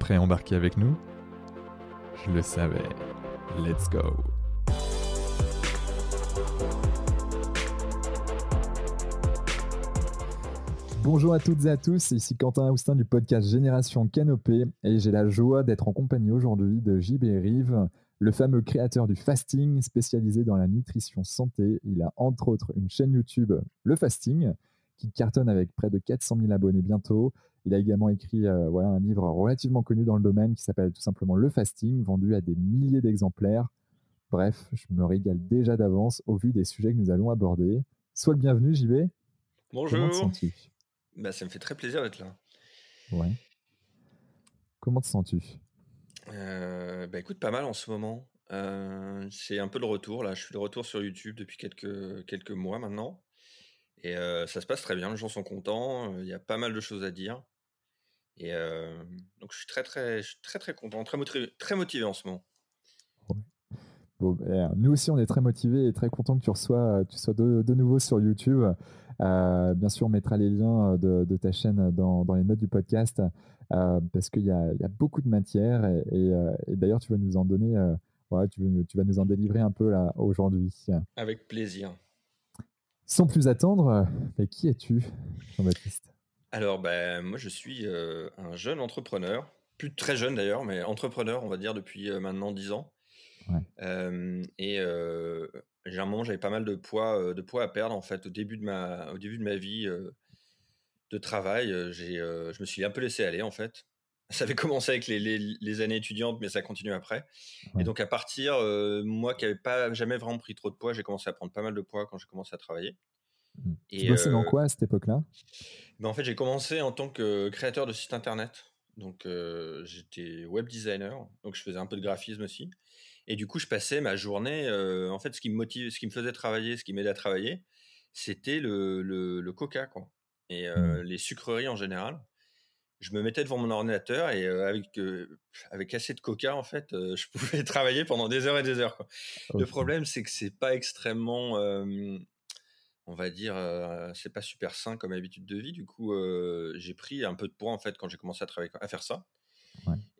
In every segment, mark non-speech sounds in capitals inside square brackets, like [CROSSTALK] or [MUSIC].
prêt à embarquer avec nous? Je le savais. Let's go Bonjour à toutes et à tous, ici Quentin Aoustin du podcast Génération Canopée et j'ai la joie d'être en compagnie aujourd'hui de JB Rive, le fameux créateur du fasting spécialisé dans la nutrition santé. Il a entre autres une chaîne YouTube, Le Fasting, qui cartonne avec près de 400 000 abonnés bientôt. Il a également écrit euh, voilà, un livre relativement connu dans le domaine qui s'appelle tout simplement Le Fasting, vendu à des milliers d'exemplaires. Bref, je me régale déjà d'avance au vu des sujets que nous allons aborder. Sois le bienvenu, JB. Bonjour. Comment te sens-tu? Bah, Ça me fait très plaisir d'être là. Ouais. Comment te sens-tu? Euh, bah, Écoute, pas mal en ce moment. Euh, c'est un peu le retour là. Je suis de retour sur YouTube depuis quelques, quelques mois maintenant. Et ça se passe très bien, les gens sont contents, il y a pas mal de choses à dire. Et donc je suis très très, très très content, très motivé, très motivé en ce moment. Ben, nous aussi, on est très motivés et très contents que tu reçois, tu sois de, nouveau sur YouTube. bien sûr, on mettra les liens de, ta chaîne dans, les notes du podcast parce qu'il y, a beaucoup de matière et, d'ailleurs, tu vas nous en donner, tu, tu, vas nous en délivrer un peu là aujourd'hui. Avec plaisir. Sans plus attendre, mais qui es-tu, Jean-Baptiste? Alors, ben, moi, je suis euh, un jeune entrepreneur, plus très jeune d'ailleurs, mais entrepreneur, on va dire, depuis euh, maintenant 10 ans. et j'ai un moment, j'avais pas mal de poids, de poids à perdre, en fait, au début de ma, au début de ma vie de travail. j'ai, je me suis un peu laissé aller, en fait. [LAUGHS] Ça avait commencé avec les, les, années étudiantes, mais ça continue après. Et donc, à partir, moi qui n'avais pas jamais vraiment pris trop de poids, j'ai commencé à prendre pas mal de poids quand j'ai commencé à travailler. Mmh. Et, tu bossais dans quoi à cette époque-là? ben En fait, j'ai commencé en tant que créateur de site internet. Donc, j'étais web designer. Donc, je faisais un peu de graphisme aussi. Et du coup, je passais ma journée. en fait, ce qui me motive, ce qui me faisait travailler, ce qui m'aidait à travailler, c'était le, le, coca, quoi. Et mmh. les sucreries en général je me mettais devant mon ordinateur et avec, avec assez de coca, en fait, je [LAUGHS] pouvais travailler pendant des heures et des heures. Quoi. Le problème, c'est que c'est pas extrêmement, on va dire, c'est pas super sain comme habitude de vie. Du coup, j'ai pris un peu de poids, en fait, quand j'ai commencé à, travailler, à faire ça.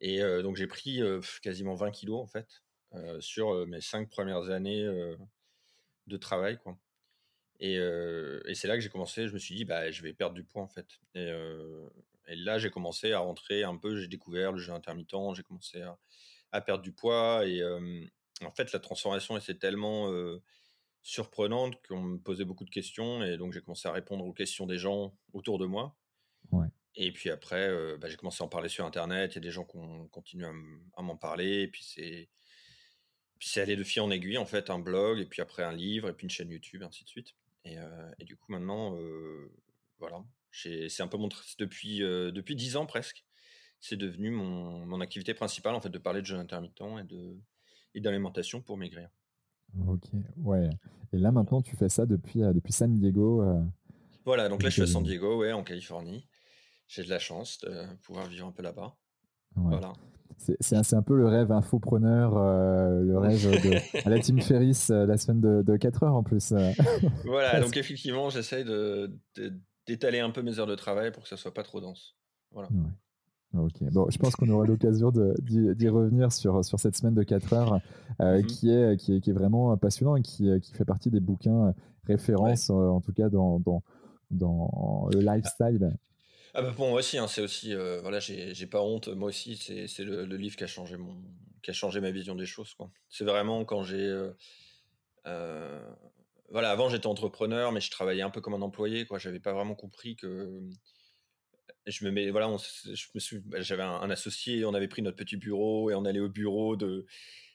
Et donc, j'ai pris quasiment 20 kilos, en fait, sur mes cinq premières années de travail, quoi. Et, et c'est là que j'ai commencé, je me suis dit, bah, je vais perdre du poids, en fait. Et, et là, j'ai commencé à rentrer un peu, j'ai découvert le jeu intermittent, j'ai commencé à, perdre du poids. Et en fait, la transformation était tellement surprenante qu'on me posait beaucoup de questions. Et donc, j'ai commencé à répondre aux questions des gens autour de moi. Et puis après, bah, j'ai commencé à en parler sur Internet. Il y a des gens qui ont continué à m'en parler. Et puis, c'est. c'est allé de fil en aiguille, en fait, un blog, et puis après un livre, et puis une chaîne YouTube, ainsi de suite. Et, et du coup, maintenant, voilà, c'est un peu mon depuis euh, depuis dix ans presque. C'est devenu mon, mon, activité principale en fait de parler de jeûne intermittent et de et d'alimentation pour maigrir. Ok, ouais. Et là maintenant tu fais ça depuis euh, depuis San Diego. Euh, voilà, donc là je suis à San Diego, ouais, en Californie. J'ai de la chance de pouvoir vivre un peu là-bas. Voilà. C'est un peu le rêve infopreneur, le rêve de, [LAUGHS] à la Team Ferris la semaine de, de 4 heures en plus. [LAUGHS] voilà, donc effectivement, j'essaye de, d'étaler un peu mes heures de travail pour que ça soit pas trop dense. Voilà. Ok, bon, je pense qu'on aura l'occasion d'y revenir sur, sur cette semaine de 4 heures euh, mhm. qui, est, qui, est, qui, est, vraiment passionnant et qui, qui fait partie des bouquins références, euh, en tout cas dans, dans, dans le lifestyle. Ah bah pour moi aussi, hein, c'est aussi, euh, voilà, j'ai pas honte, moi aussi, c'est le, le, livre qui a changé, mon, qui a changé ma vision des choses. C'est vraiment quand j'ai voilà, avant j'étais entrepreneur, mais je travaillais un peu comme un employé, quoi. J'avais pas vraiment compris que je me mets, voilà, je me bah, j'avais un, associé, on avait pris notre petit bureau et on allait au bureau de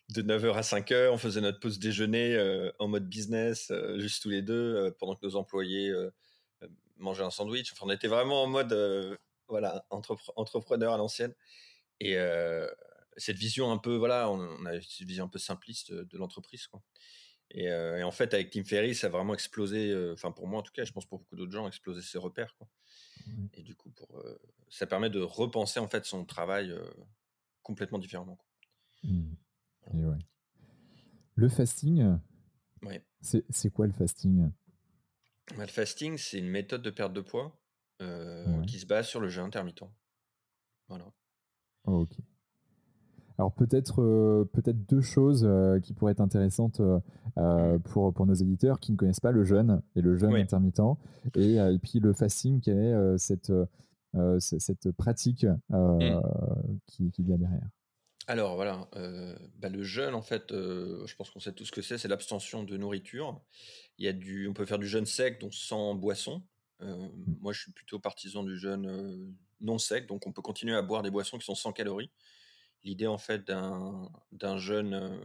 de 9h à 5h, on faisait notre pause déjeuner en mode business, juste tous les deux, pendant que nos employés mangeaient un sandwich. Enfin, on était vraiment en mode voilà, entrepreneur à l'ancienne. Et cette vision un peu, voilà, on, a une vision un peu simpliste de l'entreprise. Et, et, en fait, avec Tim Ferry, ça a vraiment explosé, enfin pour moi en tout cas, je pense pour beaucoup d'autres gens, explosé ses repères. Quoi. Mmh. Et du coup, pour, ça permet de repenser en fait son travail complètement différemment. Mmh. Le fasting, c'est quoi le fasting? Bah, Le fasting, c'est une méthode de perte de poids qui se base sur le jeûne intermittent. Voilà. Oh, ok. Alors peut-être peut-être deux choses qui pourraient être intéressantes mmh. pour, pour nos éditeurs qui ne connaissent pas le jeûne et le jeûne intermittent et, et, puis le fasting qui est cette, cette pratique mmh. qui, qui vient derrière. Alors voilà, bah, le jeûne en fait, je pense qu'on sait tout ce que c'est, c'est l'abstention de nourriture. Il y a du on peut faire du jeûne sec, donc sans boisson. Mmh. moi, je suis plutôt partisan du jeûne, non sec, donc on peut continuer à boire des boissons qui sont sans calories. L'idée en fait d'un jeûne,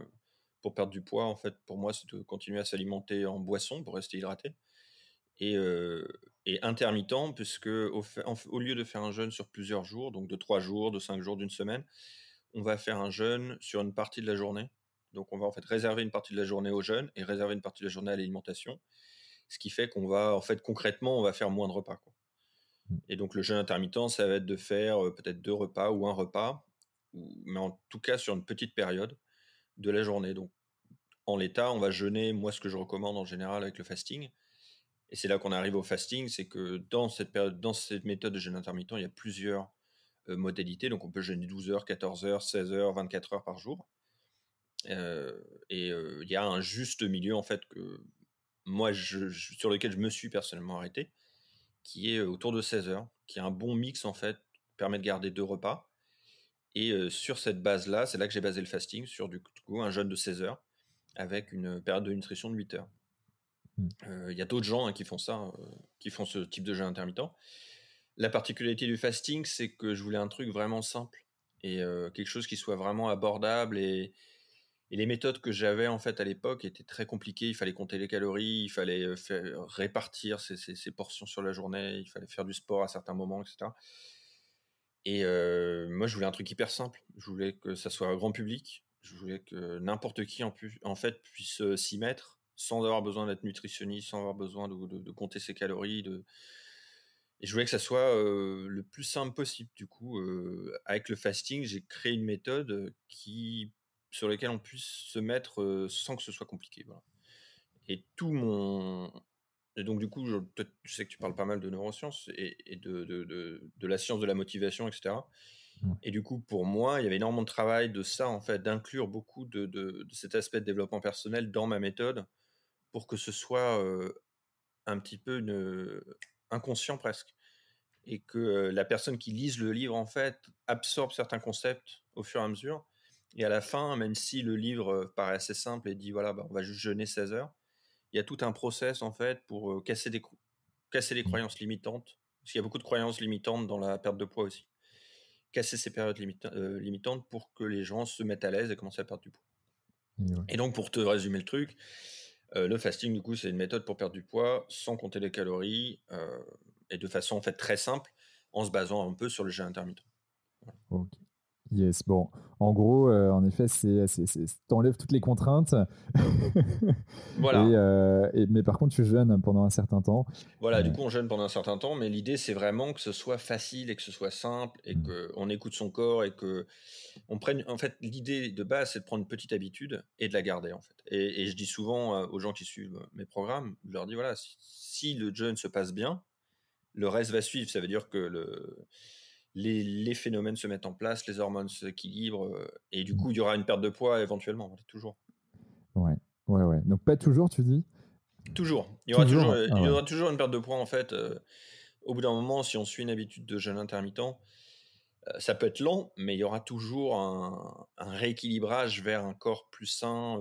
pour perdre du poids, en fait, pour moi, c'est de continuer à s'alimenter en boisson pour rester hydraté et et intermittent puisque au au lieu de faire un jeûne sur plusieurs jours, donc de trois jours, de cinq jours, d'une semaine on va faire un jeûne sur une partie de la journée. Donc on va en fait réserver une partie de la journée au jeûne et réserver une partie de la journée à l'alimentation. Ce qui fait qu'on va, en fait, concrètement, on va faire moins de repas. Mmh. Et donc le jeûne intermittent, ça va être de faire euh, peut-être deux repas ou un repas, mais en tout cas sur une petite période de la journée. Donc en l'état, on va jeûner, moi ce que je recommande en général avec le fasting, et c'est là qu'on arrive au fasting, c'est que dans cette période, dans cette méthode de jeûne intermittent, il y a plusieurs euh, modalité. Donc, on peut jeûner 12 heures, 14 heures, 16 heures, 24 heures par jour. Euh, et euh, il y a un juste milieu, en fait, que moi, je, sur lequel je me suis personnellement arrêté, qui est autour de 16 heures, qui est un bon mix, en fait, permet de garder deux repas. Et sur cette base-là, c'est là que j'ai basé le fasting, sur du coup un jeûne de 16 heures, avec une période de nutrition de 8 heures. Mmh. Il y a d'autres gens hein, qui font ça, qui font ce type de jeûne intermittent. La particularité du fasting, c'est que je voulais un truc vraiment simple et quelque chose qui soit vraiment abordable et, les méthodes que j'avais en fait à l'époque étaient très compliquées. Il fallait compter les calories, il fallait faire, répartir ces, portions sur la journée, il fallait faire du sport à certains moments, etc. Et moi, je voulais un truc hyper simple. Je voulais que ça soit grand public. Je voulais que n'importe qui en, fait puisse s'y mettre sans avoir besoin d'être nutritionniste, sans avoir besoin de compter ses calories, et je voulais que ça soit le plus simple possible. Du coup, avec le fasting, j'ai créé une méthode sur laquelle on puisse se mettre sans que ce soit compliqué. Et tout mon. Et donc, du coup, je, sais que tu parles pas mal de neurosciences et, de, de, de, la science de la motivation, etc. Et du coup, pour moi, il y avait énormément de travail de ça, en fait, d'inclure beaucoup de, cet aspect de développement personnel dans ma méthode pour que ce soit un petit peu une, inconscient presque. Et que la personne qui lise le livre, en fait, absorbe certains concepts au fur et à mesure. Et à la fin, même si le livre paraît assez simple et dit, voilà, bah, on va juste jeûner 16 heures, il y a tout un process, en fait, pour casser, des, casser les mmh. croyances limitantes. Parce qu'il y a beaucoup de croyances limitantes dans la perte de poids aussi. Casser ces périodes limitantes pour que les gens se mettent à l'aise et commencent à perdre du poids. Et donc, pour te résumer le truc, euh, le fasting, du coup, c'est une méthode pour perdre du poids sans compter les calories euh, et de façon en fait très simple, en se basant un peu sur le jeûne intermittent. Yes, bon, en gros, euh, en effet, c'est, t'enlèves toutes les contraintes. [LAUGHS] voilà. Euh, et, mais par contre, tu jeûnes pendant un certain temps. Voilà, du euh. coup, on jeûne pendant un certain temps, mais l'idée, c'est vraiment que ce soit facile et que ce soit simple et mmh. qu'on écoute son corps et que on prenne. En fait, l'idée de base, c'est de prendre une petite habitude et de la garder, en fait. Et, je dis souvent aux gens qui suivent mes programmes, je leur dis voilà, si, si le jeûne se passe bien, le reste va suivre. Ça veut dire que le les, phénomènes se mettent en place, les hormones s'équilibrent, euh, et du coup, il y aura une perte de poids éventuellement, toujours. Ouais, ouais, ouais. Donc, pas toujours, tu dis? Toujours. Il y aura, toujours, il y ah aura toujours une perte de poids, en fait. Euh, au bout d'un moment, si on suit une habitude de jeûne intermittent, euh, ça peut être lent, mais il y aura toujours un, rééquilibrage vers un corps plus sain,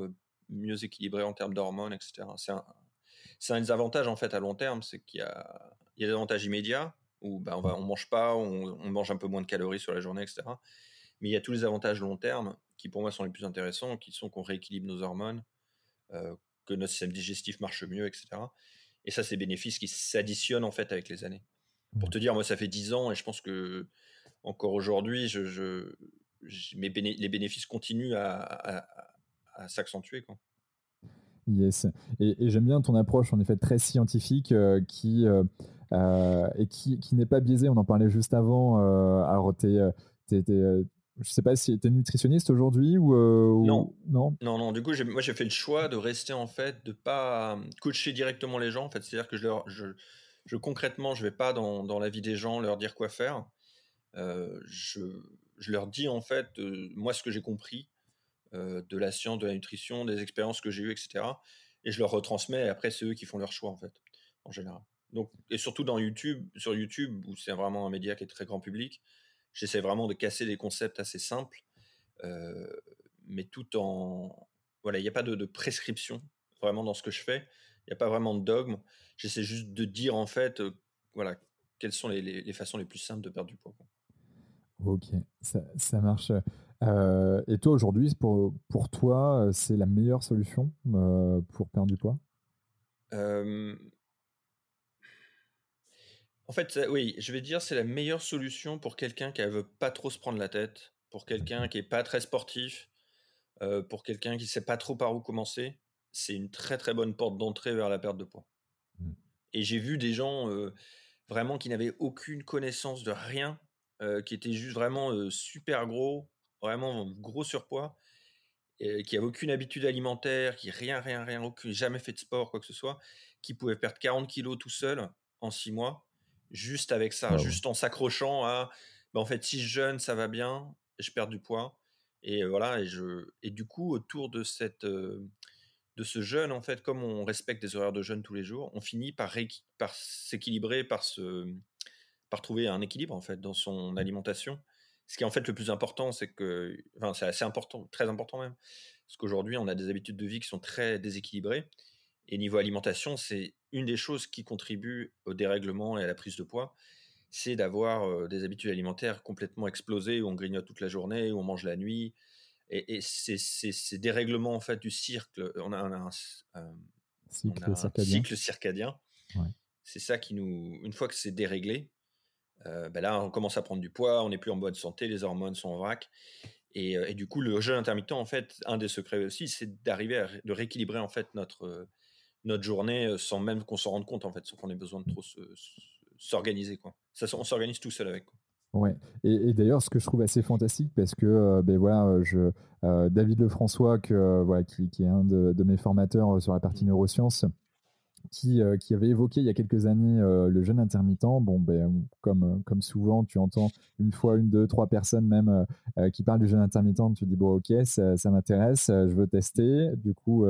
mieux équilibré en termes d'hormones, etc. C'est un, un, des avantages, en fait, à long terme, c'est qu'il y il y a des avantages immédiats, où bah, on ne on mange pas, on, mange un peu moins de calories sur la journée, etc. Mais il y a tous les avantages long terme qui pour moi sont les plus intéressants, qui sont qu'on rééquilibre nos hormones, que notre système digestif marche mieux, etc. Et ça, c'est des bénéfices qui s'additionnent en fait avec les années. Pour mmh. te dire, moi, ça fait 10 ans et je pense que encore aujourd'hui, je, les bénéfices continuent à, s'accentuer. Yes. Et, j'aime bien ton approche, en effet, très scientifique, euh, qui, euh, euh, et qui, n'est pas biaisée. On en parlait juste avant. alors, je sais pas si tu es nutritionniste aujourd'hui ou, non. non? Non, non. Du coup, moi, j'ai fait le choix de rester, en fait, de pas coacher directement les gens. En fait, c'est-à-dire que je leur, je, je, concrètement, je vais pas dans, dans, la vie des gens leur dire quoi faire. je, je leur dis en fait, moi, ce que j'ai compris de la science, de la nutrition, des expériences que j'ai eues, etc. Et je leur retransmets, et après, c'est eux qui font leur choix, en fait, en général. Donc, et surtout dans YouTube, sur YouTube, où c'est vraiment un média qui est très grand public, j'essaie vraiment de casser des concepts assez simples, mais tout en. Voilà, il n'y a pas de, prescription vraiment dans ce que je fais. Il n'y a pas vraiment de dogme. J'essaie juste de dire, en fait, voilà, quelles sont les, façons les plus simples de perdre du poids. Ok, ça, marche. Euh, et toi, aujourd'hui, pour, pour toi, euh, c'est la meilleure solution euh, pour perdre du poids? En fait, oui, je vais dire c'est la meilleure solution pour quelqu'un qui ne veut pas trop se prendre la tête, pour quelqu'un qui n'est pas très sportif, pour quelqu'un qui ne sait pas trop par où commencer. C'est une très très bonne porte d'entrée vers la perte de poids. Mmh. Et j'ai vu des gens vraiment qui n'avaient aucune connaissance de rien euh, qui était juste vraiment euh, super gros, vraiment gros surpoids, et qui avait aucune habitude alimentaire, qui rien, rien, rien, aucune, jamais fait de sport, quoi que ce soit, qui pouvait perdre 40 kilos tout seul en 6 mois, juste avec ça, juste en s'accrochant à, bah, en fait, si je jeûne, ça va bien, je perds du poids. Et euh, voilà, et, je, et du coup, autour de, cette, de ce jeûne, en fait, comme on respecte des horaires de jeûne tous les jours, on finit par, par s'équilibrer, par se par trouver un équilibre en fait dans son alimentation. Ce qui est en fait le plus important, c'est que, enfin, c'est assez important, très important même, parce qu'aujourd'hui on a des habitudes de vie qui sont très déséquilibrées. Et niveau alimentation, c'est une des choses qui contribue au dérèglement et à la prise de poids, c'est d'avoir euh, des habitudes alimentaires complètement explosées, où on grignote toute la journée, où on mange la nuit. Et, et c'est ces dérèglements en fait du cycle. On a un, cycle, circadien. C'est ça qui nous, une fois que c'est déréglé, euh, ben là, on commence à prendre du poids, on n'est plus en bonne santé, les hormones sont en vrac. Euh, et, du coup, le jeûne intermittent, en fait, un des secrets aussi, c'est d'arriver à de rééquilibrer en fait notre, notre journée sans même qu'on s'en rende compte, en fait, sans qu'on ait besoin de trop s'organiser. quoi. Ça, on s'organise tout seul avec. Quoi. Ouais. Et, d'ailleurs, ce que je trouve assez fantastique, parce que ben voilà, je, David Lefrançois, que, voilà, qui, qui, est un de, de, mes formateurs sur la partie mmh. neurosciences, qui, euh, qui, avait évoqué il y a quelques années euh, le jeûne intermittent. Bon, ben, comme, euh, comme souvent, tu entends une fois, une, deux, trois personnes même qui parlent du jeûne intermittent. Tu dis, bon, ok, ça, ça m'intéresse, je veux tester. Du coup,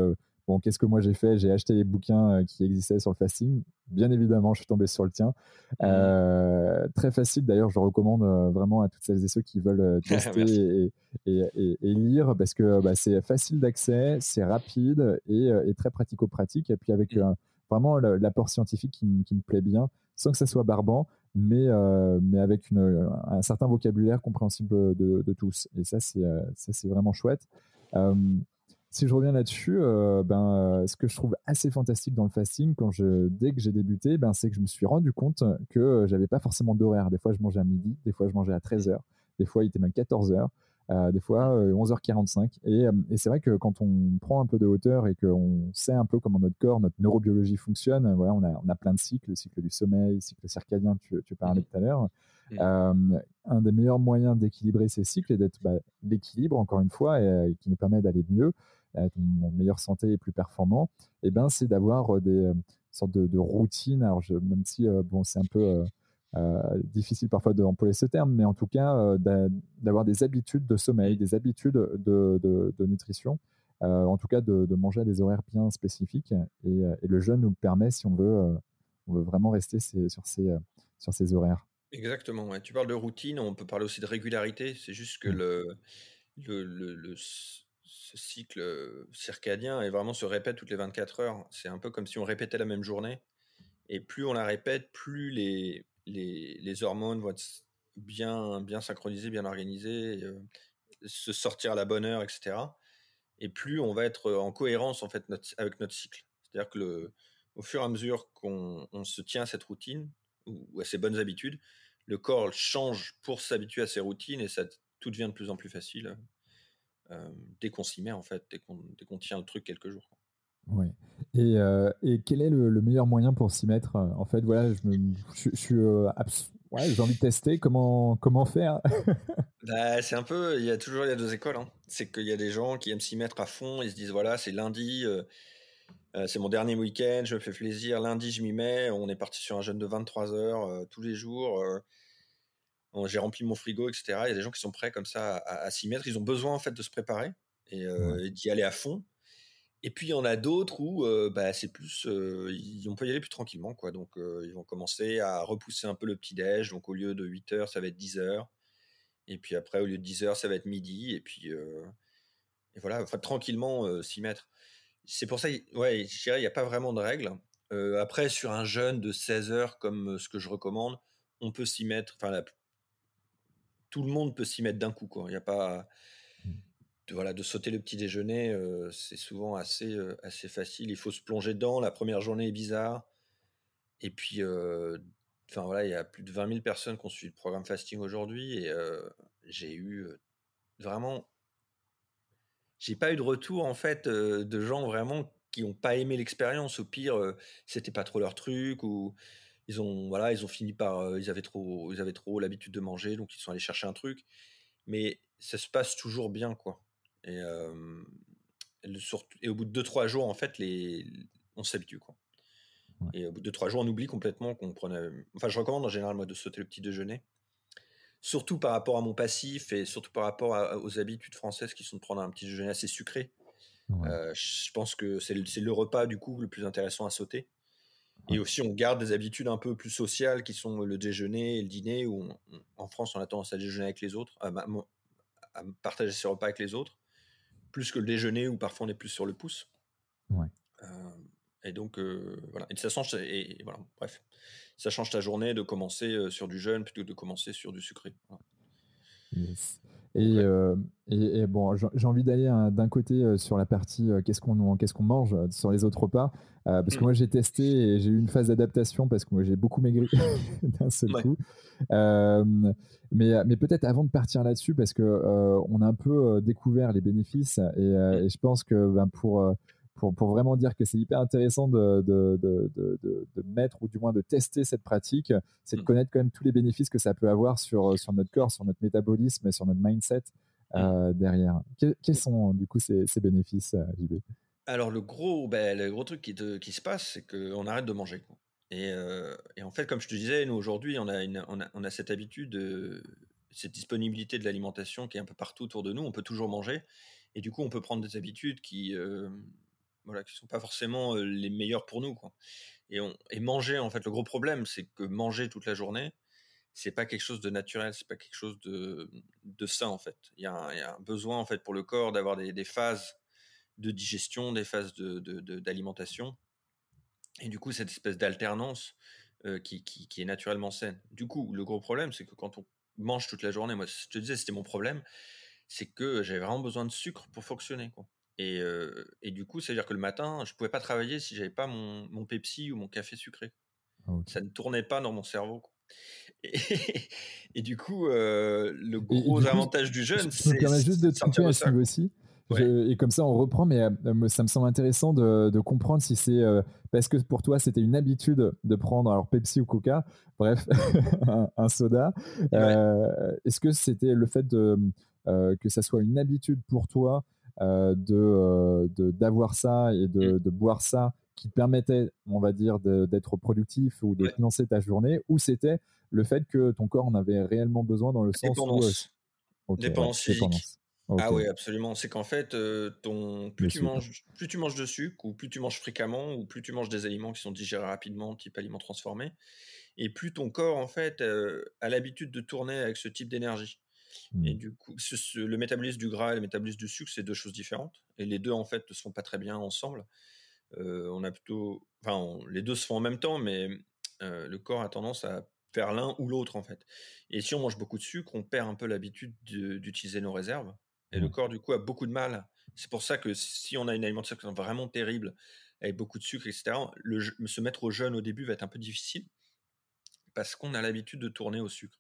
bon, qu'est-ce que moi j'ai fait? J'ai acheté les bouquins qui existaient sur le fasting. Bien évidemment, je suis tombé sur le tien. Mmh. très facile, d'ailleurs, je recommande vraiment à toutes celles et ceux qui veulent [LAUGHS] tester et, et, et, lire parce que bah, c'est facile d'accès, c'est rapide et, très pratico-pratique. Et puis avec mmh vraiment l'apport scientifique qui, me plaît bien, sans que ça soit barbant, mais, euh, mais avec une, un certain vocabulaire compréhensible de, tous. Et ça, c'est euh, c'est vraiment chouette. Euh, si je reviens là-dessus, ben, ce que je trouve assez fantastique dans le fasting, quand je, dès que j'ai débuté, ben, c'est que je me suis rendu compte que j'avais pas forcément d'horaire. Des fois, je mangeais à midi, des fois, je mangeais à 13h, des fois, il était même 14h. Euh, des fois 11h45. Euh, euh, et, c'est vrai que quand on prend un peu de hauteur et qu'on sait un peu comment notre corps, notre neurobiologie fonctionne, voilà, on, a, on a plein de cycles, le cycle du sommeil, le cycle circadien, tu, tu parlais mmh. tout à l'heure. Mmh. un des meilleurs moyens d'équilibrer ces cycles et d'être bah, l'équilibre, encore une fois, et, qui nous permet d'aller mieux, être en meilleure santé et plus performant, eh ben, c'est d'avoir des sortes de, routines. Alors, je, même si bon, c'est un peu euh, difficile parfois d'employer ce terme, mais en tout cas euh, d'avoir des habitudes de sommeil, des habitudes de, nutrition, euh, en tout cas de, manger à des horaires bien spécifiques. Et, le jeûne nous le permet si on veut, on veut vraiment rester sur, ces, sur ces horaires. Exactement. Tu parles de routine, on peut parler aussi de régularité. C'est juste que mmh. le, le, ce cycle circadien est vraiment se répète toutes les 24 heures. C'est un peu comme si on répétait la même journée. Et plus on la répète, plus les, les, hormones vont être bien, bien synchronisées, bien organisées. Euh, se sortir à la bonne heure, etc. Et plus on va être en cohérence en fait avec notre cycle. C'est-à-dire que le, au fur et à mesure qu'on se tient à cette routine ou, à ces bonnes habitudes, le corps change pour s'habituer à ces routines et ça tout devient de plus en plus facile euh, dès qu'on s'y met en fait, dès qu'on tient le truc quelques jours. Oui. Et, euh, et, quel est le, meilleur moyen pour s'y mettre En fait, voilà, je, je, suis euh, ouais, j'ai envie de tester. Comment comment faire [LAUGHS] bah, c'est un peu, il y a toujours il y a deux écoles. Hein. C'est qu'il y a des gens qui aiment s'y mettre à fond. Ils se disent voilà, c'est lundi, c'est mon dernier week-end, je me fais plaisir. Lundi, je m'y mets. On est parti sur un jeûne de 23 heures tous les jours j'ai rempli mon frigo, etc. Il y a des gens qui sont prêts comme ça à, s'y mettre. Ils ont besoin en fait de se préparer et, euh, d'y aller à fond. Et puis il y en a d'autres où euh, bah, c'est plus, euh, on peut y aller plus tranquillement quoi. Donc ils vont commencer à repousser un peu le petit déj. Donc au lieu de 8 heures, ça va être 10 heures. Et puis après au lieu de 10 heures, ça va être midi. Et puis et voilà, enfin, tranquillement s'y mettre. C'est pour ça, ouais, je dirais, il n'y a pas vraiment de règles. après, sur un jeûne de 16 heures, comme ce que je recommande, on peut s'y mettre. Enfin, la tout le monde peut s'y mettre d'un coup. Quoi. Il n'y a pas. Mmh. De, voilà, de sauter le petit déjeuner, euh, c'est souvent assez, euh, assez facile. Il faut se plonger dedans. La première journée est bizarre. Et puis, euh, enfin voilà, il y a plus de 20 000 personnes qui ont suivi le programme fasting aujourd'hui. Et j'ai eu vraiment. J'ai pas eu de retour, en fait, de gens vraiment qui n'ont pas aimé l'expérience. Au pire, c'était pas trop leur truc. Ou ils ont voilà, ils ont fini par ils avaient trop ils avaient trop l'habitude de manger donc ils sont allés chercher un truc. Mais ça se passe toujours bien quoi. Et, et au bout de 2-3 jours en fait les on s'habitue quoi. Et au bout de 2-3 jours on oublie complètement qu'on prenait enfin je recommande en général moi de sauter le petit déjeuner. Surtout par rapport à mon passif et surtout par rapport aux habitudes françaises qui sont de prendre un petit déjeuner assez sucré. je pense que c'est le, le repas du coup le plus intéressant à sauter. Et aussi, on garde des habitudes un peu plus sociales qui sont le déjeuner et le dîner, où en France, on a tendance à déjeuner avec les autres, à, partager ses repas avec les autres, plus que le déjeuner où parfois on est plus sur le pouce. Ouais. Euh, et donc, euh, voilà. Et ça change, et, voilà, bref. Ça change ta journée de commencer euh, sur du jeûne plutôt que de commencer sur du sucré. Yes. Euh, et, et, bon, j'ai envie d'aller hein, d'un côté euh, sur la partie euh, qu'est-ce qu'on qu'est-ce qu'on mange sur les autres repas, parce que mm. moi j'ai testé et j'ai eu une phase d'adaptation parce que moi j'ai beaucoup maigri [LAUGHS] d'un seul coup. mais mais peut-être avant de partir là-dessus, parce que on a un peu découvert les bénéfices et, mm. et je pense que ben, pour pour, vraiment dire que c'est hyper intéressant de, de, de, de, mettre ou du moins de tester cette pratique, c'est de mm. connaître quand même tous les bénéfices que ça peut avoir sur, sur notre corps, sur notre métabolisme et sur notre mindset mm. euh, derrière. quels sont du coup ces, ces bénéfices, euh, JB Alors le gros, ben, le gros truc qui, qui se passe, c'est qu'on arrête de manger. Et, euh, et, en fait, comme je te disais, nous aujourd'hui, on a, on, a, on a cette habitude, cette disponibilité de l'alimentation qui est un peu partout autour de nous. On peut toujours manger. Et du coup, on peut prendre des habitudes qui, voilà, qui sont pas forcément les meilleurs pour nous. Quoi. Et, on, et manger, en fait, le gros problème, c'est que manger toute la journée, c'est pas quelque chose de naturel, c'est pas quelque chose de, de sain, en fait. Il y, a un, besoin, en fait, pour le corps d'avoir des, des, phases de digestion, des phases d'alimentation. De, de, et du coup, cette espèce d'alternance qui, qui, qui, est naturellement saine. Du coup, le gros problème, c'est que quand on mange toute la journée, moi, je te disais, c'était mon problème, c'est que j'avais vraiment besoin de sucre pour fonctionner. Quoi. Et, et, du coup, c'est-à-dire que le matin, je pouvais pas travailler si j'avais pas mon, mon, Pepsi ou mon café sucré. Ah, ça ne tournait pas dans mon cerveau. [LAUGHS] Et, et, du coup, le gros avantage du jeûne, c'est. Je me juste de te à aussi. et comme ça, on reprend, mais ça me semble intéressant de, de comprendre si c'est parce que pour toi, c'était une habitude de prendre alors Pepsi ou Coca, bref, [LAUGHS] un, soda. Est-ce que c'était le fait de, que ça soit une habitude pour toi de d'avoir ça et de, mm. de, boire ça qui permettait, on va dire, d'être productif ou de financer ta journée, ou c'était le fait que ton corps en avait réellement besoin dans le sens dépendance. où... Euh, dépendance physique. Ah oui, absolument. C'est qu'en fait, ton, plus, tu manges, plus tu manges de sucre, ou plus tu manges fréquemment, ou plus tu manges des aliments qui sont digérés rapidement, type aliments transformés, et plus ton corps, en fait, a l'habitude de tourner avec ce type d'énergie. Et mmh. du coup, le métabolisme du gras et le métabolisme du sucre, c'est deux choses différentes. Et les deux, en fait, ne se font pas très bien ensemble. Euh, on a plutôt, enfin, les deux se font en même temps, mais euh, le corps a tendance à faire l'un ou l'autre, en fait. Et si on mange beaucoup de sucre, on perd un peu l'habitude d'utiliser nos réserves. Et le corps, du coup, a beaucoup de mal. C'est pour ça que si on a une alimentation vraiment terrible, avec beaucoup de sucre, etc., le, se mettre au jeûne au début va être un peu difficile parce qu'on a l'habitude de tourner au sucre.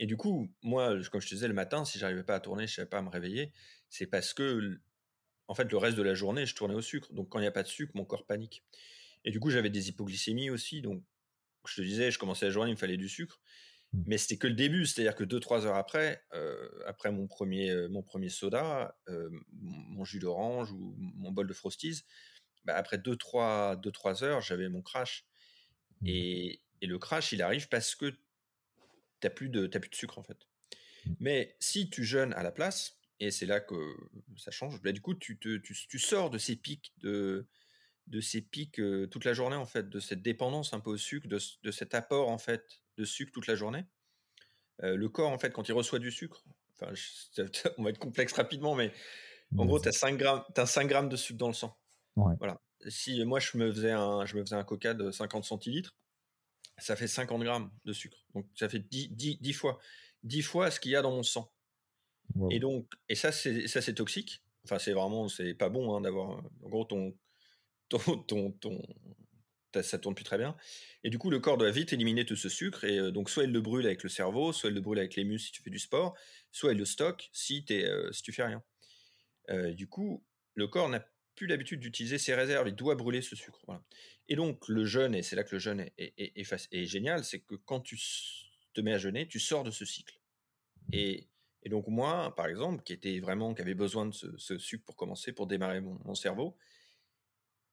Et du coup, moi, comme je te disais, le matin, si j'arrivais pas à tourner, je savais pas à me réveiller, c'est parce que, en fait, le reste de la journée, je tournais au sucre. Donc, quand il n'y a pas de sucre, mon corps panique. Et du coup, j'avais des hypoglycémies aussi. Donc, je te disais, je commençais la journée, il me fallait du sucre. Mmh. Mais c'était que le début, c'est-à-dire que 2-3 heures après, euh, après mon premier, euh, mon premier soda, euh, mon jus d'orange ou mon bol de Frosties, bah, après 2-3 heures, j'avais mon crash. Mmh. Et, et, le crash, il arrive parce que tu n'as plus, de, plus de sucre en fait. Mmh. Mais si tu jeûnes à la place, et c'est là que ça change, bah, du coup, tu, te, tu, sors de ces pics de, de ces pics toute la journée en fait, de cette dépendance un peu au sucre, de, de cet apport en fait de sucre toute la journée. le corps en fait, quand il reçoit du sucre, enfin, on va être complexe rapidement, mais en gros, tu as 5 grammes, as 5 grammes de sucre dans le sang. Voilà. Si moi je me faisais un, je me faisais un coca de 50 centilitres, ça fait 50 grammes de sucre. Donc ça fait 10, 10, fois. 10 fois ce qu'il y a dans mon sang. Et donc, et ça, c'est, ça, c'est toxique. Enfin, c'est vraiment, c'est pas bon hein, d'avoir. En gros, ton, ton, ton, ça tourne plus très bien. Et du coup, le corps doit vite éliminer tout ce sucre. Et donc, soit il le brûle avec le cerveau, soit il le brûle avec les muscles si tu fais du sport, soit il le stocke si, es, si tu fais rien. du coup, le corps n'a plus l'habitude d'utiliser ses réserves, il doit brûler ce sucre. Et donc le jeûne, et c'est là que le jeûne est, est, génial, c'est que quand tu te mets à jeûner, tu sors de ce cycle. Et, donc moi, par exemple, qui était vraiment, qui avait besoin de ce, sucre pour commencer, pour démarrer mon, cerveau,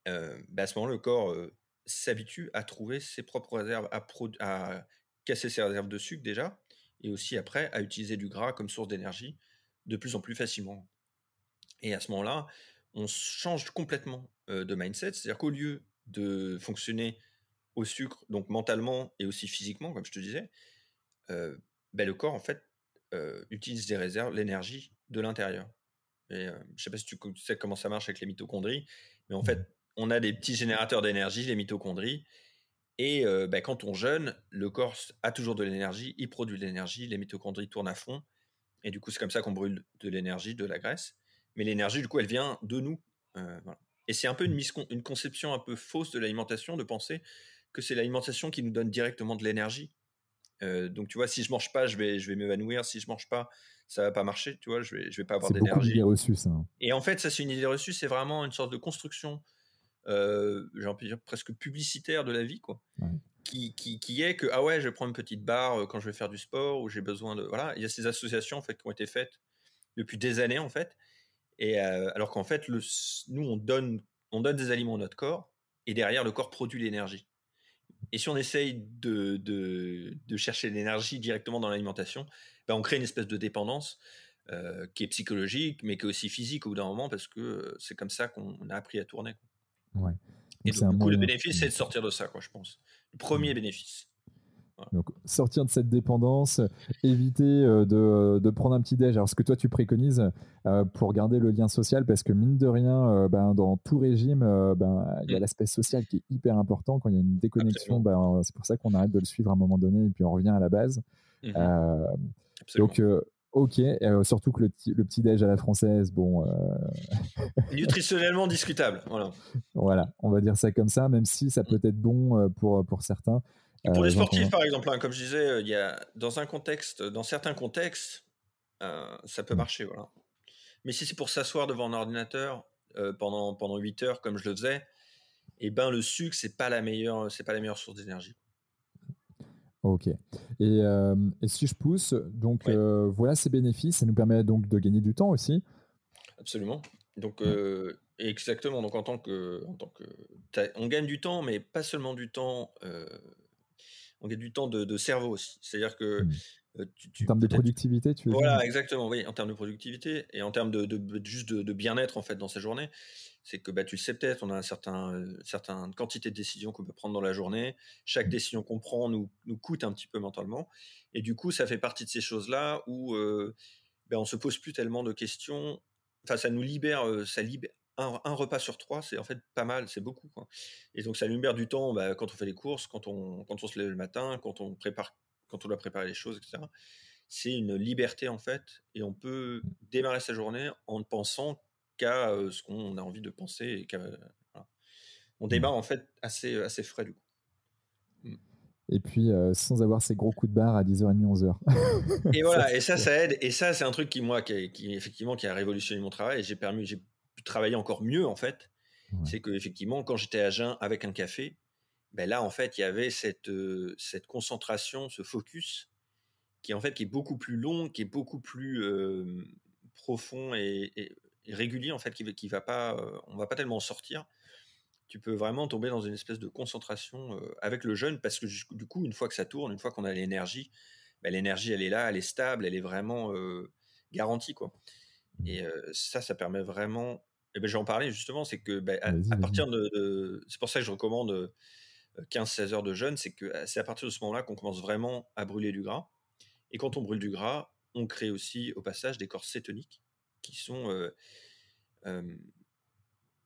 euh, bah, à ce moment, le corps euh, s'habitue à trouver ses propres réserves, à, à casser ses réserves de sucre déjà, et aussi après à utiliser du gras comme source d'énergie de plus en plus facilement. Et à ce moment-là, on change complètement de mindset, c'est-à-dire qu'au lieu de fonctionner au sucre, donc mentalement et aussi physiquement, comme je te disais, ben, le corps en fait utilise des réserves, l'énergie de l'intérieur. Et je sais pas si tu sais comment ça marche avec les mitochondries, mais en fait, on a des petits générateurs d'énergie, les mitochondries, et ben, quand on jeûne, le corps a toujours de l'énergie, il produit de l'énergie, les mitochondries tournent à fond, et du coup, c'est comme ça qu'on brûle de l'énergie, de la graisse mais l'énergie, du coup, elle vient de nous. Euh, et c'est un peu une, une, conception un peu fausse de l'alimentation de penser que c'est l'alimentation qui nous donne directement de l'énergie. Euh, donc, tu vois, si je mange pas, je vais, je vais m'évanouir. Si je mange pas, ça va pas marcher. Tu vois, je vais, je vais pas avoir d'énergie. C'est reçue, ça. Et en fait, ça, c'est une idée reçue. C'est vraiment une sorte de construction, euh, j'ai envie de dire presque publicitaire de la vie, quoi. Qui, qui, qui, est que ah ouais, je vais prendre une petite barre quand je vais faire du sport ou j'ai besoin de voilà. Il y a ces associations en fait qui ont été faites depuis des années en fait et alors qu'en fait, le, nous, on donne, on donne des aliments à notre corps, et derrière, le corps produit l'énergie. Et si on essaye de, de, de chercher l'énergie directement dans l'alimentation, ben on crée une espèce de dépendance qui est psychologique, mais qui est aussi physique au bout d'un moment, parce que c'est comme ça qu'on a appris à tourner. Ouais. Et donc, du coup, le bénéfice, c'est de sortir de ça, quoi, je pense. Le premier mmh. bénéfice. [LAUGHS] Donc sortir de cette dépendance, éviter euh, de, de, prendre un petit déj. Alors ce que toi tu préconises euh, pour garder le lien social, parce que mine de rien, euh, ben, dans tout régime, ben, il y a mmh. l'aspect social qui est hyper important. Quand il y a une déconnexion, ben, c'est pour ça qu'on arrête de le suivre à un moment donné et puis on revient à la base. Mmh donc ok, surtout que le, le, petit déj à la française, bon. [LAUGHS] Nutritionnellement discutable, voilà. Voilà, on va dire ça comme ça, même si ça mmh. peut être bon pour, pour certains pour les euh, sportifs, par exemple, hein, comme je disais, euh, il y a, dans un contexte, dans certains contextes, euh, ça peut mmh. marcher, voilà. Mais si c'est pour s'asseoir devant un ordinateur pendant, pendant 8 heures, comme je le faisais, et eh ben le sucre, c'est pas la meilleure, c'est pas la meilleure source d'énergie. Ok. Et, et, si je pousse, donc voilà ces bénéfices, ça nous permet donc de gagner du temps aussi. Absolument. Donc exactement. Donc en tant que, en tant que, on gagne du temps, mais pas seulement du temps on gagne du temps de, cerveau aussi. C'est-à-dire que mmh. en termes de productivité, tu veux Voilà, exactement, oui, en termes de productivité et en termes de, juste de, bien-être en fait dans sa journée. C'est que bah, tu le sais peut-être, on a un certain, certaine quantité de décisions qu'on peut prendre dans la journée. Chaque mmh. décision qu'on prend nous, nous coûte un petit peu mentalement. Et du coup, ça fait partie de ces choses-là où euh, ben, on se pose plus tellement de questions. Enfin, ça nous libère, ça libère, un, repas sur trois, c'est en fait pas mal, c'est beaucoup. Quoi. Et donc ça libère du temps bah, quand on fait les courses, quand on, quand on se lève le matin, quand on prépare, quand on doit préparer les choses, etc. c'est une liberté en fait, et on peut démarrer sa journée en ne pensant qu'à ce qu'on a envie de penser. Et On mmh. démarre en fait assez, assez frais du coup. Mmh. Et puis sans avoir ces gros coups de barre à 10h30, 11h. et [LAUGHS] voilà, et ça, ça aide. Et ça, c'est un truc qui, moi, qui, effectivement, qui a révolutionné mon travail. J'ai permis, j'ai travailler encore mieux en fait. C'est que effectivement, quand j'étais à jeun avec un café, ben là, en fait, il y avait cette, cette concentration, ce focus qui en fait qui est beaucoup plus long, qui est beaucoup plus profond et, régulier en fait, qui, qui va pas, on va pas tellement en sortir. Tu peux vraiment tomber dans une espèce de concentration avec le jeûne parce que du coup, une fois que ça tourne, une fois qu'on a l'énergie, bah, l'énergie elle est là, elle est stable, elle est vraiment garantie quoi. Et ça, ça permet vraiment. Et ben, j'en parlais justement, c'est que bah, à, partir de, c'est pour ça que je recommande 15-16 heures de jeûne, c'est que c'est à partir de ce moment-là qu'on commence vraiment à brûler du gras. Et quand on brûle du gras, on crée aussi au passage des corps cétoniques qui sont. Euh, euh,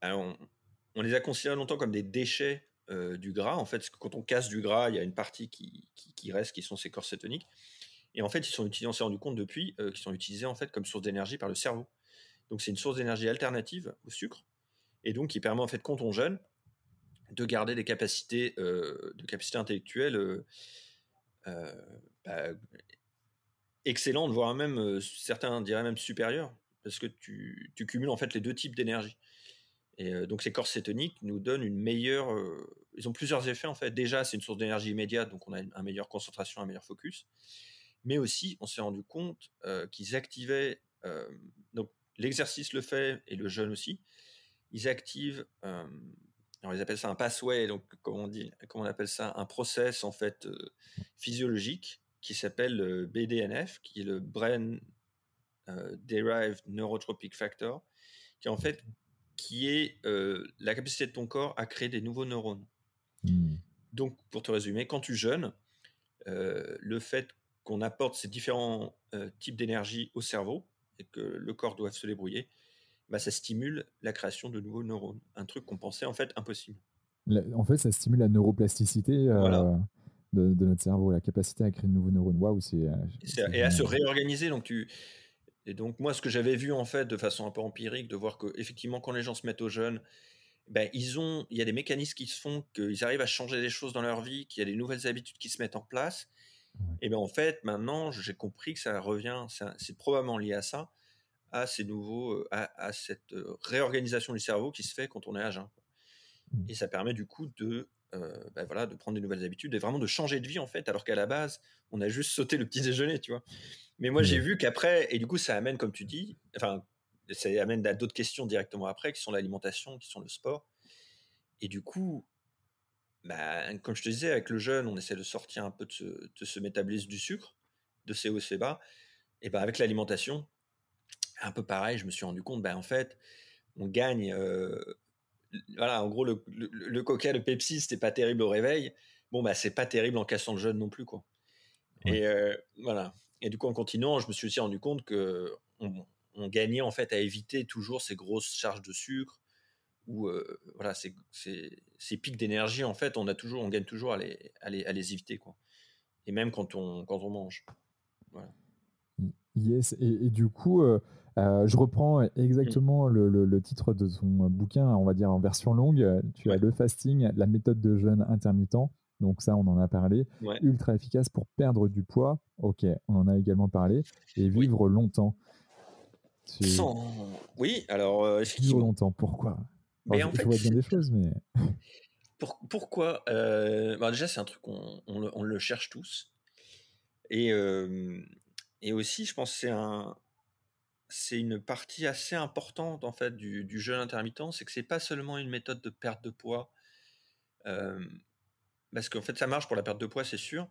alors on, les a considérés longtemps comme des déchets euh, du gras. En fait, quand on casse du gras, il y a une partie qui, qui, reste, qui sont ces corps cétoniques. Et en fait, ils sont utilisés, on s'est rendu compte depuis, qu'ils sont utilisés en fait comme source d'énergie par le cerveau. Donc c'est une source d'énergie alternative au sucre, et donc qui permet en fait quand on jeûne de garder des capacités, de capacités intellectuelles bah, excellente, voire même certains diraient même supérieure, parce que tu, cumules en fait les deux types d'énergie. Et donc ces corps cétoniques nous donnent une meilleure. ils ont plusieurs effets en fait. Déjà, c'est une source d'énergie immédiate, donc on a une, meilleure concentration, un meilleur focus. Mais aussi, on s'est rendu compte qu'ils activaient. donc l'exercice le fait et le jeûne aussi. Ils activent. on ils appellent ça un pathway, donc comment on dit, comment on appelle ça, un process en fait physiologique qui s'appelle BDNF, qui est le Brain Derived Neurotropic Factor, qui en fait qui est la capacité de ton corps à créer des nouveaux neurones. Mmh. Donc, pour te résumer, quand tu jeûnes, le fait qu'on apporte ces différents types d'énergie au cerveau et que le corps doit se débrouiller, bah, ça stimule la création de nouveaux neurones. Un truc qu'on pensait en fait impossible. En fait, ça stimule la neuroplasticité. Voilà de, notre cerveau, la capacité à créer de nouveaux neurones. Waouh, c'est. Euh, et à se réorganiser. Donc, tu. Et donc, moi, ce que j'avais vu, en fait, de façon un peu empirique, de voir que, effectivement, quand les gens se mettent au jeûne, ben, ils ont, il y a des mécanismes qui se font, qu'ils arrivent à changer des choses dans leur vie, qu'il y a des nouvelles habitudes qui se mettent en place. Et bien, en fait, maintenant, j'ai compris que ça revient, c'est probablement lié à ça, à ces nouveaux, euh, à, cette euh, réorganisation du cerveau qui se fait quand on est à jeun. Mmh. Et ça permet du coup de euh, bah, voilà, de prendre des nouvelles habitudes et vraiment de changer de vie en fait, alors qu'à la base, on a juste sauté le petit déjeuner, tu vois. Mais moi, j'ai vu qu'après, et du coup, ça amène, comme tu dis, enfin, ça amène à d'autres questions directement après, qui sont l'alimentation, qui sont le sport. Et du coup, bah, comme je te disais, avec le jeûne, on essaie de sortir un peu de ce, de ce métabolisme du sucre, de ces hauts et ces bas. Et ben avec l'alimentation, un peu pareil, je me suis rendu compte, ben en fait, on gagne euh, voilà, en gros, le, le, coca, le Pepsi, c'était pas terrible au réveil. Bon, bah, c'est pas terrible en cassant le jeûne non plus, quoi. Et euh, voilà. Et du coup, en continuant, je me suis aussi rendu compte que on, gagnait en fait à éviter toujours ces grosses charges de sucre ou euh, voilà, ces, ces, pics d'énergie. En fait, on a toujours, on gagne toujours à les, à les, à les éviter, quoi. Et même quand on, quand on mange. Voilà. Yes. Et, du coup. Euh, euh, je reprends exactement le, titre de son bouquin, on va dire en version longue. Tu as le fasting, la méthode de jeûne intermittent. Donc ça, on en a parlé. Ultra efficace pour perdre du poids. Ok, on en a également parlé. Et vivre longtemps. Oui, alors euh, Vivre longtemps, pourquoi? Mais en fait, vois bien des choses, mais... [LAUGHS] pourquoi euh, bah, Déjà, c'est un truc qu'on on le, cherche tous. Et, et aussi, je pense que c'est un, c'est une partie assez importante en fait du, jeûne intermittent, c'est que c'est pas seulement une méthode de perte de poids, parce qu'en fait ça marche pour la perte de poids, c'est sûr,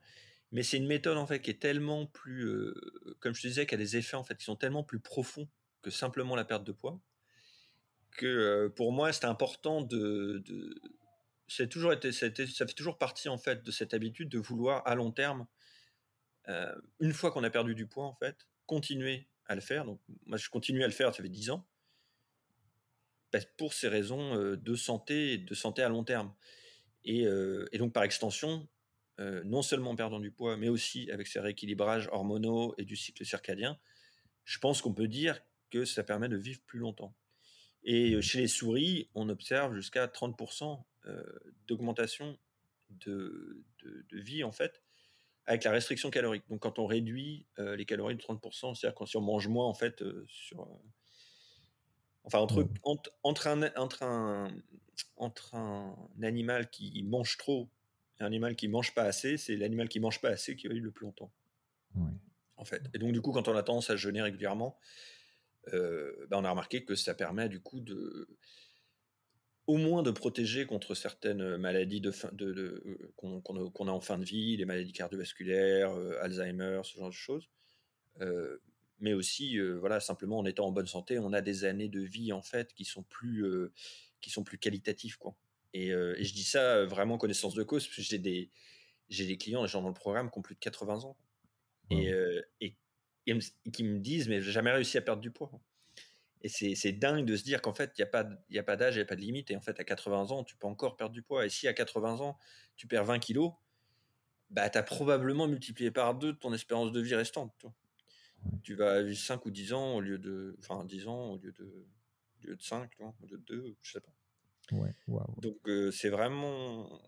mais c'est une méthode en fait qui est tellement plus, comme je te disais, qui a des effets en fait qui sont tellement plus profonds que simplement la perte de poids, que pour moi c'est important de, c'est toujours été, ça, fait toujours partie en fait de cette habitude de vouloir à long terme, une fois qu'on a perdu du poids en fait, continuer à le faire. Donc, moi, je continue à le faire, ça fait 10 ans, pour ces raisons de santé et de santé à long terme. Et, donc, par extension, non seulement en perdant du poids, mais aussi avec ces rééquilibrages hormonaux et du cycle circadien, je pense qu'on peut dire que ça permet de vivre plus longtemps. Et chez les souris, on observe jusqu'à 30% d'augmentation de, de, vie, en fait, avec la restriction calorique. Donc, quand on réduit les calories de 30%, c'est-à-dire quand si on mange moins, en fait, sur. enfin, entre, entre, entre, un, entre, un, entre un animal qui mange trop et un animal qui mange pas assez, c'est l'animal qui mange pas assez qui va vivre le plus longtemps. En fait. Et donc, du coup, quand on a tendance à jeûner régulièrement, euh, bah, on a remarqué que ça permet du coup de au moins de protéger contre certaines maladies de, de, euh, qu'on, a en fin de vie, les maladies cardiovasculaires, euh, Alzheimer, ce genre de choses. mais aussi, voilà, simplement en étant en bonne santé, on a des années de vie en fait qui sont plus, qui sont plus qualitatives, quoi. Et, je dis ça vraiment connaissance de cause, parce que j'ai des, j'ai des clients, des gens dans le programme qui ont plus de 80 ans. Et, et qui me disent mais j'ai jamais réussi à perdre du poids. Et c'est dingue de se dire qu'en fait, il n'y a pas, a pas d'âge, il n'y a pas de limite. Et en fait, à 80 ans, tu peux encore perdre du poids. Et si à 80 ans, tu perds 20 kilos, bah, tu as probablement multiplié par deux ton espérance de vie restante. Tu, vas vivre 5 ou 10 ans au lieu de. Enfin, 10 ans au lieu de, au lieu de 5, au lieu de 2, je sais pas. Ouais, Donc, c'est vraiment.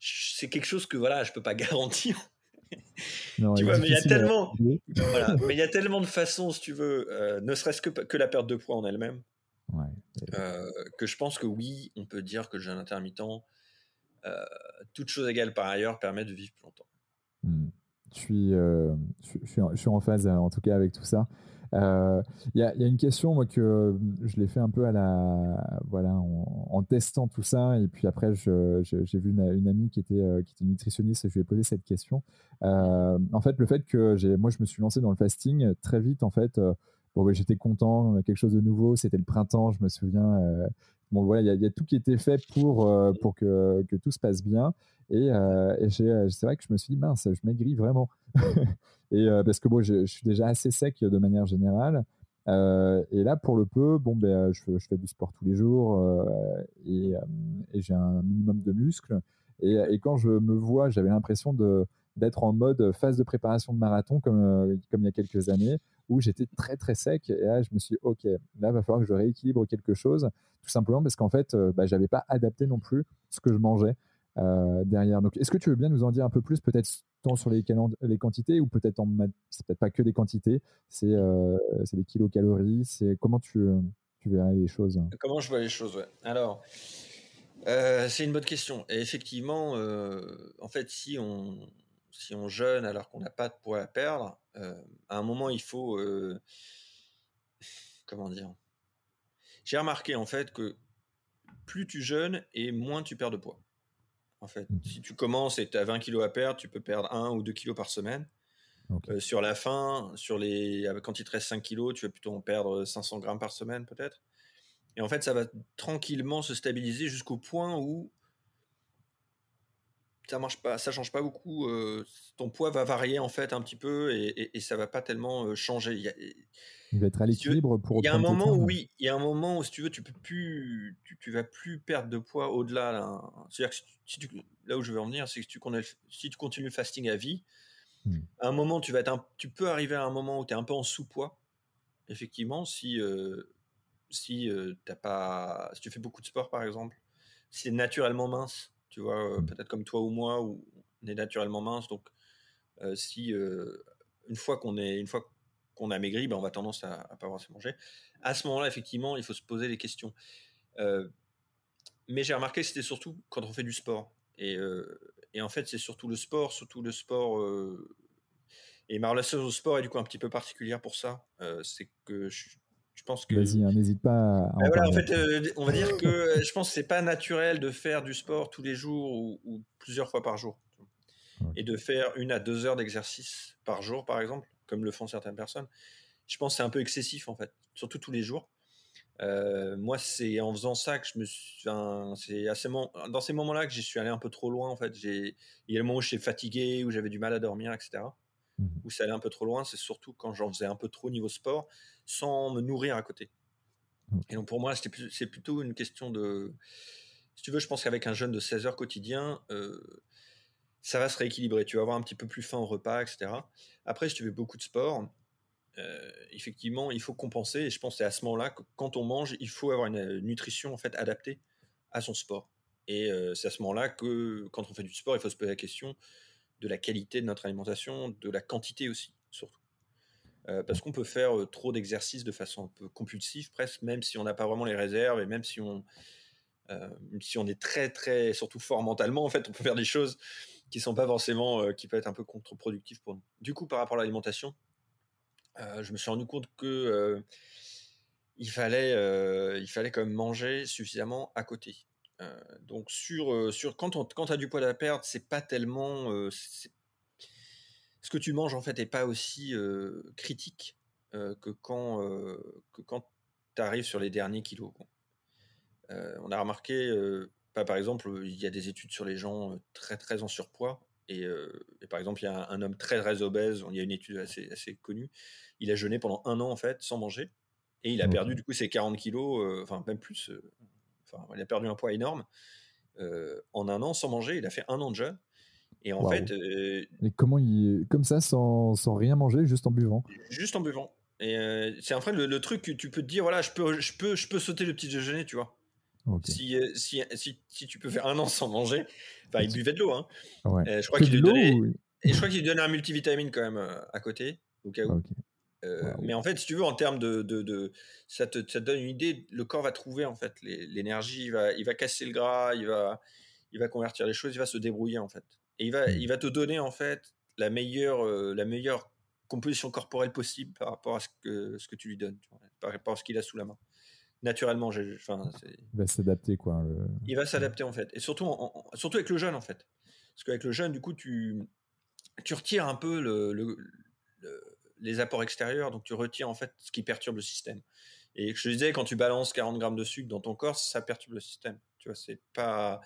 C'est quelque chose que voilà, je peux pas [LAUGHS] garantir tu vois, mais il y a tellement, mais il y a tellement de façons, si tu veux, euh, ne serait-ce que, que la perte de poids en elle-même, euh, que je pense que oui, on peut dire que le jeûne intermittent, euh, toute chose égale par ailleurs, permet de vivre plus longtemps. Hmm. Je, suis, je, suis, je, suis, en phase, en tout cas, avec tout ça. Il euh, y, a, une question, que je l'ai fait un peu à la, voilà, en, testant tout ça. Et puis après, j'ai vu une, amie qui était, euh, qui était nutritionniste et je lui ai posé cette question. Euh, en fait, le fait que moi, je me suis lancé dans le fasting très vite, en fait, bon, j'étais content, quelque chose de nouveau. C'était le printemps, je me souviens. bon, voilà, il y, a tout qui était fait pour, pour que, que tout se passe bien. Et, c'est vrai que je me suis dit, mince, je maigris vraiment. [LAUGHS] Et euh, parce que bon, je, suis déjà assez sec de manière générale. Euh, et là, pour le peu, bon, ben, je, fais du sport tous les jours euh, et, j'ai un minimum de muscles. Et, et, quand je me vois, j'avais l'impression d'être en mode phase de préparation de marathon comme, comme il y a quelques années, où j'étais très très sec. Et là, je me suis dit, OK, là, va falloir que je rééquilibre quelque chose, tout simplement parce qu'en fait, bah, je n'avais pas adapté non plus ce que je mangeais derrière. Donc, est-ce que tu veux bien nous en dire un peu plus, peut-être tant sur les, les quantités ou peut-être en c'est peut-être pas que des quantités, c'est euh, des kilocalories, c'est comment tu, tu les choses? Comment je vois les choses, ouais. Alors, euh, c'est une bonne question. Et effectivement, euh, en fait, si on, si on jeûne alors qu'on n'a pas de poids à perdre, à un moment, il faut. comment dire J'ai remarqué en fait que plus tu jeûnes et moins tu perds de poids. En fait, mmh. si tu commences et tu as 20 kilos à perdre, tu peux perdre 1 ou 2 kilos par semaine. Euh, sur la fin, sur les, quand il te reste 5 kilos, tu vas plutôt en perdre 500 grammes par semaine peut-être. Et en fait, ça va tranquillement se stabiliser jusqu'au point où ça marche pas, ça change pas beaucoup. Euh, ton poids va varier en fait un petit peu et, et, ça va pas tellement euh, changer. Il, va être à l'équilibre pour. Il y a un moment où oui, il y a un moment où si tu veux, tu peux plus, tu, vas plus perdre de poids au-delà. C'est-à-dire que si tu, là où je veux en venir, c'est que si tu, si tu continues le fasting à vie, hmm. à un moment tu vas être, tu peux arriver à un moment où tu es un peu en sous-poids. Effectivement, si euh, si t'as pas, si tu fais beaucoup de sport par exemple, si tu es naturellement mince tu vois, euh, mmh. peut-être comme toi ou moi, où on est naturellement mince. Donc, euh, si euh, une fois qu'on est, une fois qu'on a maigri, ben, on va tendance à, pas avoir se manger. À ce moment-là, effectivement, il faut se poser des questions. mais j'ai remarqué que c'était surtout quand on fait du sport. Et, et en fait, c'est surtout le sport, surtout le sport. et ma relation au sport est du coup un petit peu particulière pour ça. c'est que je, je pense que. Vas-y, hein, n'hésite pas. À en, bah en fait, euh, on va dire que euh, je pense que c'est pas naturel de faire du sport tous les jours ou, plusieurs fois par jour. Et de faire une à deux heures d'exercice par jour, par exemple, comme le font certaines personnes. Je pense que c'est un peu excessif, en fait, surtout tous les jours. Euh, moi, c'est en faisant ça que je me suis. c'est assez dans ces moments-là que j'y suis allé un peu trop loin, en fait. Il y a le moment où j'étais fatigué, où j'avais du mal à dormir, etc. Mmh. Où ça allait un peu trop loin, c'est surtout quand j'en faisais un peu trop niveau sport sans me nourrir à côté. Et donc pour moi, c'est plutôt une question de. Si tu veux, je pense qu'avec un jeûne de 16 heures quotidien, euh, ça va se rééquilibrer. Tu vas avoir un petit peu plus faim au repas, etc. Après, si tu fais beaucoup de sport, euh, effectivement, il faut compenser. Et je pense que c'est à ce moment-là que quand on mange, il faut avoir une nutrition en fait adaptée à son sport. Et euh, c'est à ce moment-là que quand on fait du sport, il faut se poser la question de la qualité de notre alimentation, de la quantité aussi, surtout. Euh, parce qu'on peut faire trop d'exercices de façon un peu compulsive, presque, même si on n'a pas vraiment les réserves et même si on, si on est très, très, surtout fort mentalement, en fait, on peut faire des choses qui sont pas forcément, qui peuvent être un peu contre-productives pour nous. Du coup, par rapport à l'alimentation, je me suis rendu compte que il fallait, il fallait quand même manger suffisamment à côté. Donc sur, sur quand, on, quand tu as du poids à perdre, c'est pas tellement ce que tu manges en fait est pas aussi critique que quand que quand tu arrives sur les derniers kilos. on a remarqué par exemple, il y a des études sur les gens très très en surpoids. Et, par exemple, il y a un, homme très très obèse, il y a une étude assez, assez connue, il a jeûné pendant un an en fait, sans manger, et il a perdu du coup ses 40 kilos, enfin même plus, enfin il a perdu un poids énorme en un an sans manger, il a fait un an de jeûne. Et en fait. et comment il. Comme ça, sans, sans, rien manger, juste en buvant? Juste en buvant. Et c'est en fait le, le, truc que tu peux te dire voilà, je peux, je peux, je peux sauter le petit déjeuner, tu vois. Si, si, si, si, tu peux faire un an sans manger, enfin, il buvait de l'eau. Hein. je crois qu'il lui donnait, et je crois qu'il donnait un multivitamine quand même à côté, au cas où. Mais en fait, si tu veux, en termes de, de, de ça, te, ça, te, donne une idée. Le corps va trouver en fait l'énergie, il va, il va casser le gras, il va, il va convertir les choses, il va se débrouiller en fait. Et il va, mmh. il va te donner en fait la meilleure, la meilleure composition corporelle possible par rapport à ce que, ce que tu lui donnes, par rapport à ce qu'il a sous la main naturellement. Enfin, il va s'adapter, quoi. Il va s'adapter, en fait. Et surtout, surtout avec le jeune, en fait. Parce qu'avec le jeune, du coup, tu, tu retires un peu le, les apports extérieurs, donc tu retires, en fait, ce qui perturbe le système. Et je te disais, quand tu balances 40 grammes de sucre dans ton corps, ça perturbe le système. Tu vois, c'est pas.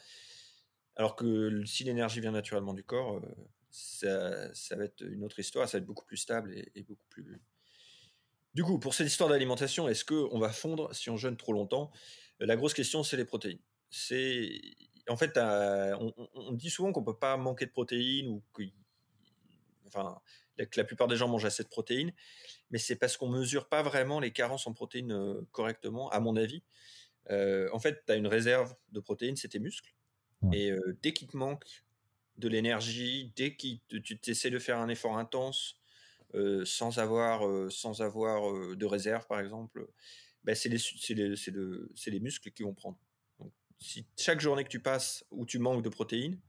Alors que si l'énergie vient naturellement du corps, euh, ça, va être une autre histoire, ça va être beaucoup plus stable et, beaucoup plus du coup, pour cette histoire d'alimentation, est-ce qu'on va fondre si on jeûne trop longtemps? La grosse question, c'est les protéines. C'est en fait, on, dit souvent qu'on peut pas manquer de protéines ou que, enfin, que la plupart des gens mangent assez de protéines, mais c'est parce qu'on mesure pas vraiment les carences en protéines euh, correctement, à mon avis. Euh, en fait, tu as une réserve de protéines, c'est tes muscles. Et euh, dès qu'il te manque de l'énergie, dès que tu essaies de faire un effort intense, euh, sans avoir, sans avoir de réserve, par exemple, ben c'est les, les, les, muscles qui vont prendre. Donc, si chaque journée que tu passes où tu manques de protéines,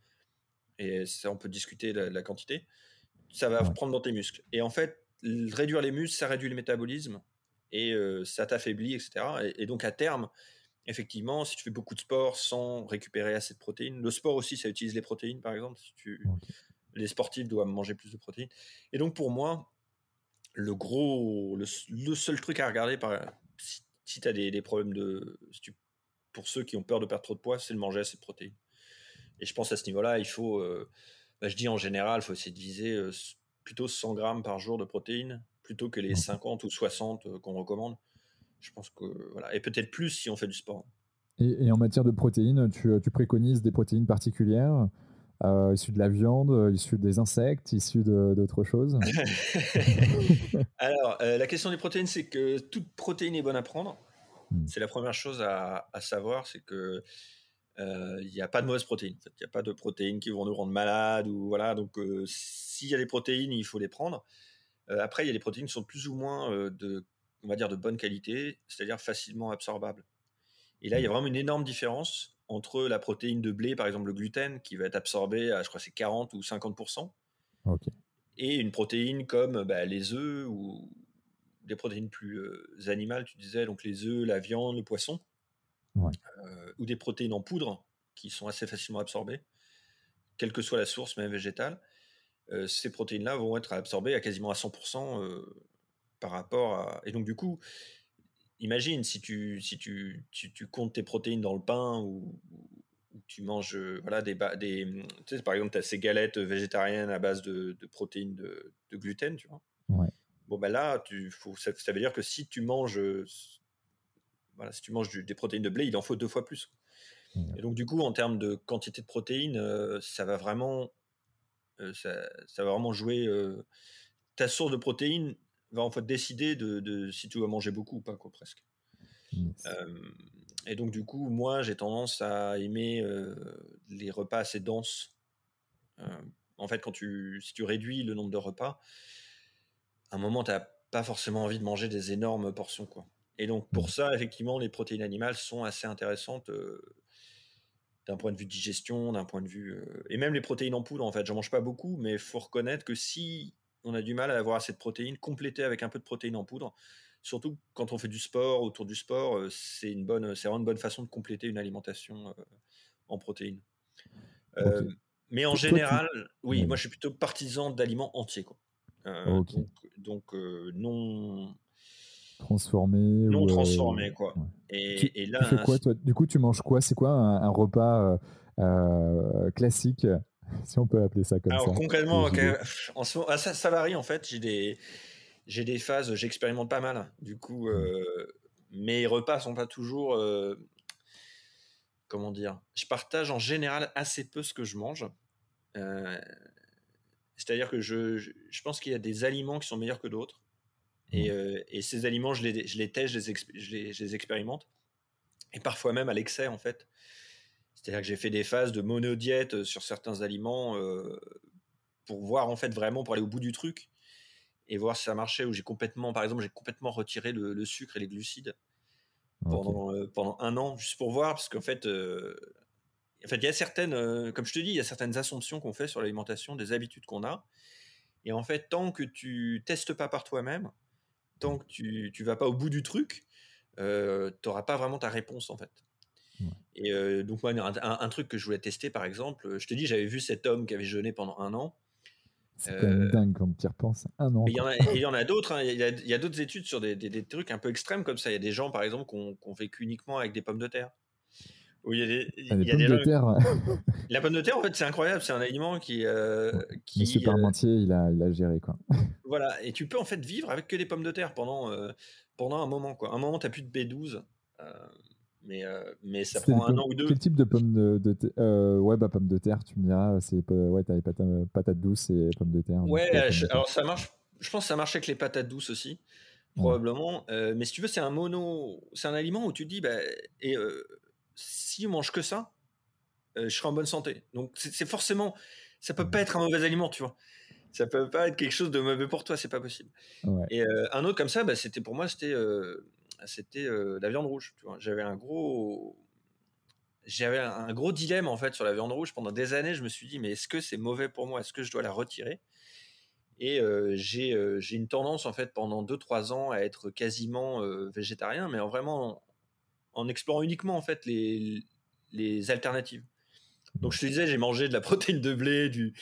et ça on peut discuter la, la quantité, ça va prendre dans tes muscles. Et en fait, réduire les muscles, ça réduit le métabolisme et ça t'affaiblit, etc. Et, donc à terme, effectivement, si tu fais beaucoup de sport sans récupérer assez de protéines, le sport aussi, ça utilise les protéines, par exemple. Si tu, Les sportifs doivent manger plus de protéines. Et donc pour moi, le gros, le, seul truc à regarder, par, si, tu as des, problèmes de. pour ceux qui ont peur de perdre trop de poids, c'est de manger assez de protéines. Et je pense à ce niveau-là, il faut. Euh, bah, je dis en général, il faut essayer de viser euh, plutôt 100 grammes par jour de protéines plutôt que les 50 ou 60 euh, qu'on recommande. Je pense que. Voilà. Et peut-être plus si on fait du sport. Et, en matière de protéines, tu, tu préconises des protéines particulières euh, issus de la viande, euh, issus des insectes, issus d'autres choses? [LAUGHS] Alors, euh, la question des protéines, c'est que toute protéine est bonne à prendre. Hmm. C'est la première chose à, savoir, c'est que il n'y a pas de mauvaises protéines. Il n'y a pas de protéines qui vont nous rendre malades ou voilà. Donc, s'il y a des protéines, il faut les prendre. après, il y a des protéines qui sont plus ou moins de, on va dire, de bonne qualité, c'est-à-dire facilement absorbables. Et là, il y a vraiment une énorme différence entre la protéine de blé, par exemple le gluten, qui va être absorbé à, je crois, c'est 40 ou 50%, et une protéine comme bah, les œufs ou des protéines plus euh, animales, tu disais, donc les œufs, la viande, le poisson, euh, ou des protéines en poudre qui sont assez facilement absorbées, quelle que soit la source, même végétale. Euh, ces protéines-là vont être absorbées à quasiment à 100% par rapport à... Et donc du coup, imagine si tu, si tu, tu, comptes tes protéines dans le pain ou, tu manges euh, voilà, des, des tu sais, par exemple, tu as ces galettes végétariennes à base de, protéines de, gluten, tu vois. Bon, ben là, tu, faut, ça, veut dire que si tu manges, voilà, si tu manges des protéines de blé, il en faut deux fois plus. Et donc, du coup, en termes de quantité de protéines, euh, ça va vraiment ça, ça, va vraiment jouer. ta source de protéines va en fait décider de, si tu vas manger beaucoup ou pas, quoi, presque. et donc, du coup, moi, j'ai tendance à aimer les repas assez denses. en fait, quand tu, si tu réduis le nombre de repas, à un moment, tu n'as pas forcément envie de manger des énormes portions. Quoi. Et donc, pour mmh. ça, effectivement, les protéines animales sont assez intéressantes d'un point de vue digestion, d'un point de vue. et même les protéines en poudre, en fait. J'en mange pas beaucoup, mais il faut reconnaître que si on a du mal à avoir assez de protéines, compléter avec un peu de protéines en poudre, surtout quand on fait du sport, autour du sport, c'est une bonne, c'est vraiment une bonne façon de compléter une alimentation en protéines. mais en général, oui, moi je suis plutôt partisan d'aliments entiers. Quoi. Donc, non transformé non transformé quoi et, là tu fais quoi toi? Du coup tu manges quoi? C'est quoi un, repas classique [LAUGHS] si on peut appeler ça comme Alors, ça? concrètement, en ce moment, ça, varie en fait. J'ai des, j'ai des phases, j'expérimente pas mal. Du coup, mmh. euh, mes repas sont pas toujours. Euh, comment dire? Je partage en général assez peu ce que je mange. Euh, c'est-à-dire que je, je, pense qu'il y a des aliments qui sont meilleurs que d'autres. Et, mmh. et, ces aliments, je les, je les teste, je les, je les, je les expérimente. Et parfois même à l'excès, en fait. C'est-à-dire que j'ai fait des phases de monodiète euh, sur certains aliments euh, pour voir en fait vraiment pour aller au bout du truc et voir si ça marchait. Où j'ai complètement, par exemple, j'ai complètement retiré le, sucre et les glucides pendant, euh, pendant un an juste pour voir parce qu'en fait, en fait, il y a certaines, comme je te dis, il y a certaines assumptions qu'on fait sur l'alimentation, des habitudes qu'on a. Et en fait, tant que tu testes pas par toi-même, tant que tu, tu vas pas au bout du truc, tu n'auras pas vraiment ta réponse en fait. Et donc, moi, un, truc que je voulais tester, par exemple, je te dis, j'avais vu cet homme qui avait jeûné pendant un an. C'est quand même dingue quand tu y repenses. Un an. Il y, en a, d'autres. Hein. Il y a, d'autres études sur des, des, trucs un peu extrêmes comme ça. Il y a des gens, par exemple, qui ont, vécu uniquement avec des pommes de terre. Il y a des, il y a des pommes de terre. [LAUGHS] La pomme de terre, en fait, c'est incroyable. C'est un aliment qui. Euh, qui Monsieur Parmentier, il, a, il a géré, quoi. [LAUGHS] Voilà. Et tu peux, en fait, vivre avec que des pommes de terre pendant, pendant un moment, quoi. Un moment, tu n'as plus de B12 mais, euh, mais ça prend un an ou deux. Quel type de pommes de, de euh, ouais bah pommes de terre, tu me diras, ouais t'as les patates, patates, douces et pommes de terre. Ouais, alors ça marche. Je pense que ça marche avec les patates douces aussi, probablement. Euh, mais si tu veux, c'est un mono, c'est un aliment où tu te dis, bah, et on mange que ça, je serai en bonne santé. Donc c'est forcément, ça peut pas être un mauvais aliment, tu vois. Ça peut pas être quelque chose de mauvais pour toi, c'est pas possible. Et un autre comme ça, bah, c'était pour moi, c'était c'était la viande rouge. J'avais un gros, j'avais un gros dilemme en fait sur la viande rouge pendant des années. Je me suis dit mais est-ce que c'est mauvais pour moi? Est-ce que je dois la retirer? Et j'ai j'ai une tendance en fait pendant 2-3 ans à être quasiment végétarien, mais en vraiment en, explorant uniquement en fait les les alternatives. Donc je te disais j'ai mangé de la [LAUGHS] protéine de blé, du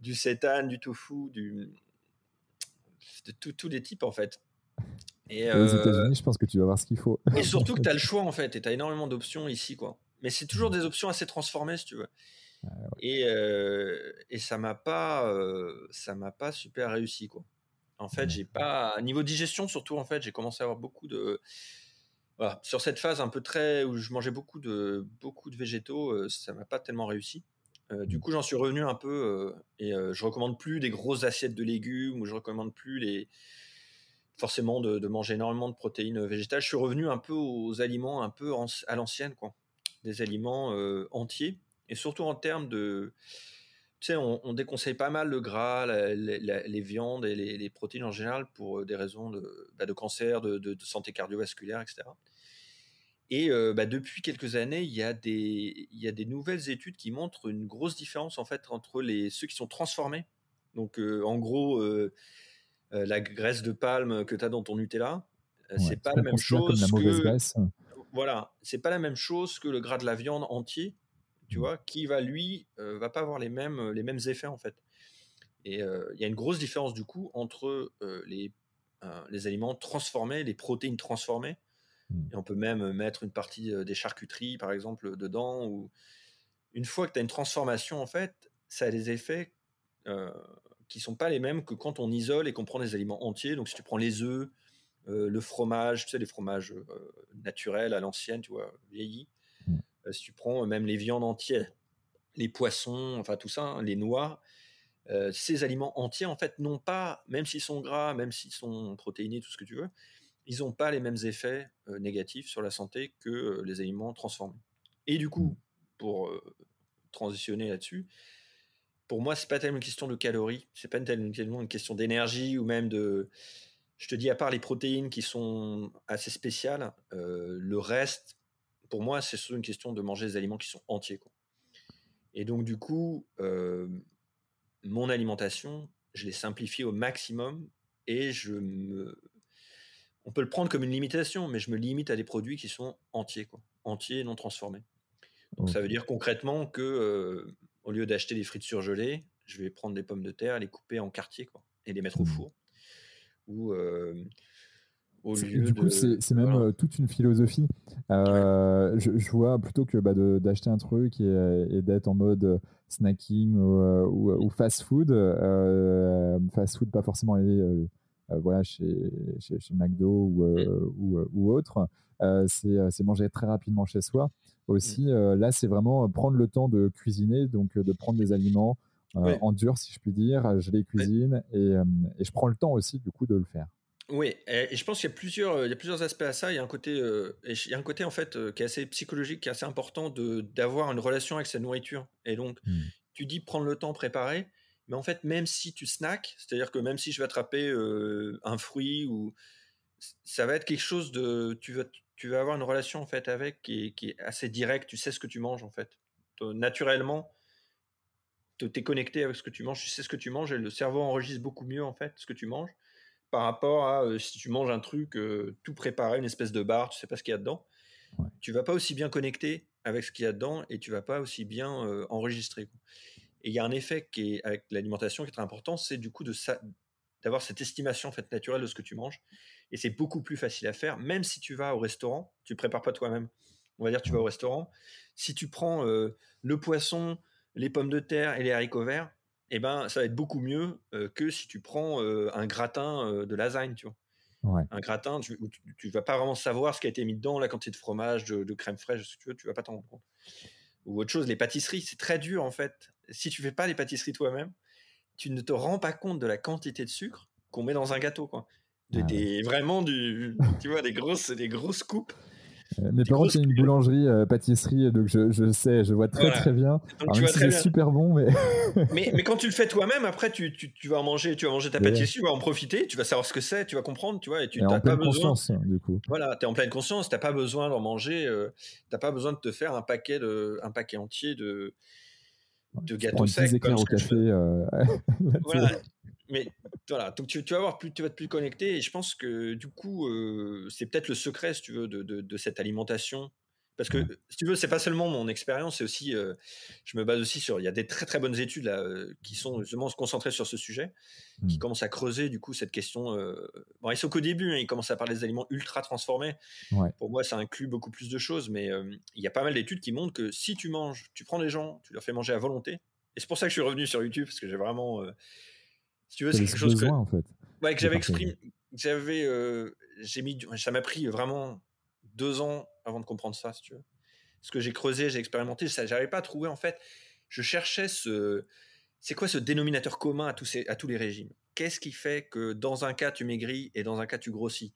du sétane, du tofu, du de tous les types en fait. Et aux euh, États-Unis, je pense que tu vas voir ce qu'il faut. Et [LAUGHS] surtout que tu as le choix en fait, et tu as énormément d'options ici, quoi. Mais c'est toujours des options assez transformées, si tu veux. Et, euh, et ça m'a pas, euh, ça m'a pas super réussi, quoi. En fait, j'ai pas, niveau digestion surtout, en fait, j'ai commencé à avoir beaucoup de, voilà, sur cette phase un peu très où je mangeais beaucoup de, beaucoup de végétaux, ça m'a pas tellement réussi. du coup, j'en suis revenu un peu et je recommande plus des grosses assiettes de légumes ou je recommande plus les forcément de, manger énormément de protéines végétales. Je suis revenu un peu aux aliments un peu à l'ancienne, quoi. Des aliments euh, entiers. Et surtout en termes de. Tu sais, on, déconseille pas mal le gras, les viandes et les, protéines en général pour euh, des raisons de, bah, de cancer, de, santé cardiovasculaire, etc. Et euh, bah, depuis quelques années, il y, a des, il y a des nouvelles études qui montrent une grosse différence en fait entre les, ceux qui sont transformés. Donc, en gros, euh, la graisse de palme que tu as dans ton Nutella, euh, c'est pas la même chose que voilà, c'est pas la même chose que le gras de la viande entier, tu mmh. vois, qui va lui va pas avoir les mêmes les mêmes effets en fait. Et il y a une grosse différence du coup entre les les aliments transformés, les protéines transformées. Mmh. Et on peut même mettre une partie des charcuteries, par exemple, dedans. Ou une fois que tu as une transformation, en fait, ça a des effets qui sont pas les mêmes que quand on isole et qu'on prend des aliments entiers. Donc si tu prends les œufs, euh, le fromage, tu sais, les fromages euh, naturels à l'ancienne, tu vois, vieillis. Mmh. Euh, si tu prends même les viandes entières, les poissons, enfin tout ça, hein, les noix, ces aliments entiers, en fait, n'ont pas, même s'ils sont gras, même s'ils sont protéinés, tout ce que tu veux, ils n'ont pas les mêmes effets négatifs sur la santé que les aliments transformés. Et du coup, pour transitionner là-dessus, pour moi, c'est pas tellement une question de calories, c'est pas tellement une question d'énergie ou même de. Je te dis, à part les protéines qui sont assez spéciales, le reste, pour moi, c'est surtout une question de manger des aliments qui sont entiers. Et donc, du coup, mon alimentation, je l'ai simplifiée au maximum et je me. On peut le prendre comme une limitation, mais je me limite à des produits qui sont entiers, quoi. entiers et non transformés. Donc, ça veut dire concrètement que au lieu d'acheter des frites surgelées, je vais prendre des pommes de terre, les couper en quartiers quoi, et les mettre au mmh. four. Ou au lieu du coup, c'est même toute une philosophie. je, vois plutôt que bah, d'acheter un truc et, d'être en mode snacking ou, fast food. fast food, pas forcément voilà, chez, chez, McDo ou, mmh. ou, autre. c'est manger très rapidement chez soi aussi. Mmh. là, c'est vraiment prendre le temps de cuisiner, donc de prendre des aliments en dur, si je puis dire. Je les cuisine et, et, je prends le temps aussi, du coup, de le faire. Oui, et, je pense qu'il y a plusieurs, il y a plusieurs aspects à ça. Il y a un côté, il y a un côté en fait qui est assez psychologique, qui est assez important de d'avoir une relation avec sa nourriture. Et donc, mmh. tu dis prendre le temps, préparer. Mais en fait, même si tu snacks, c'est-à-dire que même si je vais attraper un fruit ou ça va être quelque chose de, tu vas, tu vas avoir une relation en fait avec qui est, assez directe. Tu sais ce que tu manges en fait. Naturellement, tu es connecté avec ce que tu manges. Tu sais ce que tu manges et le cerveau enregistre beaucoup mieux en fait ce que tu manges par rapport à si tu manges un truc tout préparé, une espèce de bar, tu sais pas ce qu'il y a dedans. Tu vas pas aussi bien connecter avec ce qu'il y a dedans et tu vas pas aussi bien enregistrer. Et il y a un effet qui est avec l'alimentation qui est très important, c'est du coup de d'avoir cette estimation en fait naturelle de ce que tu manges et c'est beaucoup plus facile à faire, même si tu vas au restaurant, tu ne prépares pas toi-même. On va dire, tu vas au restaurant. Si tu prends euh, le poisson, les pommes de terre et les haricots verts, eh ben, ça va être beaucoup mieux euh, que si tu prends euh, un gratin de lasagne, tu vois. Un gratin, tu, ne vas pas vraiment savoir ce qui a été mis dedans, la quantité de fromage, de, crème fraîche, si tu veux, tu vas pas t'en rendre compte. Ou autre chose, les pâtisseries, c'est très dur en fait. Si tu fais pas les pâtisseries toi-même, tu ne te rends pas compte de la quantité de sucre qu'on met dans un gâteau, quoi. Ah des, vraiment du, tu vois, des grosses, des grosses coupes. Euh, mes parents ont une boulangerie, euh, pâtisserie, donc je, je, sais, je vois très très bien. c'est super bon, mais... [LAUGHS] mais... mais. quand tu le fais toi-même, après tu, tu, tu, vas en manger, tu vas manger ta pâtisserie, tu vas en profiter, tu vas savoir ce que c'est, tu vas comprendre, tu vois, et tu n'as pas besoin. Conscience, du coup. Voilà, tu es en pleine conscience, tu n'as pas besoin d'en manger, euh, tu n'as pas besoin de te faire un paquet, de, un paquet entier de, de gâteaux secs. Comme au café. [LAUGHS] voilà, mais voilà, donc tu, vas voir plus, tu vas être plus connecté et je pense que du coup, euh, c'est peut-être le secret, si tu veux, de, de, cette alimentation. Parce que, si tu veux, c'est pas seulement mon expérience, c'est aussi, euh, je me base aussi sur, il y a des très très bonnes études là, euh, qui sont justement concentrées sur ce sujet, qui mmh. commencent à creuser du coup cette question. bon, ils sont qu'au début, hein, ils commencent à parler des aliments ultra transformés. Pour moi, ça inclut beaucoup plus de choses, mais il y a pas mal d'études qui montrent que si tu manges, tu prends les gens, tu leur fais manger à volonté. Et c'est pour ça que je suis revenu sur YouTube, parce que j'ai vraiment si tu veux, c'est quelque chose que, en fait, ouais, que j'avais exprimé. J'avais, euh, j'ai mis, ça m'a pris vraiment deux ans avant de comprendre ça, si tu veux. Ce que j'ai creusé, j'ai expérimenté, ça, j'arrivais pas à trouver en fait. Je cherchais ce, c'est quoi ce dénominateur commun à tous, ces, à tous les régimes? Qu'est-ce qui fait que dans un cas tu maigris et dans un cas tu grossis?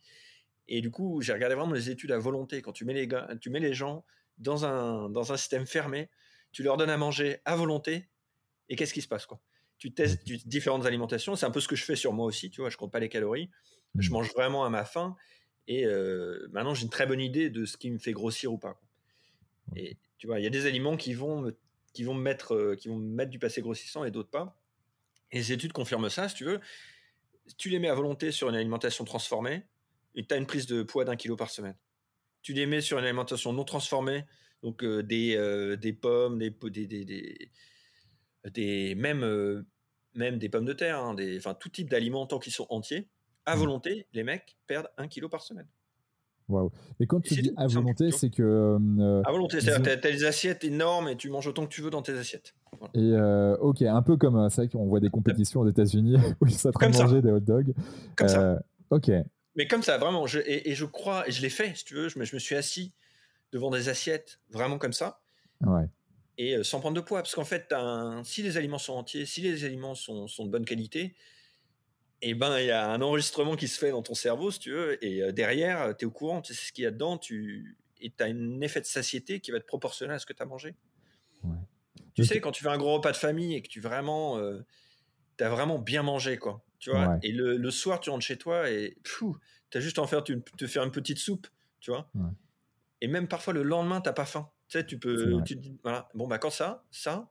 Et du coup, j'ai regardé vraiment les études à volonté. Quand tu mets les, tu mets les gens dans un, dans un système fermé, tu leur donnes à manger à volonté, et qu'est-ce qui se passe quoi? Tu testes différentes alimentations. C'est un peu ce que je fais sur moi aussi, tu vois, je compte pas les calories. Je mmh. mange vraiment à ma faim. Et euh, maintenant, j'ai une très bonne idée de ce qui me fait grossir ou pas. Et tu vois, il y a des aliments qui vont me, qui vont me mettre, euh, qui vont me mettre du passé grossissant et d'autres pas. Et les études confirment ça, si tu veux. tu les mets à volonté sur une alimentation transformée, et tu as une prise de poids d'un kilo par semaine. Tu les mets sur une alimentation non transformée, donc euh, des, des pommes, des, des, des des, même, même des pommes de terre, hein, des, enfin, tout type d'aliments tant qu'ils sont entiers, à mmh. volonté, les mecs perdent un kilo par semaine. Waouh. Et quand tu dis à volonté, c'est que. Euh, à volonté, c'est-à-dire tu as, des assiettes énormes et tu manges autant que tu veux dans tes assiettes. Et euh, ok, un peu comme c'est vrai qu'on voit des compétitions aux États-Unis [LAUGHS] où ils sont de manger des hot dogs. Comme ça. Ok. Mais comme ça, vraiment. Je, et, je crois, et je l'ai fait, si tu veux, je me, je me suis assis devant des assiettes vraiment comme ça. Ouais et sans prendre de poids. Parce qu'en fait, si les aliments sont entiers, si les aliments sont, de bonne qualité, et eh ben il y a un enregistrement qui se fait dans ton cerveau, si tu veux, et derrière, tu es au courant, tu sais ce qu'il y a dedans, tu et tu as un effet de satiété qui va être proportionnel à ce que tu as mangé. Tu sais, quand tu fais un gros repas de famille et que tu vraiment, tu as vraiment bien mangé, quoi. Tu vois, et le, soir, tu rentres chez toi et tu as juste envie de te faire une petite soupe, tu vois. Et même parfois, le lendemain, tu n'as pas faim. Tu sais, tu peux. Tu voilà, bon, bah, quand ça, ça,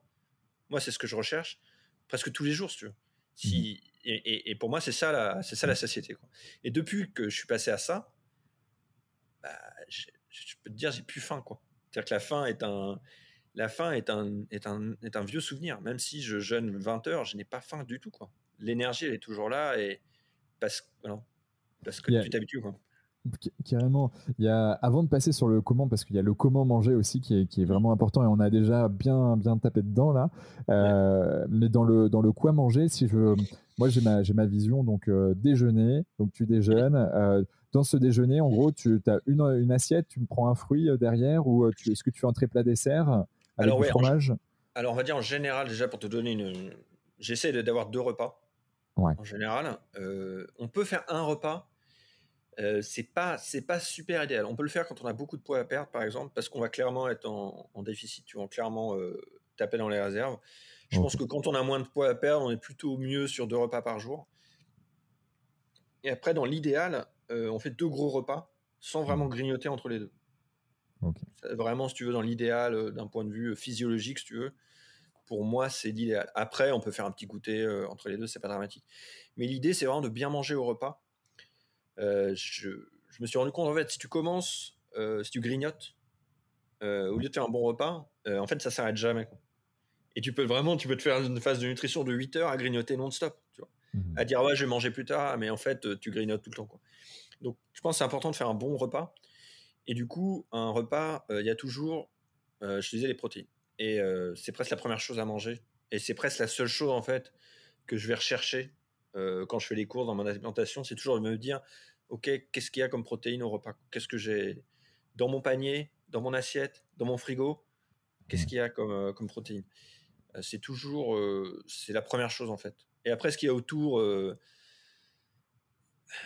moi, c'est ce que je recherche presque tous les jours, si tu veux. Si, mmh et, et, pour moi, c'est ça, la, c'est ça la satiété. Quoi. Et depuis que je suis passé à ça, bah, je, peux te dire, j'ai plus faim. Quoi. C'est-à-dire que la faim est un, la faim est un, est un, est un vieux souvenir. Même si je jeûne 20 heures, je n'ai pas faim du tout. Quoi. L'énergie, elle est toujours là et parce, voilà, parce que tu t'habitues. Quoi. Carrément. Il y a, avant de passer sur le comment, parce qu'il y a le comment manger aussi qui est, qui est, vraiment important et on a déjà bien, bien tapé dedans là. Euh, mais dans le, dans le quoi manger, si je, moi j'ai ma, ma vision, donc euh, déjeuner, donc tu déjeunes. Euh, dans ce déjeuner, en gros, tu as une, une assiette, tu me prends un fruit derrière ou est-ce que tu fais un très plat dessert avec alors, du fromage? Alors on va dire en général, déjà pour te donner une. J'essaie d'avoir deux repas. En général, on peut faire un repas euh, c'est pas c'est pas super idéal. On peut le faire quand on a beaucoup de poids à perdre, par exemple, parce qu'on va clairement être en, déficit. Tu vas clairement euh, taper dans les réserves. Je pense que quand on a moins de poids à perdre, on est plutôt mieux sur deux repas par jour. Et après, dans l'idéal, euh, on fait deux gros repas sans mmh. vraiment grignoter entre les deux. Vraiment, si tu veux, dans l'idéal, d'un point de vue physiologique, si tu veux, pour moi, c'est l'idéal. Après, on peut faire un petit goûter entre les deux, c'est pas dramatique. Mais l'idée, c'est vraiment de bien manger au repas euh, je, me suis rendu compte, en fait, si tu commences, euh, si tu grignotes, euh, au lieu de faire un bon repas, en fait, ça s'arrête jamais. Et tu peux vraiment, tu peux te faire une phase de nutrition de 8 heures à grignoter non-stop, tu vois. Mmh à dire, ouais, je vais manger plus tard, mais en fait, tu grignotes tout le temps, quoi. Donc, je pense que c'est important de faire un bon repas. Et du coup, un repas, il y a toujours, je disais, les protéines. Et c'est presque la première chose à manger. Et c'est presque la seule chose, en fait, que je vais rechercher euh, quand je fais les cours dans mon alimentation, c'est toujours de me dire, ok, qu'est-ce qu'il y a comme protéines au repas? Qu'est-ce que j'ai dans mon panier, dans mon assiette, dans mon frigo? Qu'est-ce qu'il y a comme, euh, comme protéines? euh, C'est toujours, c'est la première chose en fait. Et après, ce qu'il y a autour,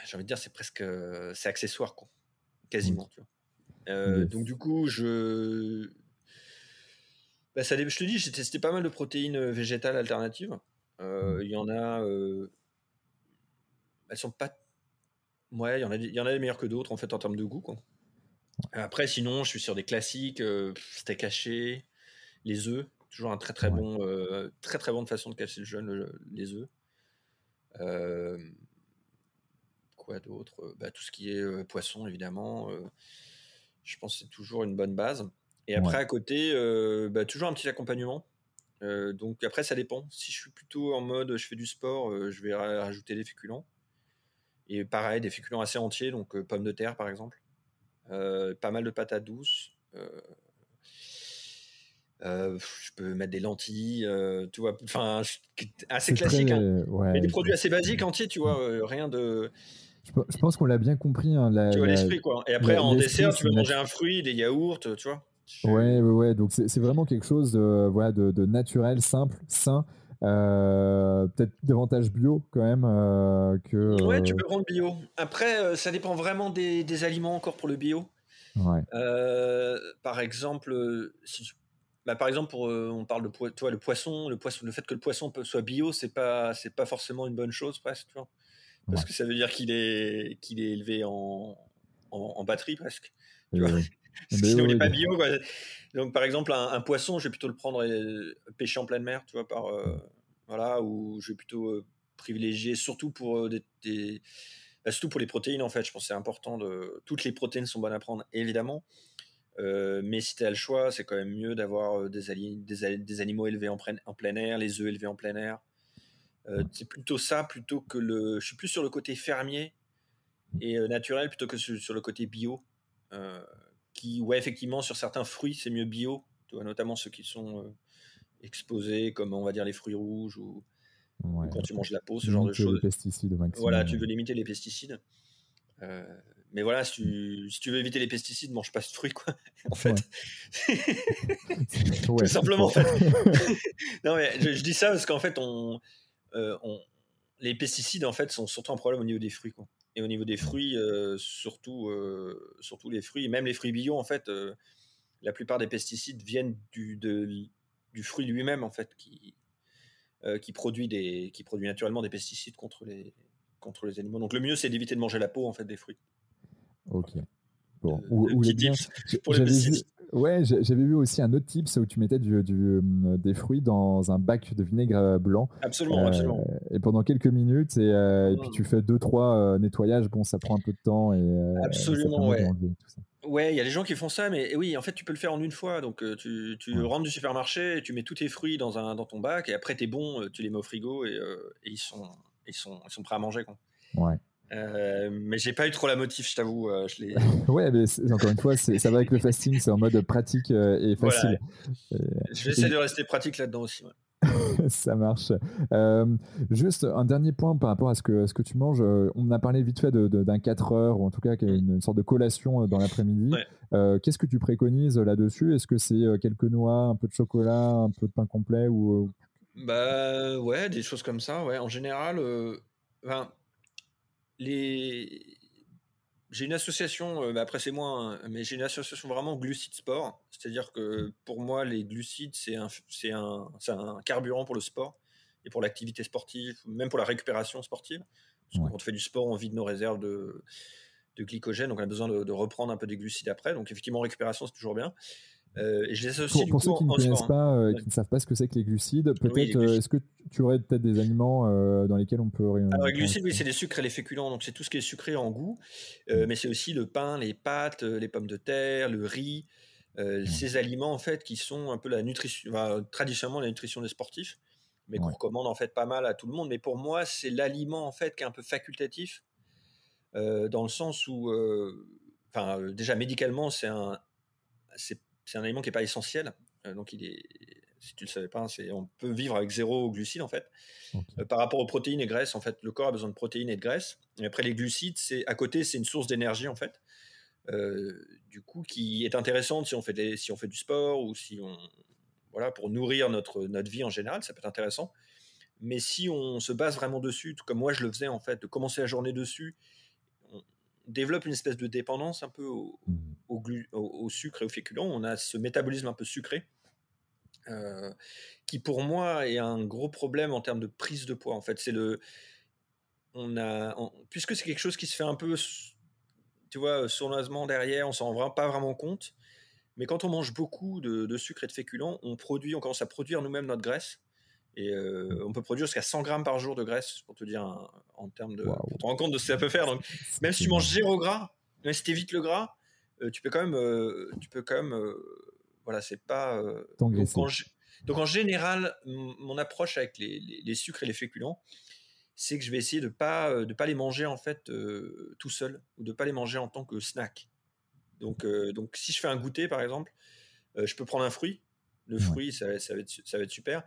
j'ai envie de dire, c'est presque, c'est accessoire quoi, quasiment. Tu vois. Donc du coup, je bah, ça, je te dis, j'ai testé pas mal de protéines végétales alternatives. Mmh. Il y en a, elles sont pas. Ouais, il y en a, il y en a des meilleures que d'autres en fait en termes de goût. Quoi. Après, sinon, je suis sur des classiques, euh, steak haché, les œufs, toujours un très très bon, euh, très très bonne façon de casser le jeûne, les œufs. Euh, quoi d'autre? Bah, Tout ce qui est poisson, évidemment. je pense que c'est toujours une bonne base. Et après, à côté, bah, toujours un petit accompagnement. donc après, ça dépend. Si je suis plutôt en mode je fais du sport, je vais rajouter des féculents. Et pareil, des féculents assez entiers, donc euh, pommes de terre par exemple. Euh, pas mal de patates douces. Euh, je peux mettre des lentilles, tu vois, enfin, assez classique. Hein. des produits assez basiques entiers, tu vois, rien de. Je, pense qu'on l'a bien compris. Hein, tu vois l'esprit, quoi. Et après, en dessert, tu veux manger un fruit, des yaourts, tu vois. Ouais, ouais, ouais. Donc, c'est vraiment quelque chose de, voilà, de, de naturel, simple, sain. Euh, peut-être davantage bio quand même euh, que. Ouais, tu peux prendre bio. Après, euh, ça dépend vraiment des, aliments encore pour le bio. Ouais. par exemple, si bah, par exemple, pour, on parle de toi, le poisson, le poisson, le fait que le poisson soit bio, c'est pas, c'est pas forcément une bonne chose presque, tu vois, parce que ça veut dire qu'il est, qu'il est élevé en, en, batterie presque. Tu vois [LAUGHS] Sinon, il n'est pas bio. Donc, par exemple, un, poisson, je vais plutôt le prendre et pêcher en pleine mer, tu vois, par, euh, voilà, ou je vais plutôt euh, privilégier, surtout pour euh, des, bah, surtout pour les protéines, en fait. Je pense que c'est important de. Toutes les protéines sont bonnes à prendre, évidemment. Mais si tu as le choix, c'est quand même mieux d'avoir des, des, des, animaux élevés en, en, plein air, les œufs élevés en plein air. c'est plutôt ça, plutôt que le. Je suis plus sur le côté fermier et naturel plutôt que sur, le côté bio qui, ouais, effectivement, sur certains fruits, c'est mieux bio, tu vois, notamment ceux qui sont euh, exposés, comme on va dire les fruits rouges ou, quand tu manges la peau, ce genre de choses. Pesticides Voilà, tu veux limiter les pesticides. Euh, mais voilà, si tu, si tu, veux éviter les pesticides, mange pas de fruits, quoi. [LAUGHS] en fait. [LAUGHS] Tout simplement, en fait. [LAUGHS] non, mais je, dis ça parce qu'en fait, on, on, les pesticides, en fait, sont surtout un problème au niveau des fruits, quoi. Et au niveau des fruits, surtout, surtout les fruits, même les fruits bio, en fait, la plupart des pesticides viennent du, du fruit lui-même, en fait, qui, qui, produit des, qui produit naturellement des pesticides contre les, contre les animaux. Donc le mieux, c'est d'éviter de manger la peau, en fait, des fruits. Ok. Bon. ou, ou bien, pour les pesticides. Ouais, j'avais vu aussi un autre tips où tu mettais du, du, des fruits dans un bac de vinaigre blanc. Absolument, absolument. Et pendant quelques minutes, et, et puis tu mmh. fais deux, trois nettoyages. Bon, ça prend un peu de temps. Et, absolument, ouais. Ouais, il y a des gens qui font ça, mais oui, en fait, tu peux le faire en une fois. Donc, tu, tu rentres du supermarché, tu mets tous tes fruits dans, un, dans ton bac, et après, t'es bon, tu les mets au frigo, et, et ils, sont, ils, sont, ils sont prêts à manger. Quoi. Ouais. Euh, mais j'ai pas eu trop la motif, je t'avoue. Euh, [LAUGHS] ouais, mais encore une fois, ça va avec le fasting, c'est en mode pratique euh, et facile. je vais essayer de rester pratique là-dedans aussi. [LAUGHS] ça marche. juste un dernier point par rapport à ce que, ce que tu manges. On a parlé vite fait d'un 4 heures, ou en tout cas une, une sorte de collation dans l'après-midi. Qu'est-ce que tu préconises là-dessus? Est-ce que c'est quelques noix, un peu de chocolat, un peu de pain complet ou... Bah ouais, des choses comme ça. Ouais. En général, enfin, les... J'ai une association, euh, bah, après c'est moi, hein, mais j'ai une association vraiment glucides sport. C'est-à-dire que pour moi, les glucides, c'est un, c'est un, un, carburant pour le sport et pour l'activité sportive, même pour la récupération sportive. Parce quand on fait du sport, on vide nos réserves de, de glycogène, donc on a besoin de, de, reprendre un peu des glucides après. Donc effectivement, récupération, c'est toujours bien. Euh, et je les associe pour, ceux qui ne connaissent pas, euh, qui ne savent pas ce que c'est que les glucides, peut-être, euh, est-ce que tu aurais peut-être des aliments dans lesquels on peut. Alors, les glucides, oui, c'est les sucres et les féculents, donc c'est tout ce qui est sucré en goût, mm. mais c'est aussi le pain, les pâtes, les pommes de terre, le riz, mm. ces aliments en fait qui sont un peu la nutrition, traditionnellement la nutrition des sportifs, mais qu'on recommande en fait pas mal à tout le monde. Mais pour moi, c'est l'aliment en fait qui est un peu facultatif, dans le sens où, enfin, déjà médicalement, c'est un, c'est c'est un aliment qui n'est pas essentiel. Euh, donc, il est, si tu ne le savais pas, c'est, on peut vivre avec zéro glucides en fait. Euh, par rapport aux protéines et graisses, en fait, le corps a besoin de protéines et de graisses. Et après, les glucides, c'est à côté, c'est une source d'énergie en fait. Euh, du coup, qui est intéressante si on fait des, si on fait du sport ou si on voilà pour nourrir notre notre vie en général, ça peut être intéressant. Mais si on se base vraiment dessus, comme moi je le faisais en fait, de commencer la journée dessus développe une espèce de dépendance un peu au, mmh. au, sucre et au féculent. On a ce métabolisme un peu sucré. Euh, qui pour moi est un gros problème en termes de prise de poids. En fait, c'est le, on a, puisque c'est quelque chose qui se fait un peu, tu vois, sournoisement derrière, on s'en rend pas vraiment compte. Mais quand on mange beaucoup de, de, sucre et de féculents, on produit, on commence à produire nous-mêmes notre graisse. Et euh, on peut produire jusqu'à 100 grammes par jour de graisse, pour te dire en termes de. Pour te rendre compte de ce que ça peut faire. Donc, même si tu manges zéro gras, même si tu évites le gras, euh, tu peux quand même. Euh, tu peux quand même voilà, c'est pas. Donc en, donc, en, général, mon approche avec les, les, sucres et les féculents, c'est que je vais essayer de pas de pas les manger en fait tout seul ou de pas les manger en tant que snack. Donc, donc si je fais un goûter par exemple, je peux prendre un fruit. Le fruit, ça, ça, va être, ça va être super.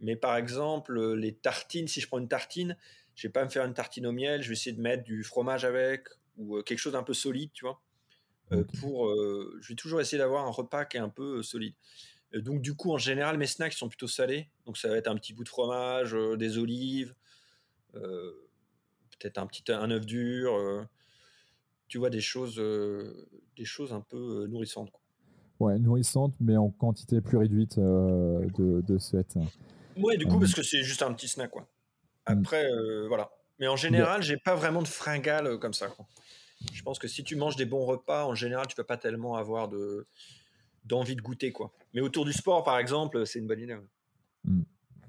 Mais par exemple, euh, les tartines, si je prends une tartine, je vais pas me faire une tartine au miel, je vais essayer de mettre du fromage avec ou euh, quelque chose d'un peu solide, tu vois. Euh, pour, je vais toujours essayer d'avoir un repas qui est un peu solide. donc du coup, en général, mes snacks sont plutôt salés. Donc ça va être un petit bout de fromage, des olives, peut-être un petit un œuf dur. tu vois des choses, des choses un peu nourrissantes. Quoi. Ouais, nourrissantes, mais en quantité plus réduite de, de. Ouais, du coup, parce que c'est juste un petit snack, quoi. Mmh. Après, euh, voilà. Mais en général, j'ai pas vraiment de fringales euh, comme ça. Quoi. Je pense que si tu manges des bons repas, en général, tu peux pas tellement avoir de d'envie de goûter, quoi. Mais autour du sport, par exemple, c'est une bonne idée. Mmh.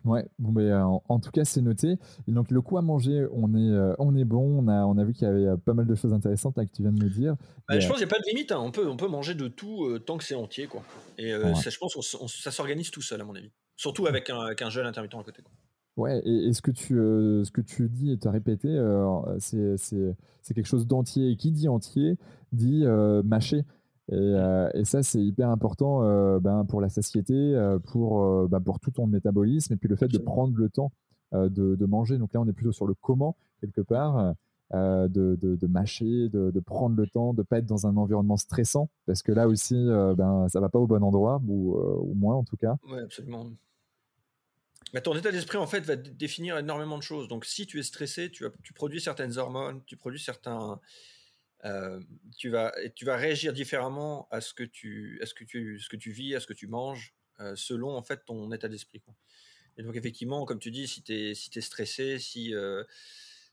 Ouais, bon, mais, euh, en, tout cas, c'est noté. Et donc, le coup à manger, on est, on est bon. On a, on a vu qu'il y avait pas mal de choses intéressantes là, que tu viens de nous dire. Bah, je pense qu'il n'y a pas de limite. Hein. On, peut, on peut manger de tout tant que c'est entier. Quoi. Et ça, je pense que ça s'organise tout seul, à mon avis. Surtout avec un, avec un jeune intermittent à côté. Ouais, et, ce, que tu, euh, ce que tu dis et tu as répété, euh, c'est quelque chose d'entier. Et qui dit entier dit euh, mâché. Et, mmh. et, ça, c'est hyper important ben, pour la satiété, pour, ben, pour tout ton métabolisme, et puis le fait de prendre le temps de, de, manger. Donc là, on est plutôt sur le comment, quelque part. De, de, mâcher, de, prendre le temps, de ne pas être dans un environnement stressant, parce que là aussi, ben, ça va pas au bon endroit, ou, ou moins en tout cas. Oui, absolument. Mais ton état d'esprit, en fait, va définir énormément de choses. Donc, si tu es stressé, tu, tu produis certaines hormones, tu produis certains. tu, vas, tu vas réagir différemment à ce que tu, à ce que tu, ce que tu vis, à ce que tu manges, selon en fait ton état d'esprit. Et donc, effectivement, comme tu dis, si tu si es stressé, si,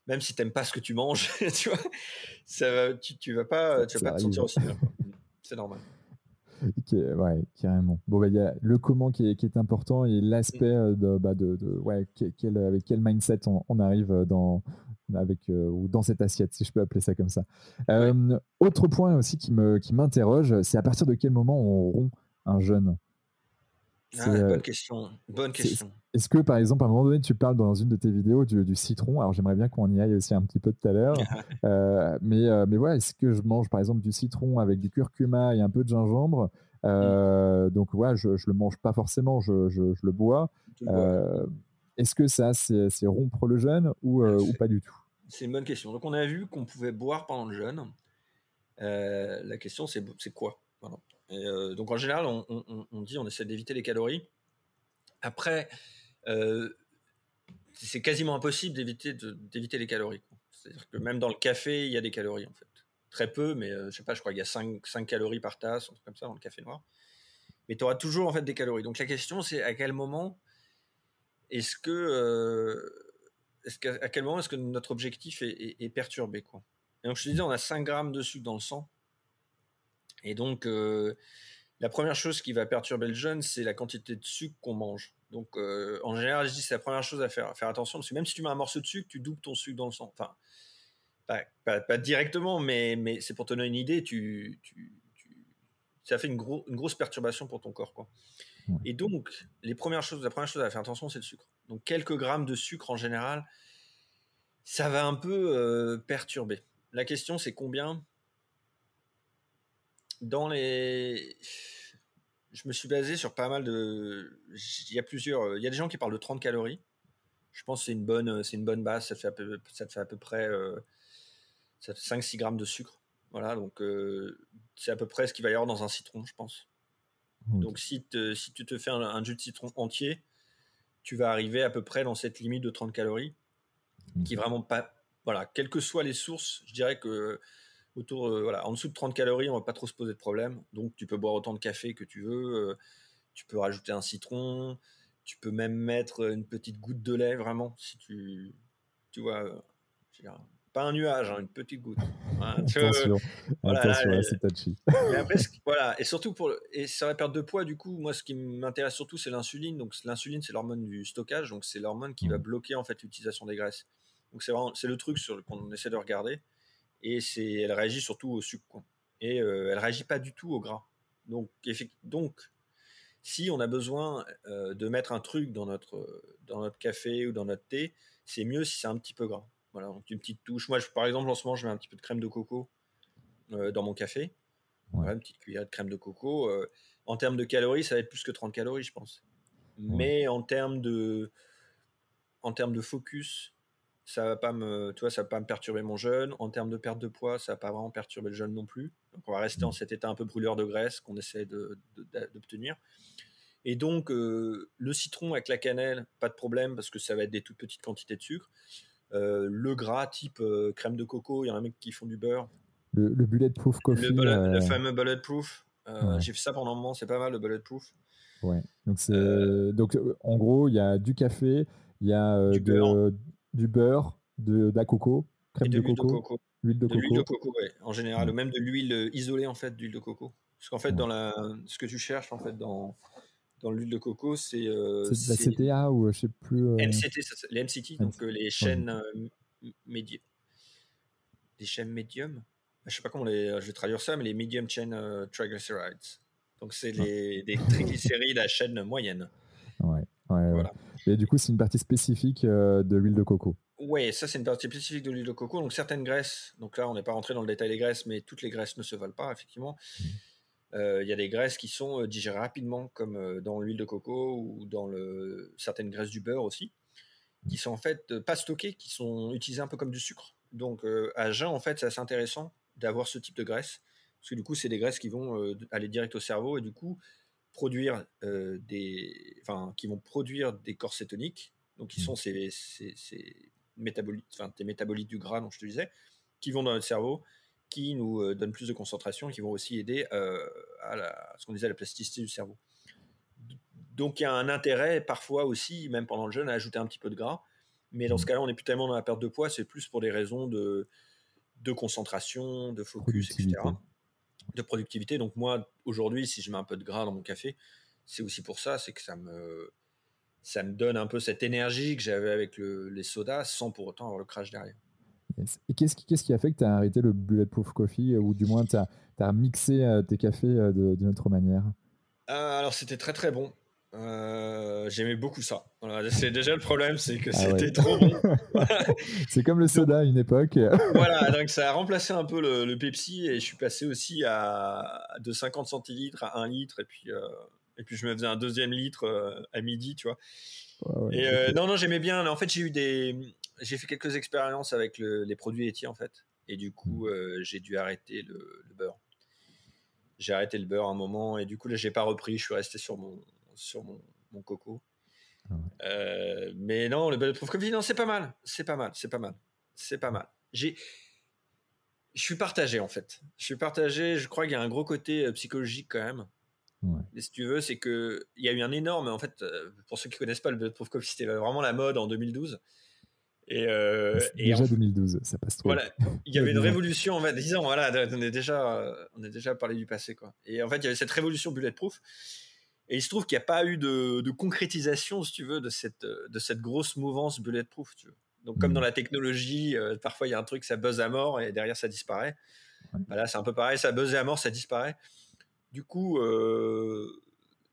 même si tu n'aimes pas ce que tu manges, [LAUGHS] tu vois, ça tu, tu vas pas, tu vas pas te sentir aussi bien. [LAUGHS] C'est normal. ouais, carrément. Bon, bah, il y a le comment qui est, qui est important et l'aspect mmh. de, bah, de, de, ouais, quel, avec quel mindset on, arrive dans, avec, ou dans cette assiette, si je peux appeler ça comme ça. autre point aussi qui m'interroge, qui c'est à partir de quel moment on rompt un jeûne? Ah, bonne question. Bonne question. Est-ce que, par exemple, à un moment donné, tu parles dans une de tes vidéos du, citron? Alors, j'aimerais bien qu'on y aille aussi un petit peu tout à l'heure. [LAUGHS] euh, mais, euh, mais voilà, est-ce que je mange, par exemple, du citron avec du curcuma et un peu de gingembre? Mmh. Donc, ouais, je ne le mange pas forcément, je, je, le bois. Est-ce que ça, c'est rompre le jeûne ou, ou pas du tout? C'est une bonne question. Donc, on a vu qu'on pouvait boire pendant le jeûne. la question, c'est quoi? Donc en général, on, dit on essaie d'éviter les calories. Après, c'est quasiment impossible d'éviter d'éviter les calories. C'est-à-dire que même dans le café, il y a des calories en fait. Très peu, mais je sais pas, je crois qu'il y a 5, 5, calories par tasse, un truc comme ça dans le café noir. Mais tu auras toujours en fait des calories. Donc la question c'est à quel moment est-ce que est-ce à quel moment est-ce que notre objectif est, perturbé quoi. Et donc je te disais, on a 5 grammes de sucre dans le sang. Et donc, euh, la première chose qui va perturber le jeûne, c'est la quantité de sucre qu'on mange. Donc, euh, en général, je dis c'est la première chose à faire, faire attention, parce que même si tu mets un morceau de sucre, tu doubles ton sucre dans le sang. Enfin, pas, directement, mais, mais c'est pour te donner une idée, tu, ça fait une, une, grosse perturbation pour ton corps. Quoi. Et donc, les premières choses, la première chose à faire attention, c'est le sucre. Donc, quelques grammes de sucre en général, ça va un peu euh, perturber. La question, c'est combien dans les. Je me suis basé sur pas mal de. Il y a plusieurs. Il y a des gens qui parlent de 30 calories. Je pense que c'est une bonne, c'est une bonne base. Ça, fait à peu, ça te fait à peu près euh, 5-6 grammes de sucre. Voilà, donc euh, c'est à peu près ce qu'il va y avoir dans un citron, je pense. Donc si, si tu te fais un, jus de citron entier, tu vas arriver à peu près dans cette limite de 30 calories, qui vraiment pas. Voilà, quelles que soient les sources, je dirais que autour, euh, voilà, en dessous de 30 calories, on va pas trop se poser de problème. Donc, tu peux boire autant de café que tu veux. Euh, tu peux rajouter un citron. Tu peux même mettre une petite goutte de lait, vraiment, si tu, tu vois, euh, pas un nuage, hein, une petite goutte. attention, voilà, c'est touchy. [LAUGHS] voilà, et surtout pour et sur la perte de poids, du coup, moi, ce qui m'intéresse surtout, c'est l'insuline. Donc, l'insuline, c'est l'hormone du stockage, donc c'est l'hormone qui va mmh. bloquer en fait l'utilisation des graisses. Donc, c'est c'est le truc sur qu'on essaie de regarder et c'est, elle réagit surtout au sucre. Et elle euh, elle réagit pas du tout au gras. Donc, donc si on a besoin euh, de mettre un truc dans notre, dans notre café ou dans notre thé, c'est mieux si c'est un petit peu gras. Voilà, donc une petite touche. Moi, je, par exemple, en ce moment, je mets un petit peu de crème de coco euh, dans mon café. une petite cuillère de crème de coco. en termes de calories, ça va être plus que 30 calories, je pense. Mais en termes de, en termes de focus, ça va pas me, tu vois, ça va pas me perturber mon jeûne. En termes de perte de poids, ça va pas vraiment perturber le jeûne non plus. Donc on va rester en mmh. cet état un peu brûleur de graisse qu'on essaie d'obtenir. Et donc euh, le citron avec la cannelle, pas de problème parce que ça va être des toutes petites quantités de sucre. Euh, le gras type euh, crème de coco, il y en a même qui font du beurre. Le, bulletproof coffee. Le, fameux bulletproof. J'ai fait ça pendant un moment, c'est pas mal le bulletproof. Ouais. Donc, donc en gros, il y a du café, il y a du de, du beurre, de, la coco, crème de, coco, l'huile de coco. L'huile de coco, ouais, en général, même de l'huile euh, isolée en fait d'huile de coco. Parce qu'en fait, dans la, ce que tu cherches en fait dans dans l'huile de coco, c'est euh, c'est de la CTA ou je sais plus. Euh, MCT, les MCT, donc les chaînes médium, les chaînes médium. Je sais pas comment les, je vais traduire ça, mais les medium chain triglycerides. Donc c'est les des [LAUGHS] triglycérides à chaîne moyenne. Ouais, ouais, voilà. Et du coup, c'est une partie spécifique euh, de l'huile de coco. Oui, ça c'est une partie spécifique de l'huile de coco. Donc certaines graisses, donc là on n'est pas rentré dans le détail des graisses, mais toutes les graisses ne se valent pas, effectivement. Mmh. Euh, il y a des graisses qui sont euh, digérées rapidement, comme dans l'huile de coco ou dans le, certaines graisses du beurre aussi, qui sont en fait pas stockées, qui sont utilisées un peu comme du sucre. Donc à jeun, en fait, c'est assez intéressant d'avoir ce type de graisse. Parce que du coup, c'est des graisses qui vont aller direct au cerveau et du coup produire des, enfin, qui vont produire des corps cétoniques. Donc, qui mmh. sont ces, ces, métabolites, enfin, des métabolites du gras dont je te disais, qui vont dans notre cerveau, qui nous donnent plus de concentration, qui vont aussi aider à, la, ce qu'on disait la plasticité du cerveau. Donc, il y a un intérêt parfois aussi, même pendant le jeûne, à ajouter un petit peu de gras. Mais dans ce mmh. cas-là, on n'est plus tellement dans la perte de poids, c'est plus pour des raisons de, de concentration, de focus, etc. De productivité. Donc moi, aujourd'hui, si je mets un peu de gras dans mon café, c'est aussi pour ça, c'est que ça me, ça me donne un peu cette énergie que j'avais avec les sodas sans pour autant avoir le crash derrière. Et qu'est-ce qui, qui, a fait que tu as arrêté le Bulletproof Coffee ou du moins tu as, as, mixé euh, tes cafés euh, d'une autre manière? Euh, Alors c'était très très bon. Euh, j'aimais beaucoup ça. c'est déjà le problème, c'est que ah c'était trop bon. [LAUGHS] c'est comme le soda à une époque. [LAUGHS] voilà, donc ça a remplacé un peu le, Pepsi et je suis passé aussi à de 50 centilitres à 1 litre et puis euh, et puis je me faisais un deuxième litre euh, à midi, tu vois. et non non j'aimais bien. En fait j'ai eu des j'ai fait quelques expériences avec les produits laitiers en fait et du coup mmh. j'ai dû arrêter le, le beurre. J'ai arrêté le beurre un moment et du coup là j'ai pas repris. Je suis resté sur mon sur mon, coco. Ah euh, mais non, le Bulletproof Coffee, non, c'est pas mal. C'est pas mal, c'est pas mal. C'est pas mal. J'ai. Je suis partagé en fait. Je suis partagé. Je crois qu'il y a un gros côté euh, psychologique quand même. Et si tu veux, c'est que il y a eu un énorme. En fait, euh, pour ceux qui connaissent pas le Bulletproof Coffee, c'était vraiment la mode en 2012. Et, déjà 2012, ça passe trop. Voilà, il y avait [LAUGHS] une révolution en fait. Disons, voilà, on est déjà, on est déjà parlé du passé quoi. Et en fait, il y avait cette révolution bulletproof. Et il se trouve qu'il n'y a pas eu de, concrétisation, si tu veux, de cette, de cette grosse mouvance bulletproof. Tu veux. Donc, comme dans mmh. la technologie, euh, parfois il y a un truc, ça buzz à mort et derrière ça disparaît. Voilà, c'est un peu pareil, ça buzz à mort, ça disparaît. Du coup, euh,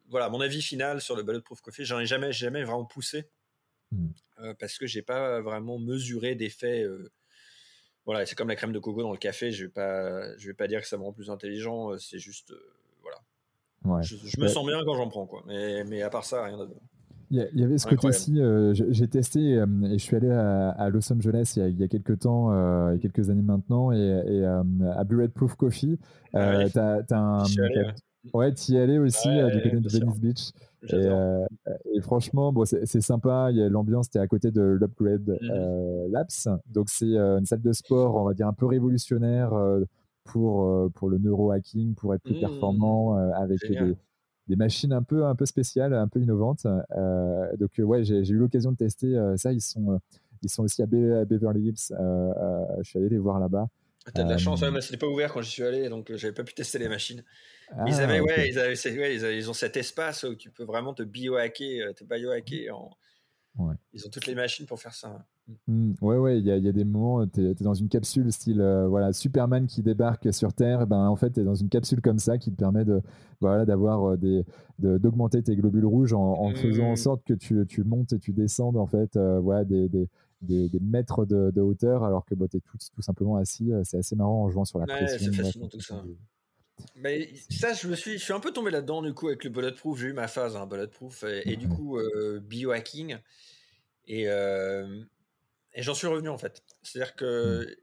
voilà, mon avis final sur le bulletproof coffee, j'en ai jamais, jamais vraiment poussé mmh. euh, parce que j'ai pas vraiment mesuré d'effet. voilà, c'est comme la crème de coco dans le café. Je vais pas, je vais pas dire que ça me rend plus intelligent. C'est juste je, me sens bien quand j'en prends, quoi. Mais, mais à part ça, rien d'autre. Il y, avait ce côté-ci, euh, j'ai testé euh, et je suis allé à, Los Angeles il y, a, il y a, quelques temps, euh, il y a quelques années maintenant, et, et à Bulletproof Coffee, ah tu as, un. ouais, y allais aussi du côté de Venice Beach. Et, franchement, bon, c'est sympa. L'ambiance, tu es à côté de l'Upgrade mmh. Labs. Donc, c'est une salle de sport, on va dire, un peu révolutionnaire pour, euh, pour le neurohacking, pour être plus mmh. performant euh, avec des, des, machines un peu, un peu spéciales, un peu innovantes. Euh, donc, ouais, j'ai eu l'occasion de tester ça. Ils sont, ils sont aussi à, Beverly Hills. je suis allé les voir là-bas. Ah, t'as de la chance, mais c'était pas ouvert quand j'y suis allé, donc j'avais pas pu tester les machines. ils, ah, avaient, ouais, ils, avaient, ouais, ils, ont cet espace où tu peux vraiment te biohacker, te biohacker. En... Ils ont toutes les machines pour faire ça. Mmh, ouais, ouais, il y, y, a des moments, tu es, dans une capsule style euh, voilà, Superman qui débarque sur Terre. Ben, en fait, tu es dans une capsule comme ça qui te permet de, voilà, d'avoir euh, des, d'augmenter tes globules rouges en, faisant en mmh. sorte que tu, tu, montes et tu descendes en fait, euh, voilà, des, des, des, mètres de, de, hauteur alors que bah, tu es tout, tout, simplement assis. C'est assez marrant en jouant sur la ouais, C'est fascinant tout ça. Mais ça, je me suis, je suis un peu tombé là-dedans du coup avec le bulletproof. J'ai eu ma phase hein, bulletproof et, et du coup biohacking. Et, et j'en suis revenu en fait. C'est-à-dire que mmh.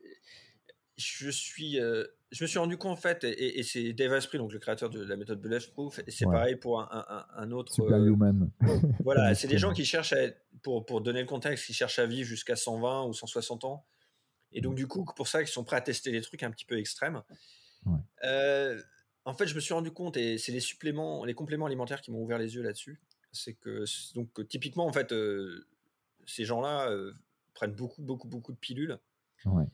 je suis, euh, je me suis rendu compte en fait, et, c'est Dave Asprey, donc le créateur de la méthode Bulletproof, et c'est pareil pour un, un, autre. Superhuman. Euh, [LAUGHS] voilà, c'est des gens qui cherchent à, pour, pour donner le contexte, qui cherchent à vivre jusqu'à 120 ou 160 ans. Et donc, du coup, pour ça, ils sont prêts à tester des trucs un petit peu extrêmes. Euh, en fait, je me suis rendu compte, et c'est les suppléments, les compléments alimentaires qui m'ont ouvert les yeux là-dessus. C'est que, donc, typiquement, en fait, ces gens-là prennent beaucoup, beaucoup, beaucoup de pilules. Ouais.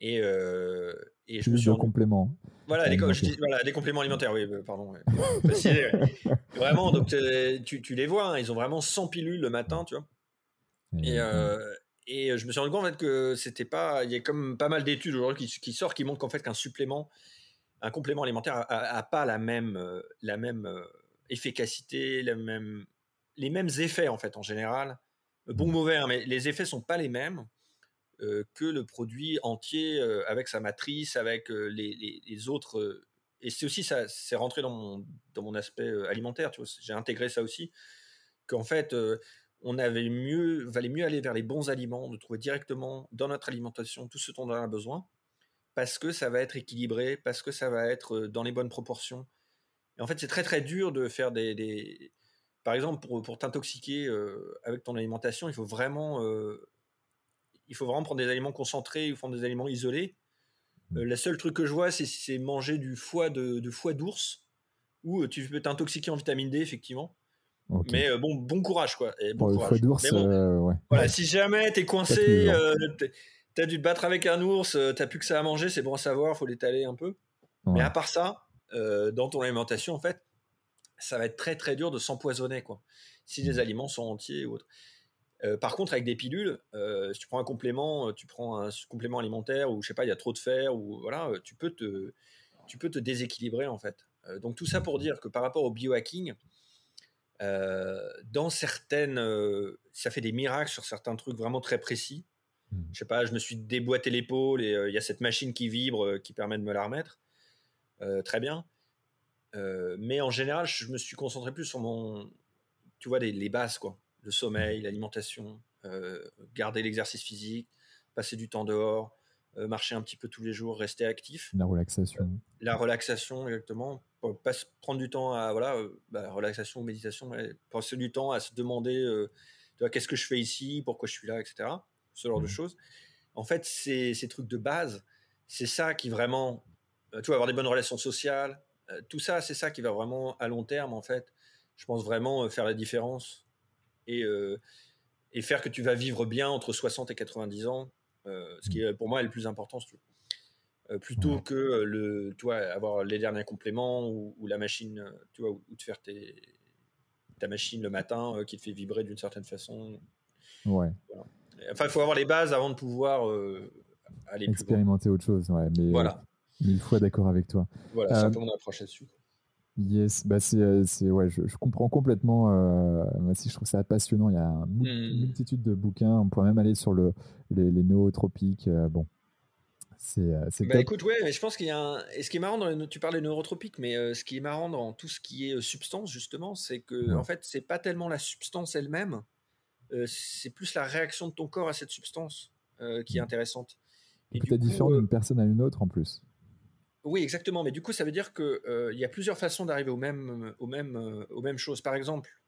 Et, euh, et je me suis. compléments. Voilà, des, voilà, des compléments alimentaires, oui, euh, pardon. vraiment, donc euh, tu, tu, les vois, hein, ils ont vraiment 100 pilules le matin, tu vois. Et, euh, et je me suis rendu compte en fait, que c'était pas. Il y a comme pas mal d'études aujourd'hui qui, qui sortent qui montrent qu'en fait qu'un supplément, un complément alimentaire a, pas la même, la même efficacité, la même, les mêmes effets en fait en général bon mauvais, hein, mais les effets sont pas les mêmes euh, que le produit entier euh, avec sa matrice, avec euh, les, autres. et c'est aussi ça, c'est rentré dans mon, dans mon aspect alimentaire, tu vois. J'ai intégré ça aussi, qu'en fait, on avait mieux, valait mieux aller vers les bons aliments, de trouver directement dans notre alimentation tout ce dont on a besoin, parce que ça va être équilibré, parce que ça va être dans les bonnes proportions. Et en fait, c'est très très dur de faire des, par exemple, pour, pour t'intoxiquer euh, avec ton alimentation, il faut vraiment, euh, il faut vraiment prendre des aliments concentrés ou prendre des aliments isolés. Euh, le seul truc que je vois, c'est manger du foie de, foie d'ours, où tu peux t'intoxiquer en vitamine D, effectivement. Mais bon, bon courage, quoi. Et bon courage. Foie d'ours, ouais. Voilà, si jamais t'es coincé, t'as dû te battre avec un ours, t'as plus que ça à manger, c'est bon à savoir, faut l'étaler un peu. Mais à part ça, dans ton alimentation, en fait, ça va être très très dur de s'empoisonner, quoi. Si les mmh. aliments sont entiers ou autres. par contre, avec des pilules, si tu prends un complément, tu prends un complément alimentaire ou je sais pas, il y a trop de fer ou voilà, tu peux te, tu peux te déséquilibrer en fait. donc tout ça pour dire que par rapport au biohacking, dans certaines, ça fait des miracles sur certains trucs vraiment très précis. Mmh. Je sais pas, je me suis déboîté l'épaule et il y a cette machine qui vibre qui permet de me la remettre. très bien. Mais en général, je me suis concentré plus sur mon, tu vois, les, les bases quoi le sommeil, l'alimentation, euh, garder l'exercice physique, passer du temps dehors, euh, marcher un petit peu tous les jours, rester actif. La relaxation. la relaxation, exactement. Pas, prendre du temps à, voilà, euh, bah, relaxation méditation, passer du temps à se demander, qu'est-ce que je fais ici, pourquoi je suis là, etc. Ce genre de mmh. choses. En fait, ces, ces trucs de base, c'est ça qui vraiment, tu vois, avoir des bonnes relations sociales, tout ça, c'est ça qui va vraiment, à long terme, en fait, je pense vraiment faire la différence euh, et, faire que tu vas vivre bien entre 60 et 90 ans, euh, ce qui est pour moi est le plus important, euh, plutôt que le, toi, avoir les derniers compléments ou, la machine, tu vois, ou, de faire ta machine le matin qui te fait vibrer d'une certaine façon. Ouais. Enfin, il faut avoir les bases avant de pouvoir aller expérimenter autre chose. Ouais, mais voilà. Mille fois d'accord avec toi. Voilà, c'est un peu mon approche là-dessus. Yes, bah c'est, euh, c'est ouais, je, je, comprends complètement. Euh, moi aussi, je trouve ça passionnant. Il y a une mmh. multitude de bouquins. On pourrait même aller sur le, les, les nootropiques. Euh, bon, c'est, c'est bah, écoute, ouais, mais je pense qu'il y a un... Et ce qui est marrant, dans tu parles des neurotropiques, mais ce qui est marrant dans tout ce qui est substance, justement, c'est que, en fait, c'est pas tellement la substance elle-même, c'est plus la réaction de ton corps à cette substance qui est mmh. intéressante. Et peut-être différent d'une personne à une autre en plus. Oui, exactement. Mais du coup, ça veut dire qu'il euh, y a plusieurs façons d'arriver au même, au même, euh, aux mêmes choses. Par exemple,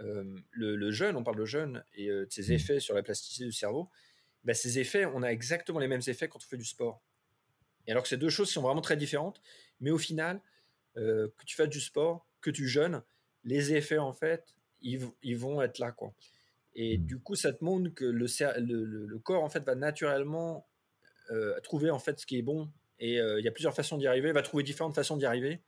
euh, le, jeûne, on parle de jeûne et de ses mmh. effets sur la plasticité du cerveau. Bah, ces effets, on a exactement les mêmes effets quand on fait du sport. Et alors que ces deux choses sont vraiment très différentes, mais au final, que tu fasses du sport, que tu jeûnes, les effets, en fait, ils, ils vont être là. Quoi. Et mmh. du coup, ça te montre que le, le, le corps, en fait, va naturellement trouver en fait ce qui est bon et euh, il y a plusieurs façons d'y arriver. Il va trouver différentes façons d'y arriver.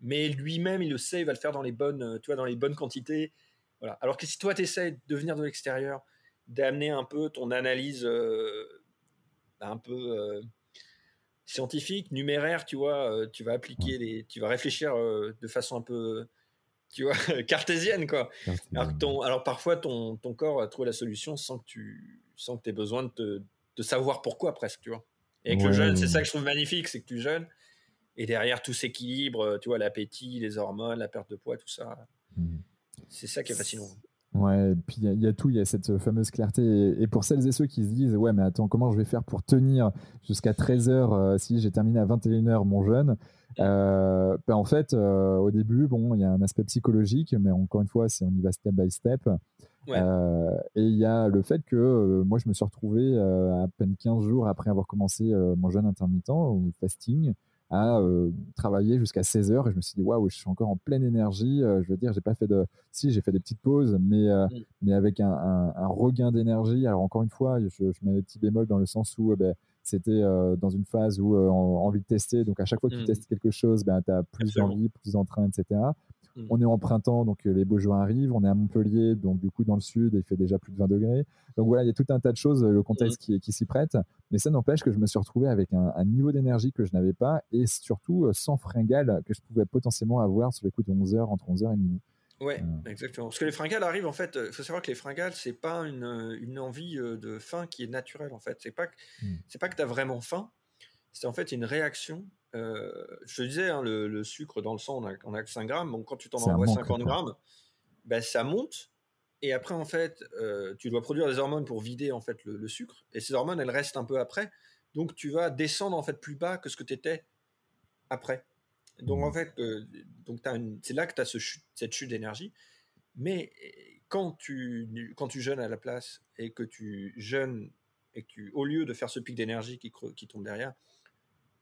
Mais lui-même, il le sait, il va le faire dans les bonnes, euh, tu vois, dans les bonnes quantités. Voilà. Alors que si toi, tu essaies de venir de l'extérieur, d'amener un peu ton analyse euh, un peu scientifique, numéraire, tu vois, tu vas appliquer les, tu vas réfléchir de façon un peu, tu vois, [LAUGHS] cartésienne, quoi. Alors, ton, alors parfois, ton, ton corps va trouver la solution sans que tu, sans que aies besoin de, te, de savoir pourquoi presque, tu vois. Et avec le jeûne, c'est ça que je trouve magnifique, c'est que tu jeûnes et derrière tout s'équilibre, euh, tu vois, l'appétit, les hormones, la perte de poids, tout ça. Mmh. C'est ça qui est fascinant. Ouais, puis il y, a tout, il y a cette fameuse clarté. Et, pour celles et ceux qui se disent, ouais, mais attends, comment je vais faire pour tenir jusqu'à 13h euh, si j'ai terminé à 21h mon jeûne euh, ben, En fait, au début, bon, il y a un aspect psychologique, mais encore une fois, c'est on y va step by step. Euh, et il y a le fait que euh, moi, je me suis retrouvé euh, à peine 15 jours après avoir commencé mon jeûne intermittent ou fasting à travailler jusqu'à 16 heures et je me suis dit waouh je suis encore en pleine énergie je veux dire j'ai pas fait de si j'ai fait des petites pauses mais mmh. mais avec un, un, regain d'énergie. Alors encore une fois je, je mets des petits bémols dans le sens où ben, c'était dans une phase où on envie de tester. Donc à chaque fois que tu mmh. testes quelque chose ben, tu as plus d'envie plus d'entrain etc Mm. On est en printemps, donc euh, les beaux jours arrivent. On est à Montpellier, donc du coup dans le sud, il fait déjà plus de 20 degrés. Donc voilà, il y a tout un tas de choses, le contexte mm. qui, s'y prête. Mais ça n'empêche que je me suis retrouvé avec un, niveau d'énergie que je n'avais pas et surtout euh, sans fringales que je pouvais potentiellement avoir sur les coups de 11 h entre 11h et midi. Ouais, euh. exactement. Parce que les fringales arrivent en fait. Il faut savoir que les fringales, c'est pas une, envie de faim qui est naturelle en fait. C'est pas que, mm. c'est pas que tu as vraiment faim. C'est en fait une réaction euh, je te disais, hein, le, sucre dans le sang, on a, on a que 5 grammes. Bon, quand tu t'en envoies 50 grammes, ben, ça monte. Et après, en fait, euh, tu dois produire des hormones pour vider en fait le, sucre. Et ces hormones, elles restent un peu après. Donc, tu vas descendre en fait plus bas que ce que tu étais après. Donc, en mmh. fait, euh, donc c'est là que tu as ce cette chute d'énergie. Mais quand tu, quand tu jeûnes à la place et que tu jeûnes et que tu, au lieu de faire ce pic d'énergie qui, qui tombe derrière,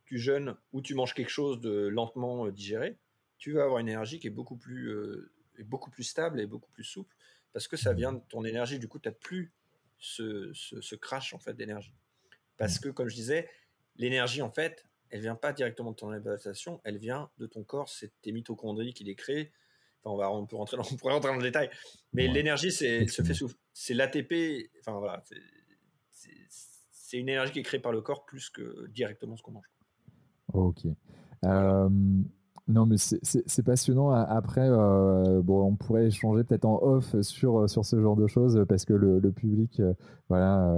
tu jeûnes ou tu manges quelque chose de lentement euh, digéré, tu vas avoir une énergie qui est beaucoup plus, beaucoup plus stable et beaucoup plus souple parce que ça vient de ton énergie. Du coup, tu n'as plus ce, ce, crash en fait d'énergie. Parce que, comme je disais, l'énergie, en fait, elle vient pas directement de ton alimentation, elle vient de ton corps, c'est tes mitochondries qui les créent. Enfin, on, va, on, peut rentrer dans, [LAUGHS] on pourrait rentrer dans le détail. Mais l'énergie, c'est se fait C'est l'ATP. Enfin, voilà. C'est une énergie qui est créée par le corps plus que directement ce qu'on mange. Ok. Euh, non, mais c'est passionnant. Après, euh, bon, on pourrait échanger peut-être en off sur, euh, sur ce genre de choses parce que le, public, euh, voilà,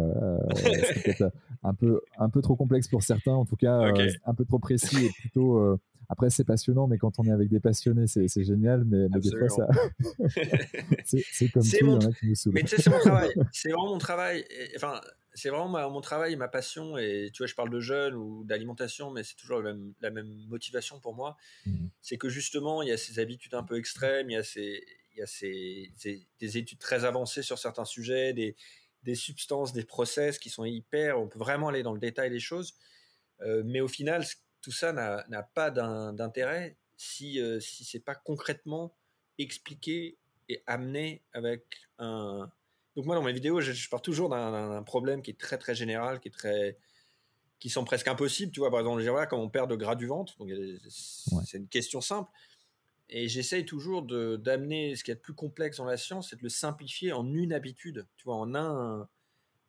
c'est peut-être un peu, un peu trop complexe pour certains, en tout cas, un peu trop précis et plutôt. après, c'est passionnant, mais quand on est avec des passionnés, c'est génial, mais, des fois, ça. [LAUGHS] c'est comme tout, mon... qui nous Mais tu sais, c'est mon travail. [LAUGHS] C'est vraiment mon travail. Enfin, c'est vraiment mon travail, ma passion. Et tu vois, je parle de jeunes ou d'alimentation, mais c'est toujours la même, motivation pour moi. Mmh. C'est que justement, il y a ces habitudes un peu extrêmes, il y a, ces, il y a ces, des études très avancées sur certains sujets, des, des, substances, des process qui sont hyper. On peut vraiment aller dans le détail des choses. Euh, mais au final, tout ça n'a pas d'intérêt si, euh, si c'est pas concrètement expliqué et amené avec un, donc moi dans mes vidéos, je, pars toujours d'un problème qui est très très général, qui est très qui sont presque impossibles. Tu vois, par exemple, voilà, quand on perd de gras du ventre, donc c'est une question simple. Et j'essaye toujours d'amener ce qui est le plus complexe dans la science, c'est de le simplifier en une habitude, tu vois, en un,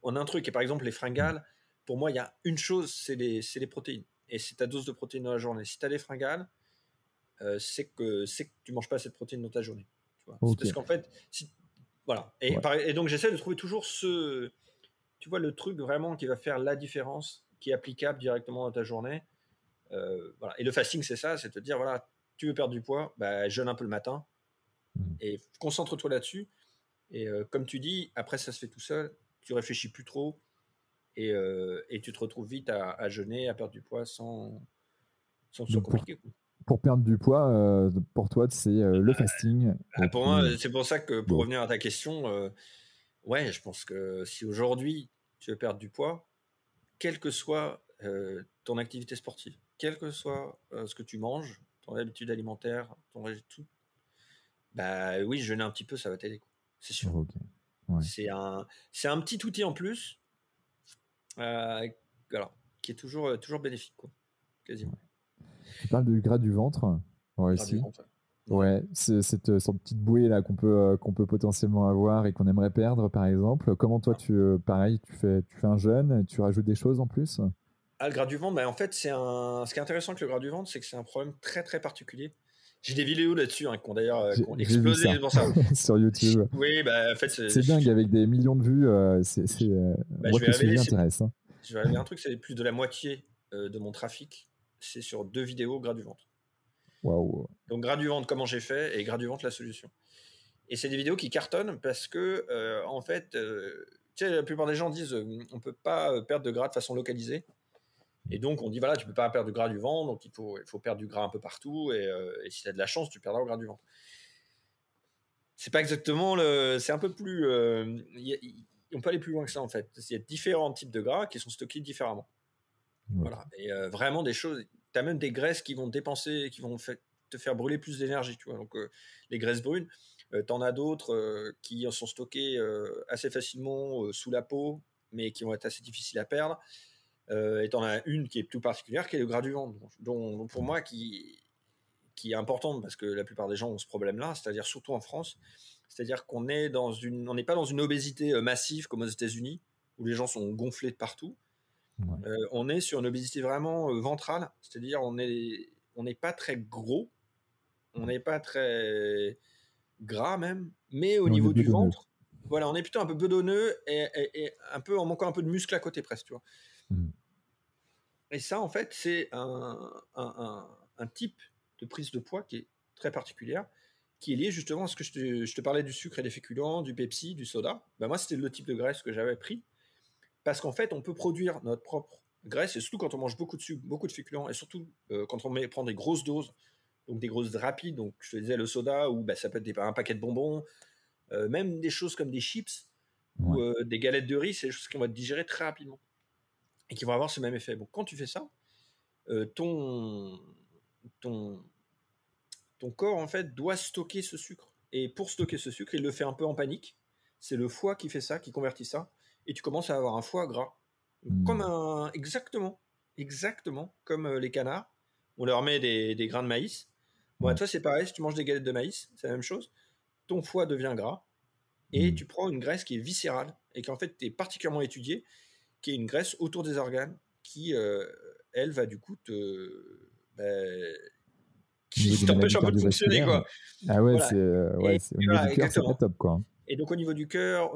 en un truc. Et par exemple, les fringales, pour moi, il y a une chose, c'est les, les, protéines. Et c'est ta dose de protéines dans la journée. Si tu as des fringales, euh, c'est que, que tu manges pas assez de protéines dans ta journée. Tu vois. Parce qu'en fait, si, voilà. Et, donc j'essaie de trouver toujours ce, tu vois, le truc vraiment qui va faire la différence, qui est applicable directement dans ta journée. Euh, voilà. Et le fasting, c'est ça, c'est te dire, voilà, tu veux perdre du poids, bah, jeûne un peu le matin mmh. et concentre-toi là-dessus. Et euh, comme tu dis, après ça se fait tout seul, tu réfléchis plus trop et, euh, et tu te retrouves vite à, jeûner, à perdre du poids sans, sans compliqué pour perdre du poids, euh, pour toi, c'est euh, le fasting. Bah, pour moi, c'est pour ça que pour revenir à ta question, euh, ouais, je pense que si aujourd'hui tu veux perdre du poids, quelle que soit ton activité sportive, quel que soit ce que tu manges, ton habitude alimentaire, ton tout, bah oui, jeûner un petit peu, ça va t'aider. C'est sûr. C'est un, c'est un petit outil en plus, alors, qui est toujours, toujours bénéfique, quoi, quasiment. Tu parles du gras du ventre. Ouais, Ouais, c'est cette, petite bouée là qu'on peut, euh, qu'on peut potentiellement avoir et qu'on aimerait perdre, par exemple. Comment toi, tu, euh, pareil, tu fais, tu fais un jeûne, tu rajoutes des choses en plus? Ah, Le gras du ventre, bah, en fait, c'est un... ce qui est intéressant avec le gras du ventre, c'est que c'est un problème très très particulier. J'ai des vidéos là-dessus hein, qui ont d'ailleurs euh, explosé [LAUGHS] sur YouTube. [LAUGHS] Oui, bah, en fait, c'est dingue avec des millions de vues. c'est, bah, je vais révéler. Hein. Je vais révéler un truc, c'est plus de la moitié de mon trafic c'est sur deux vidéos gras du ventre. Donc gras du ventre, comment j'ai fait, et gras du ventre, la solution. Et c'est des vidéos qui cartonnent parce que, euh, en fait, euh, tu sais, la plupart des gens disent euh, on peut pas perdre de gras de façon localisée. Et donc, on dit voilà, tu peux pas perdre du gras du ventre, donc il faut, il faut perdre du gras un peu partout. Et, si tu as de la chance, tu perdras au gras du ventre. C'est pas exactement le. C'est un peu plus. on peut aller plus loin que ça, en fait. Il y a différents types de gras qui sont stockés différemment. Voilà. Et euh, vraiment des choses. Tu as même des graisses qui vont dépenser, qui vont te faire brûler plus d'énergie. Tu vois. Donc, euh, les graisses brunes, euh, tu en as d'autres qui sont stockées assez facilement sous la peau, mais qui vont être assez difficiles à perdre. et tu en as une qui est tout particulière, qui est le gras du ventre. dont pour moi, qui, qui est importante parce que la plupart des gens ont ce problème-là, c'est-à-dire surtout en France. C'est-à-dire qu'on est dans une, on n'est pas dans une obésité massive comme aux États-Unis, où les gens sont gonflés de partout. Euh, on est sur une obésité vraiment euh, ventrale, c'est-à-dire on est on n'est pas très gros, on n'est pas très gras même, mais au niveau du ventre, voilà, on est plutôt un peu bedonneux et, un peu en manquant un peu de muscle à côté presque, tu vois. Mmh. Et ça, en fait, c'est un, type de prise de poids qui est très particulière qui est lié justement à ce que je te, je te parlais du sucre et des féculents, du Pepsi, du soda. Ben moi, c'était le type de graisse que j'avais pris. Parce qu'en fait, on peut produire notre propre graisse, et surtout quand on mange beaucoup de sucre, beaucoup de féculents, et surtout euh, quand on met, prend des grosses doses, donc des grosses rapides, donc je te disais le soda, ou bah, ça peut être des, un paquet de bonbons, euh, même des choses comme des chips, ou euh, des galettes de riz, c'est des choses qui vont être digérées très rapidement, et qui vont avoir ce même effet. Donc quand tu fais ça, ton, ton, ton corps, en fait, doit stocker ce sucre. Et pour stocker ce sucre, il le fait un peu en panique. C'est le foie qui fait ça, qui convertit ça. Et tu commences à avoir un foie gras Hmm. Comme un, exactement, exactement comme euh, les canards. On leur met des, des grains de maïs. Bon, toi, c'est pareil, si tu manges des galettes de maïs, c'est la même chose. Ton foie devient gras et hmm. tu prends une graisse qui est viscérale et qui en fait est particulièrement étudiée, qui est une graisse autour des organes qui, euh, elle, va du coup te. Bah, qui t'empêche un peu de fonctionner, quoi. Ah ouais, c'est euh, ouais, top, quoi. Et donc au niveau du cœur,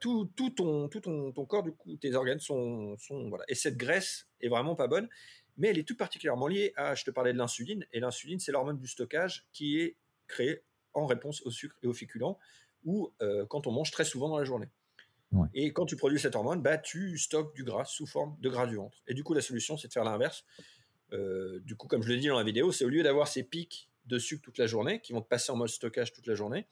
tout, tout, ton, tout ton, ton, corps, du coup, tes organes sont, sont voilà. Et cette graisse est vraiment pas bonne, mais elle est tout particulièrement liée à, je te parlais de l'insuline, et l'insuline c'est l'hormone du stockage qui est créée en réponse au sucre et aux féculents, ou euh, quand on mange très souvent dans la journée. Et quand tu produis cette hormone, bah, tu stockes du gras sous forme de gras du ventre. Et du coup, la solution, c'est de faire l'inverse. Euh, du coup, comme je le dis dans la vidéo, c'est au lieu d'avoir ces pics de sucre toute la journée, qui vont te passer en mode stockage toute la journée,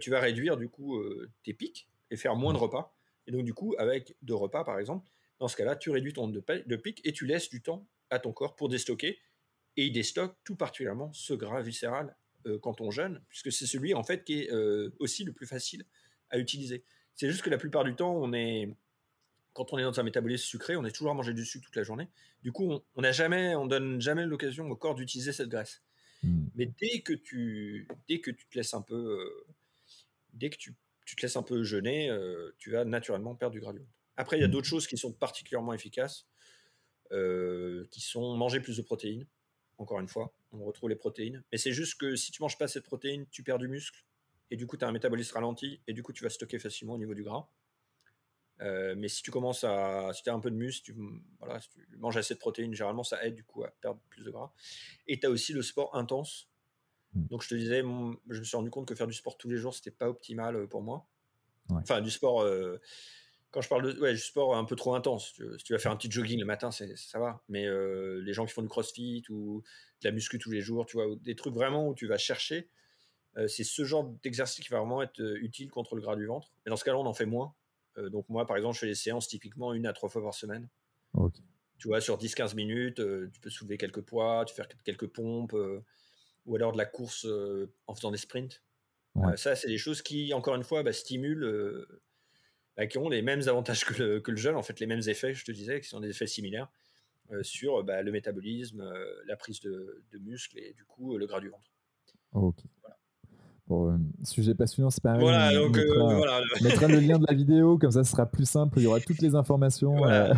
tu vas réduire du coup euh, tes pics et faire moins de repas. Et donc du coup, avec deux repas par exemple, dans ce cas-là, tu réduis ton nombre de, pics et tu laisses du temps à ton corps pour déstocker. Et il déstocke tout particulièrement ce gras viscéral euh, quand on jeûne, puisque c'est celui en fait qui est aussi le plus facile à utiliser. C'est juste que la plupart du temps, on est quand on est dans un métabolisme sucré, on est toujours à manger du sucre toute la journée. Du coup, on n'a jamais, on donne jamais l'occasion au corps d'utiliser cette graisse. Hmm. Mais dès que tu, dès que tu te laisses un peu dès que tu, te laisses un peu jeûner, euh, tu vas naturellement perdre du gras Après, il y a d'autres choses qui sont particulièrement efficaces, euh, qui sont manger plus de protéines. Encore une fois, on retrouve les protéines. Mais c'est juste que si tu manges pas assez de protéines, tu perds du muscle. Et du coup, tu as un métabolisme ralenti. Et du coup, tu vas stocker facilement au niveau du gras. Euh, mais si tu commences à. Si tu as un peu de muscle, tu, si tu manges assez de protéines, généralement, ça aide du coup à perdre plus de gras. Et tu as aussi le sport intense. Donc je te disais, je me suis rendu compte que faire du sport tous les jours, c'était pas optimal euh, pour moi. Enfin, du sport. Euh, quand je parle de ouais, du sport un peu trop intense, si tu vas faire un petit jogging le matin, ça va. Mais euh, les gens qui font du crossfit ou de la muscu tous les jours, tu vois, des trucs vraiment où tu vas chercher, c'est ce genre d'exercice qui va vraiment être utile contre le gras du ventre. Mais dans ce cas-là, on en fait moins. donc moi, par exemple, je fais des séances typiquement une à trois fois par semaine. Tu vois, sur 10-15 minutes, tu peux soulever quelques poids, tu fais quelques pompes ou alors de la course euh, en faisant des sprints. Euh, ça, c'est des choses qui, encore une fois, bah, stimulent, euh, bah, qui ont les mêmes avantages que le, que le, en fait, les mêmes effets, je te disais, qui sont des effets similaires sur bah, le métabolisme, la prise de, muscles et du coup le gras du ventre. Ok. Bon, sujet passionnant, c'est pareil. Voilà, donc on mettra, le lien de la vidéo, comme ça ce sera plus simple, il y aura toutes les informations. Voilà.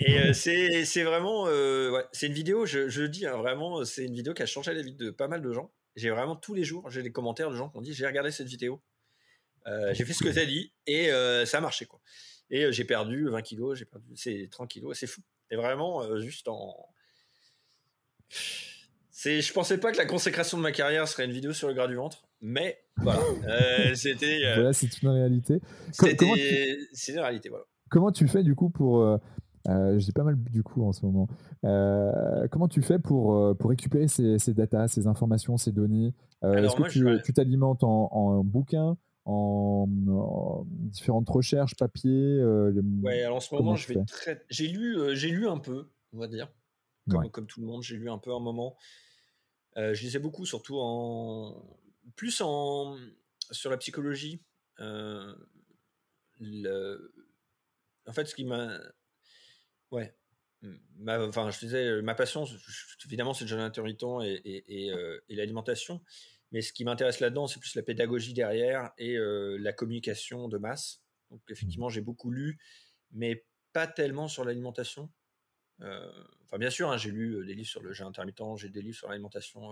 Et euh, [LAUGHS] c'est vraiment, euh, ouais, c'est une vidéo, je, je dis hein, vraiment, c'est une vidéo qui a changé la vie de pas mal de gens. J'ai vraiment tous les jours, j'ai des commentaires de gens qui ont dit j'ai regardé cette vidéo, euh, j'ai fait ce que tu as dit et ça a marché quoi. Et j'ai perdu 20 kilos, j'ai perdu c'est 30 kilos, c'est fou. Et vraiment juste en, c'est, je pensais pas que la consécration de ma carrière serait une vidéo sur le gras du ventre, mais voilà, c'était. voilà, c'est une réalité. C'est une réalité, voilà. Comment tu fais du coup pour euh, J'ai pas mal du coup en ce moment. Euh, comment tu fais pour, euh, pour récupérer ces, ces datas, ces informations, ces données? Euh, Est-ce que tu t'alimentes en, en bouquins en, différentes recherches, papier Ouais, alors en ce moment, je vais très... j'ai lu, j'ai lu un peu, on va dire, comme, comme, tout le monde, j'ai lu un peu un moment. je lisais beaucoup, surtout en plus en sur la psychologie. Le... En fait, ce qui m'a Ouais. Ma, enfin, je disais, ma passion, évidemment, c'est le jeûne intermittent et, et, euh, et, l'alimentation. Mais ce qui m'intéresse là-dedans, c'est plus la pédagogie derrière et euh, la communication de masse. Donc, mmh. effectivement, j'ai beaucoup lu, mais pas tellement sur l'alimentation. Euh, enfin, bien sûr, hein, j'ai lu des livres sur le jeûne intermittent, j'ai des livres sur l'alimentation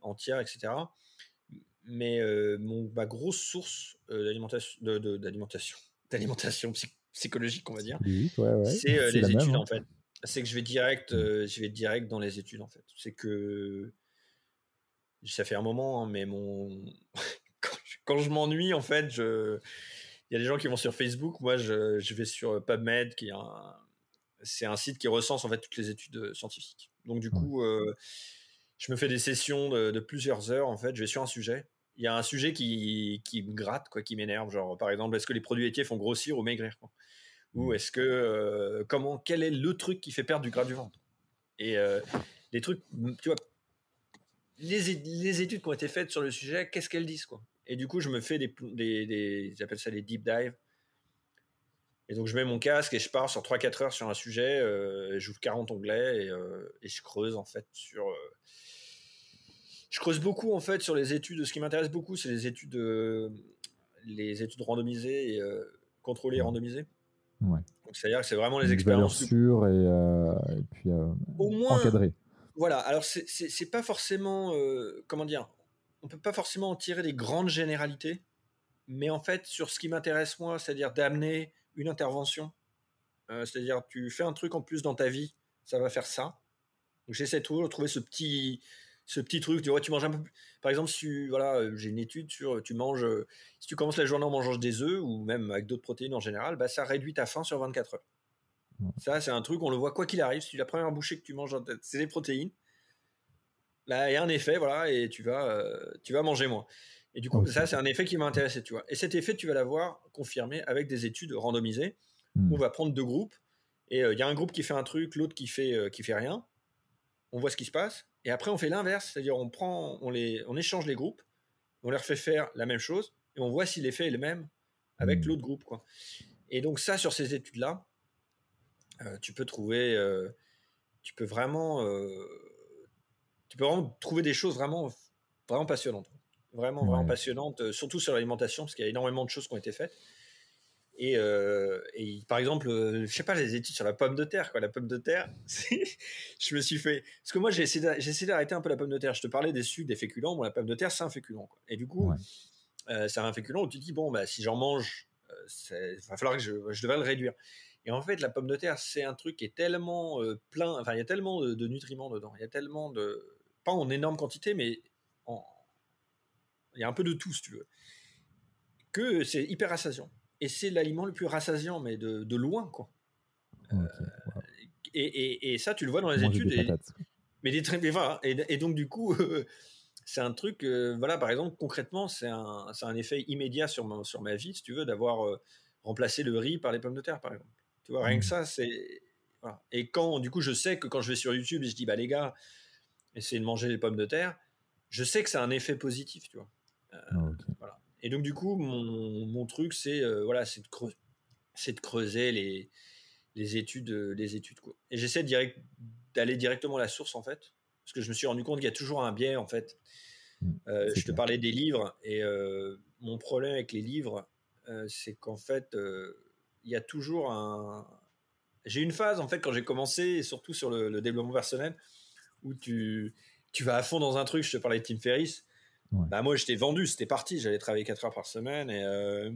entière, etc. Mais mon, ma grosse source d'alimentation, [LAUGHS] d'alimentation, d'alimentation psychologique, on va dire. C'est euh, les études, en hein. fait. C'est que je vais direct, mmh. euh, je vais direct dans les études, en fait. C'est que ça fait un moment, hein, mais mon [LAUGHS] quand je m'ennuie, en fait, je il y a des gens qui vont sur Facebook. Moi, je, je vais sur PubMed, qui est un, c'est un site qui recense en fait toutes les études scientifiques. Donc du coup, euh, je me fais des sessions de, plusieurs heures. En fait, je vais sur un sujet. Il y a un sujet qui, qui me gratte, quoi, qui m'énerve. Genre, par exemple, est-ce que les produits laitiers font grossir ou maigrir quoi? Ou mmh. est-ce que euh, comment Quel est le truc qui fait perdre du gras du ventre? Et euh, les trucs, tu vois, les, les, études qui ont été faites sur le sujet, qu'est-ce qu'elles disent quoi? Et du coup, je me fais des, des, des j'appelle ça des deep dives et donc, je mets mon casque et je pars sur 3-4 heures sur un sujet. Euh, j'ouvre 40 onglets euh, et, je creuse en fait sur. Euh, je creuse beaucoup en fait sur les études. Ce qui m'intéresse beaucoup, c'est les études, les études randomisées et contrôlées et randomisées. Ouais. Donc, c'est-à-dire que c'est vraiment les expériences. sûres et, et, puis Au moins, encadrées. Voilà. Alors, c'est pas forcément. comment dire On peut pas forcément en tirer des grandes généralités. Mais en fait, sur ce qui m'intéresse moi, c'est-à-dire d'amener une intervention. Euh, c'est-à-dire, tu fais un truc en plus dans ta vie, ça va faire ça. Donc, j'essaie toujours de trouver ce petit, ce petit truc. Tu vois, tu manges un peu plus. Par exemple, si voilà, euh, j'ai une étude sur, tu manges, euh, si tu commences la journée en mangeant des œufs ou même avec d'autres protéines en général, bah, ça réduit ta faim sur 24 heures. Ça, c'est un truc, on le voit quoi qu'il arrive. Si la première bouchée que tu manges, c'est des protéines. Là, il y a un effet, voilà, et tu vas, tu vas manger moins. Et du coup, ça, c'est un effet qui m'a intéressé, tu vois. Et cet effet, tu vas l'avoir confirmé avec des études randomisées. Hmm. On va prendre deux groupes, et euh, il y a un groupe qui fait un truc, l'autre qui fait euh, qui fait rien. On voit ce qui se passe, et après on fait l'inverse, c'est-à-dire on prend, on les, on échange les groupes, on leur fait faire la même chose, et on voit si l'effet est le même avec hmm. l'autre groupe, quoi. Et donc ça, sur ces études-là, euh, tu peux trouver, tu peux vraiment, tu peux vraiment trouver des choses vraiment, vraiment passionnantes vraiment, vraiment passionnante, euh, surtout sur l'alimentation, parce qu'il y a énormément de choses qui ont été faites. Et, euh, et, par exemple, euh, je sais pas, les études sur la pomme de terre, quoi. La pomme de terre, [LAUGHS] je me suis fait. Parce que moi, j'ai essayé d'arrêter un peu la pomme de terre. Je te parlais des sucres, des féculents. Bon, la pomme de terre, c'est un féculent. Quoi. Et du coup, c'est un féculent où tu te dis, bon, bah, si j'en mange, il va falloir que je, je devrais le réduire. Et en fait, la pomme de terre, c'est un truc qui est tellement plein. Enfin, il y a tellement de, de, nutriments dedans. Il y a tellement de. Pas en énorme quantité, mais en, il y a un peu de tout, si tu veux. Que c'est hyper rassasiant. Et c'est l'aliment le plus rassasiant, mais de, loin, quoi. Euh, et, ça, tu le vois dans les études. et, mais des très voilà, et, donc, du coup, [LAUGHS] c'est un truc, euh, voilà, par exemple, concrètement, c'est un, un, effet immédiat sur ma, sur ma vie, si tu veux, d'avoir euh, remplacé le riz par les pommes de terre, par exemple. Tu vois, rien que mmh. ça, c'est. Et quand, du coup, je sais que quand je vais sur YouTube et je dis, bah les gars, essayez de manger des pommes de terre, je sais que c'est un effet positif, tu vois. Euh, voilà. Et donc, du coup, mon, mon truc, c'est euh, voilà, c'est de, creuser, de creuser les, les études. Les études quoi. Et j'essaie direct, d'aller directement à la source, en fait. Parce que je me suis rendu compte qu'il y a toujours un biais, en fait. Mmh, euh, je te parlais des livres. Et mon problème avec les livres, c'est qu'en fait, il y a toujours un. J'ai une phase, en fait, quand j'ai commencé, et surtout sur le, le, développement personnel, où tu, tu vas à fond dans un truc. Je te parlais de Tim Ferriss. Bah moi, j'étais vendu, c'était parti. J'allais travailler 4 heures par semaine et, euh,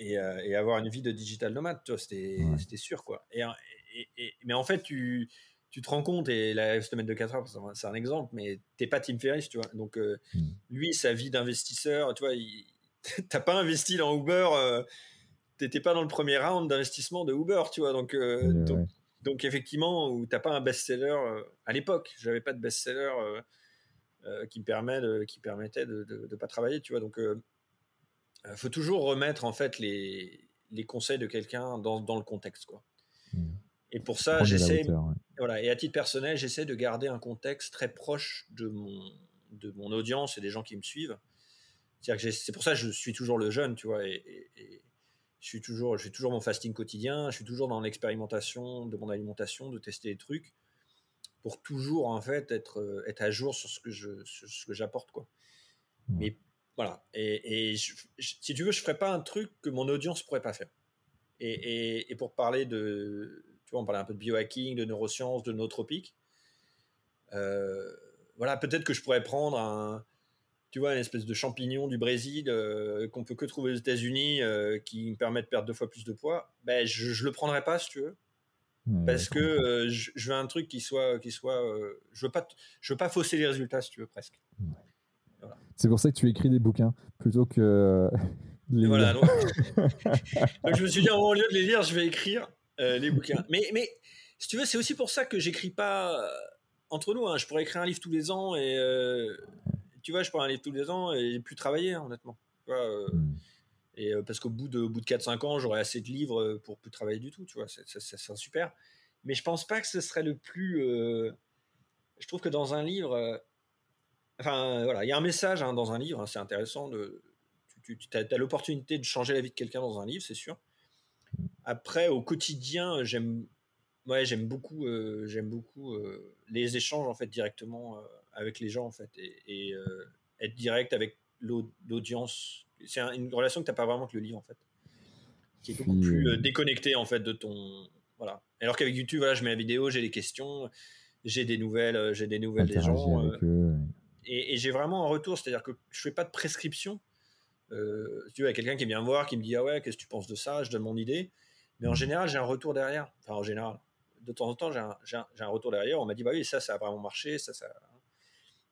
euh, et, avoir une vie de digital nomade, c'était sûr. quoi. Et, mais en fait, tu, tu te rends compte, et la semaine de 4 heures, c'est un exemple, mais t'es pas Tim Ferriss, tu vois. Donc, euh, mm. lui, sa vie d'investisseur, tu vois, [LAUGHS] t'as pas investi dans Uber, t'étais pas dans le premier round d'investissement de Uber, tu vois. Donc, donc, donc, effectivement, où t'as pas un best-seller à l'époque, j'avais pas de best-seller euh, qui, permet de, qui permettait de ne pas travailler, tu vois. Donc, il euh, euh, faut toujours remettre en fait les, les conseils de quelqu'un dans, dans, le contexte, quoi. Mmh. Et pour ça, j'essaie, voilà, et à titre personnel, j'essaie de garder un contexte très proche de mon, de mon audience et des gens qui me suivent. C'est pour ça que je suis toujours le jeune, tu vois, et, je suis toujours, je fais toujours mon fasting quotidien, je suis toujours dans l'expérimentation de mon alimentation, de tester des trucs pour toujours en fait être, euh, être à jour sur ce que je ce que j'apporte quoi. Mais voilà. Et, si tu veux, je ferai pas un truc que mon audience pourrait pas faire. Et, et, pour parler de, tu vois, on parlait un peu de biohacking, de neurosciences, de nootropiques. Euh, voilà, peut-être que je pourrais prendre un, tu vois, une espèce de champignon du Brésil euh, qu'on peut que trouver aux États-Unis, qui me permet de perdre deux fois plus de poids. Ben, je, je le prendrais pas si tu veux parce que je, veux un truc qui soit, qui soit, je veux pas, je veux pas fausser les résultats si tu veux presque. C'est pour ça que tu écris des bouquins plutôt que [LAUGHS] les voilà, [LAUGHS] donc, je me suis dit, au lieu de les lire, je vais écrire les bouquins. Mais, mais si tu veux, c'est aussi pour ça que j'écris pas entre nous. Hein. Je pourrais écrire un livre tous les ans et tu vois, je prends un livre tous les ans et plus travailler, hein, honnêtement. Hmm. Et parce qu'au bout de, de 4-5 ans, j'aurai assez de livres pour plus travailler du tout, tu vois, ça, super. Mais je pense pas que ce serait le plus. je trouve que dans un livre, enfin voilà, il y a un message hein, dans un livre, hein, c'est intéressant. Tu, as, l'opportunité de changer la vie de quelqu'un dans un livre, c'est sûr. Après, au quotidien, j'aime, ouais, j'aime beaucoup, j'aime beaucoup les échanges en fait directement avec les gens en fait et, être direct avec l'audience c'est une relation que tu n'as pas vraiment avec le livre en fait. Qui est beaucoup plus euh, déconnecté en fait de ton voilà. Alors qu'avec YouTube voilà je mets la vidéo j'ai des questions j'ai des nouvelles euh, j'ai des nouvelles des gens euh, et, j'ai vraiment un retour. C'est à dire que je fais pas de prescription tu vois quelqu'un qui vient me voir qui me dit ah ouais qu'est-ce que tu penses de ça je donne mon idée. Mais en mmh. général j'ai un retour derrière. Enfin en général. De temps en temps j'ai un, un, retour derrière. On m'a dit bah oui ça ça a vraiment marché ça ça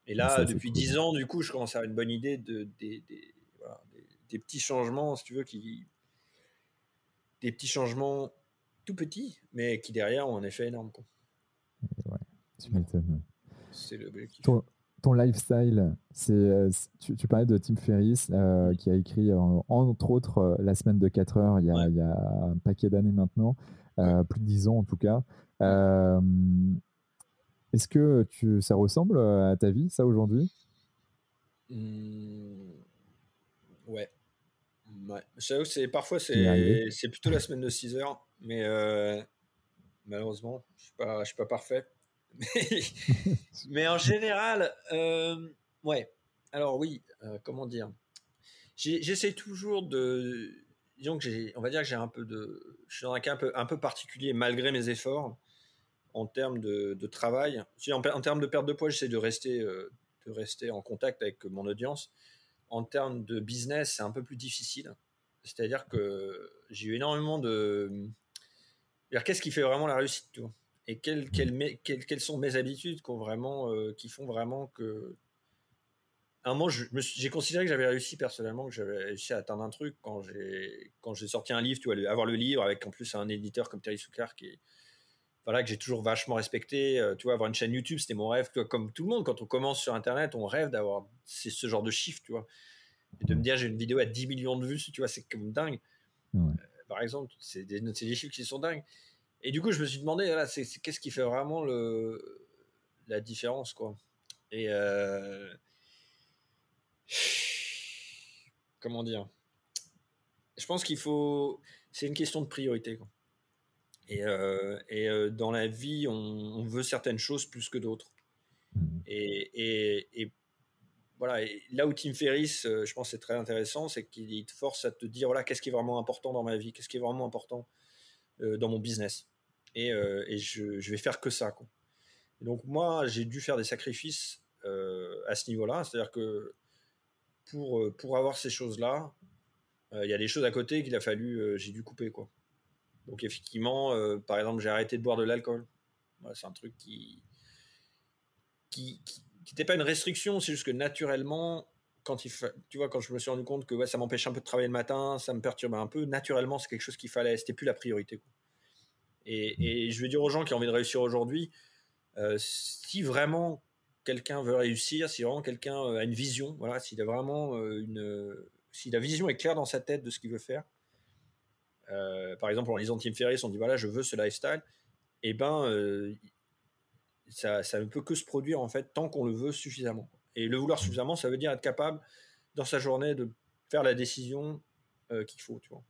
et là depuis dix ans du coup je commence à avoir une bonne idée de, des des petits changements, si tu veux, qui. Des petits changements tout petits, mais qui derrière ont un effet énorme. Quoi. Ouais, tu m'étonnes. C'est l'objectif. Ton, ton, lifestyle, c'est, euh, tu, tu, parlais de Tim Ferriss, euh, qui a écrit, entre autres, euh, La semaine de 4 heures, il y a, il y a un paquet d'années maintenant, plus de 10 ans en tout cas. est-ce que tu, ça ressemble à ta vie, ça, aujourd'hui? Mmh, Ouais. Ouais. c'est parfois c'est c'est plutôt la semaine de 6 heures, mais euh, malheureusement, je suis pas je suis pas parfait. [LAUGHS] Mais, en général, euh, ouais. Alors oui, euh, comment dire? J'essaie toujours de disons que j'ai on va dire que j'ai un peu de je suis dans un cas un peu un peu particulier malgré mes efforts en termes de, de travail. En, en, termes de perte de poids, j'essaie de rester de rester en contact avec mon audience en termes de business, c'est un peu plus difficile. C'est-à-dire que j'ai eu énormément de. Qu'est-ce qui fait vraiment la réussite toi Et quelles, quelles, sont mes habitudes qui, vraiment, euh, qui font vraiment que. À un moment, j'ai considéré que j'avais réussi personnellement, que j'avais réussi à atteindre un truc quand j'ai sorti un livre, tu vois, avoir le livre avec en plus un éditeur comme Terry Soukar qui voilà que j'ai toujours vachement respecté. Euh, tu vois, avoir une chaîne YouTube, c'était mon rêve. Comme tout le monde, quand on commence sur Internet, on rêve d'avoir ce genre de chiffre, tu vois. Et de me dire, j'ai une vidéo à 10 millions de vues, tu vois, c'est comme dingue. Euh, par exemple, c'est des, des, chiffres qui sont dingues. Et du coup, je me suis demandé, voilà, c'est, qu'est-ce qui fait vraiment le, la différence, quoi. Et euh, comment dire? Je pense qu'il faut. C'est une question de priorité, quoi. Et, euh, et euh, dans la vie, on, veut certaines choses plus que d'autres. Mmh. Et, et, voilà, là où Tim Ferriss, euh, je pense, c'est très intéressant, c'est qu'il te force à te dire voilà, qu'est-ce qui est vraiment important dans ma vie, qu'est-ce qui est vraiment important dans mon business. Et, et je, je, vais faire que ça. Quoi. donc, moi, j'ai dû faire des sacrifices à ce niveau-là. C'est-à-dire que pour, pour avoir ces choses-là, il y a des choses à côté qu'il a fallu, j'ai dû couper. quoi. Donc effectivement, euh, par exemple, j'ai arrêté de boire de l'alcool. c'est un truc qui qui n'était pas une restriction, c'est juste que naturellement, quand tu vois, quand je me suis rendu compte que ouais, ça m'empêchait un peu de travailler le matin, ça me perturbait un peu, naturellement, c'est quelque chose qu'il fallait, c'était plus la priorité. Et, et, je veux dire aux gens qui ont envie de réussir aujourd'hui, euh, si vraiment quelqu'un veut réussir, si vraiment quelqu'un euh, a une vision, voilà, s'il a vraiment une, si la vision est claire dans sa tête de ce qu'il veut faire, euh, par exemple, en lisant Tim Ferriss, on dit voilà, je veux ce lifestyle. Et eh ben, euh, ça, ça, ne peut que se produire en fait tant qu'on le veut suffisamment. Et le vouloir suffisamment, ça veut dire être capable dans sa journée de faire la décision euh, qu'il faut, tu vois.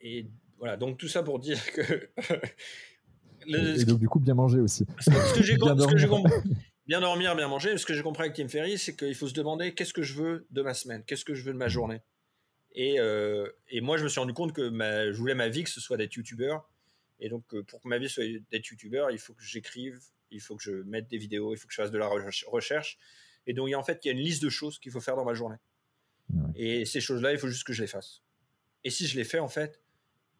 Et, voilà, donc tout ça pour dire que. [LAUGHS] et donc, du coup, bien manger aussi. Ce que, j'ai [LAUGHS] bien, dormir. [LAUGHS] bien dormir, bien manger. Ce que j'ai compris avec Tim Ferriss, c'est qu'il faut se demander qu'est-ce que je veux de ma semaine, qu'est-ce que je veux de ma journée. Euh, et, moi, je me suis rendu compte que je voulais ma vie que ce soit d'être youtubeur. Et donc, euh, pour que ma vie soit d'être youtubeur, il faut que j'écrive, il faut que je mette des vidéos, il faut que je fasse de la recherche. Et donc, en fait, il y a une liste de choses qu'il faut faire dans ma journée. Et ces choses-là, il faut juste que je les fasse. Et si je les fais, en fait,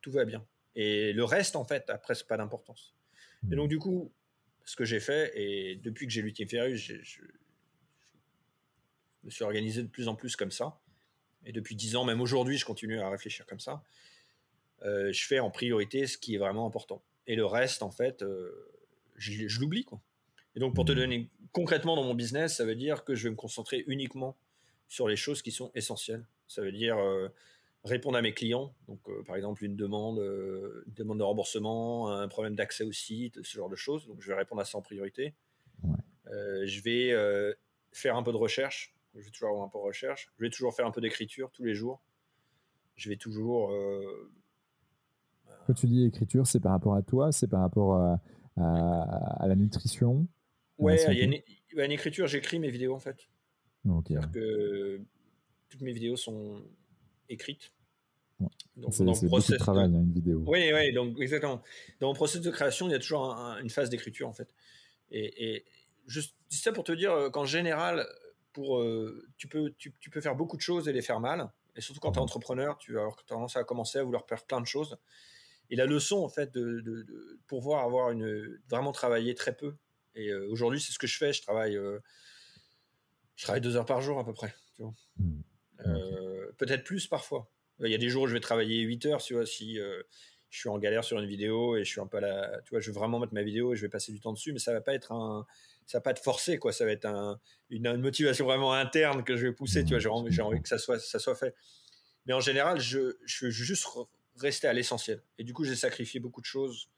tout va bien. Et le reste, en fait, a presque pas d'importance. Et donc, du coup, ce que j'ai fait, et depuis que j'ai lutté Ferrus, je, je, me suis organisé de plus en plus comme ça. Et depuis dix ans, même aujourd'hui, je continue à réfléchir comme ça. Euh, je fais en priorité ce qui est vraiment important. Et le reste, en fait, euh, je, je l'oublie. Quoi. Et donc, pour te donner concrètement dans mon business, ça veut dire que je vais me concentrer uniquement sur les choses qui sont essentielles. Ça veut dire euh, répondre à mes clients. Donc, par exemple, une demande, une demande de remboursement, un problème d'accès au site, ce genre de choses. Donc, je vais répondre à ça en priorité. Ouais. je vais faire un peu de recherche. Je vais toujours avoir un peu de recherche. Je vais toujours faire un peu d'écriture tous les jours. Je vais toujours. Quand tu dis écriture, c'est par rapport à toi, c'est par rapport à, à, à la nutrition Ouais, il y a une, une écriture, j'écris mes vidéos en fait. Ok. C'est-à-dire que toutes mes vidéos sont écrites. Ouais. Donc, C'est dans le beaucoup de process travail, hein, une vidéo. Oui, oui, donc exactement. Dans mon processus de création, il y a toujours un- un- une phase d'écriture en fait. Et, dis ça pour te dire euh, qu'en général, pour, euh, tu, peux, tu, tu peux faire beaucoup de choses et les faire mal. Et surtout quand tu es Mhm. entrepreneur, tu vas avoir tendance à commencer à vouloir faire plein de choses. Et la leçon, en fait, de, de, de pouvoir avoir une, vraiment travailler très peu. Et euh, aujourd'hui, c'est ce que je fais. Je travaille, euh, je travaille deux heures par jour à peu près. tu vois. Mhm. Euh, Peut-être plus parfois. Il y a des jours où je vais travailler 8 heures, tu vois, si je suis en galère sur une vidéo et je suis un peu à la, tu vois, je veux vraiment mettre ma vidéo et je vais passer du temps dessus, mais ça va pas être un, ça va pas être forcé, quoi. Ça va être un, une, motivation vraiment interne que je vais pousser, tu vois. J'ai envie, envie que ça soit, ça soit fait. Mais en général, je, je veux juste re- rester à l'essentiel. Et du coup, j'ai sacrifié beaucoup de choses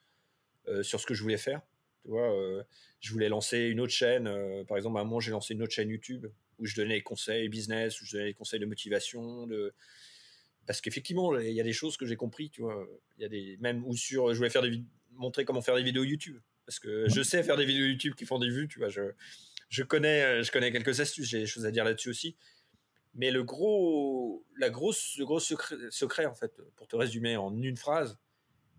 euh, sur ce que je voulais faire. Tu vois, euh, je voulais lancer une autre chaîne. euh, par exemple, à un moment, j'ai lancé une autre chaîne YouTube où je donnais des conseils business, où je donnais des conseils de motivation, de parce qu'effectivement, il y a des choses que j'ai compris, tu vois. Il y a des même ou sur, je voulais faire des montrer comment faire des vidéos YouTube parce que je sais faire des vidéos YouTube qui font des vues, tu vois. Je je connais euh, je connais quelques astuces, j'ai des choses à dire là-dessus aussi. Mais le gros la grosse le gros secret, secret en fait pour te résumer en une phrase,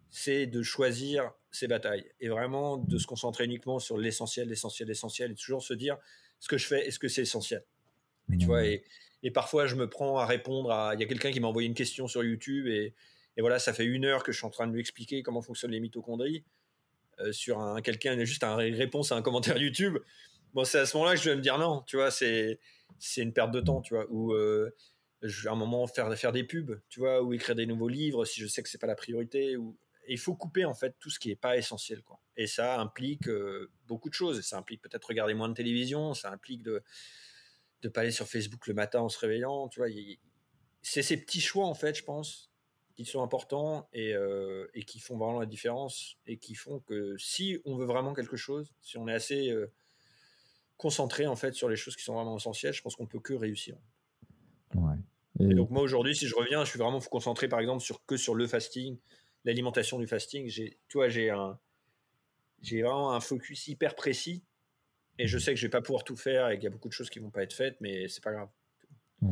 c'est de choisir ses batailles et vraiment de se concentrer uniquement sur l'essentiel, l'essentiel, l'essentiel et toujours se dire ce que je fais, est-ce que c'est essentiel? Et tu vois, et, et parfois je me prends à répondre à. Il y a quelqu'un qui m'a envoyé une question sur YouTube et, voilà, ça fait une heure que je suis en train de lui expliquer comment fonctionnent les mitochondries euh, sur un quelqu'un juste une réponse à un commentaire [LAUGHS] YouTube. Bon, c'est à ce moment-là que je vais me dire non, tu vois, c'est c'est une perte de temps, tu vois, ou euh, à un moment faire faire des pubs, tu vois, ou écrire des nouveaux livres si je sais que c'est pas la priorité. Il faut couper en fait tout ce qui est pas essentiel, quoi. Et ça implique euh, beaucoup de choses. Ça implique peut-être regarder moins de télévision, ça implique de de pas aller sur Facebook le matin en se réveillant, tu vois. C'est ces petits choix, en fait, je pense, qui sont importants et, euh, et qui font vraiment la différence et qui font que si on veut vraiment quelque chose, si on est assez euh, concentré, en fait, sur les choses qui sont vraiment essentielles, je pense qu'on peut que réussir. Ouais. Et donc, moi, aujourd'hui, si je reviens, je suis vraiment concentré, par exemple, sur, que sur le fasting, l'alimentation du fasting. J'ai, tu vois, j'ai un, j'ai vraiment un focus hyper précis et je sais que je vais pas pouvoir tout faire et qu'il y a beaucoup de choses qui vont pas être faites, mais c'est pas grave. Ouais.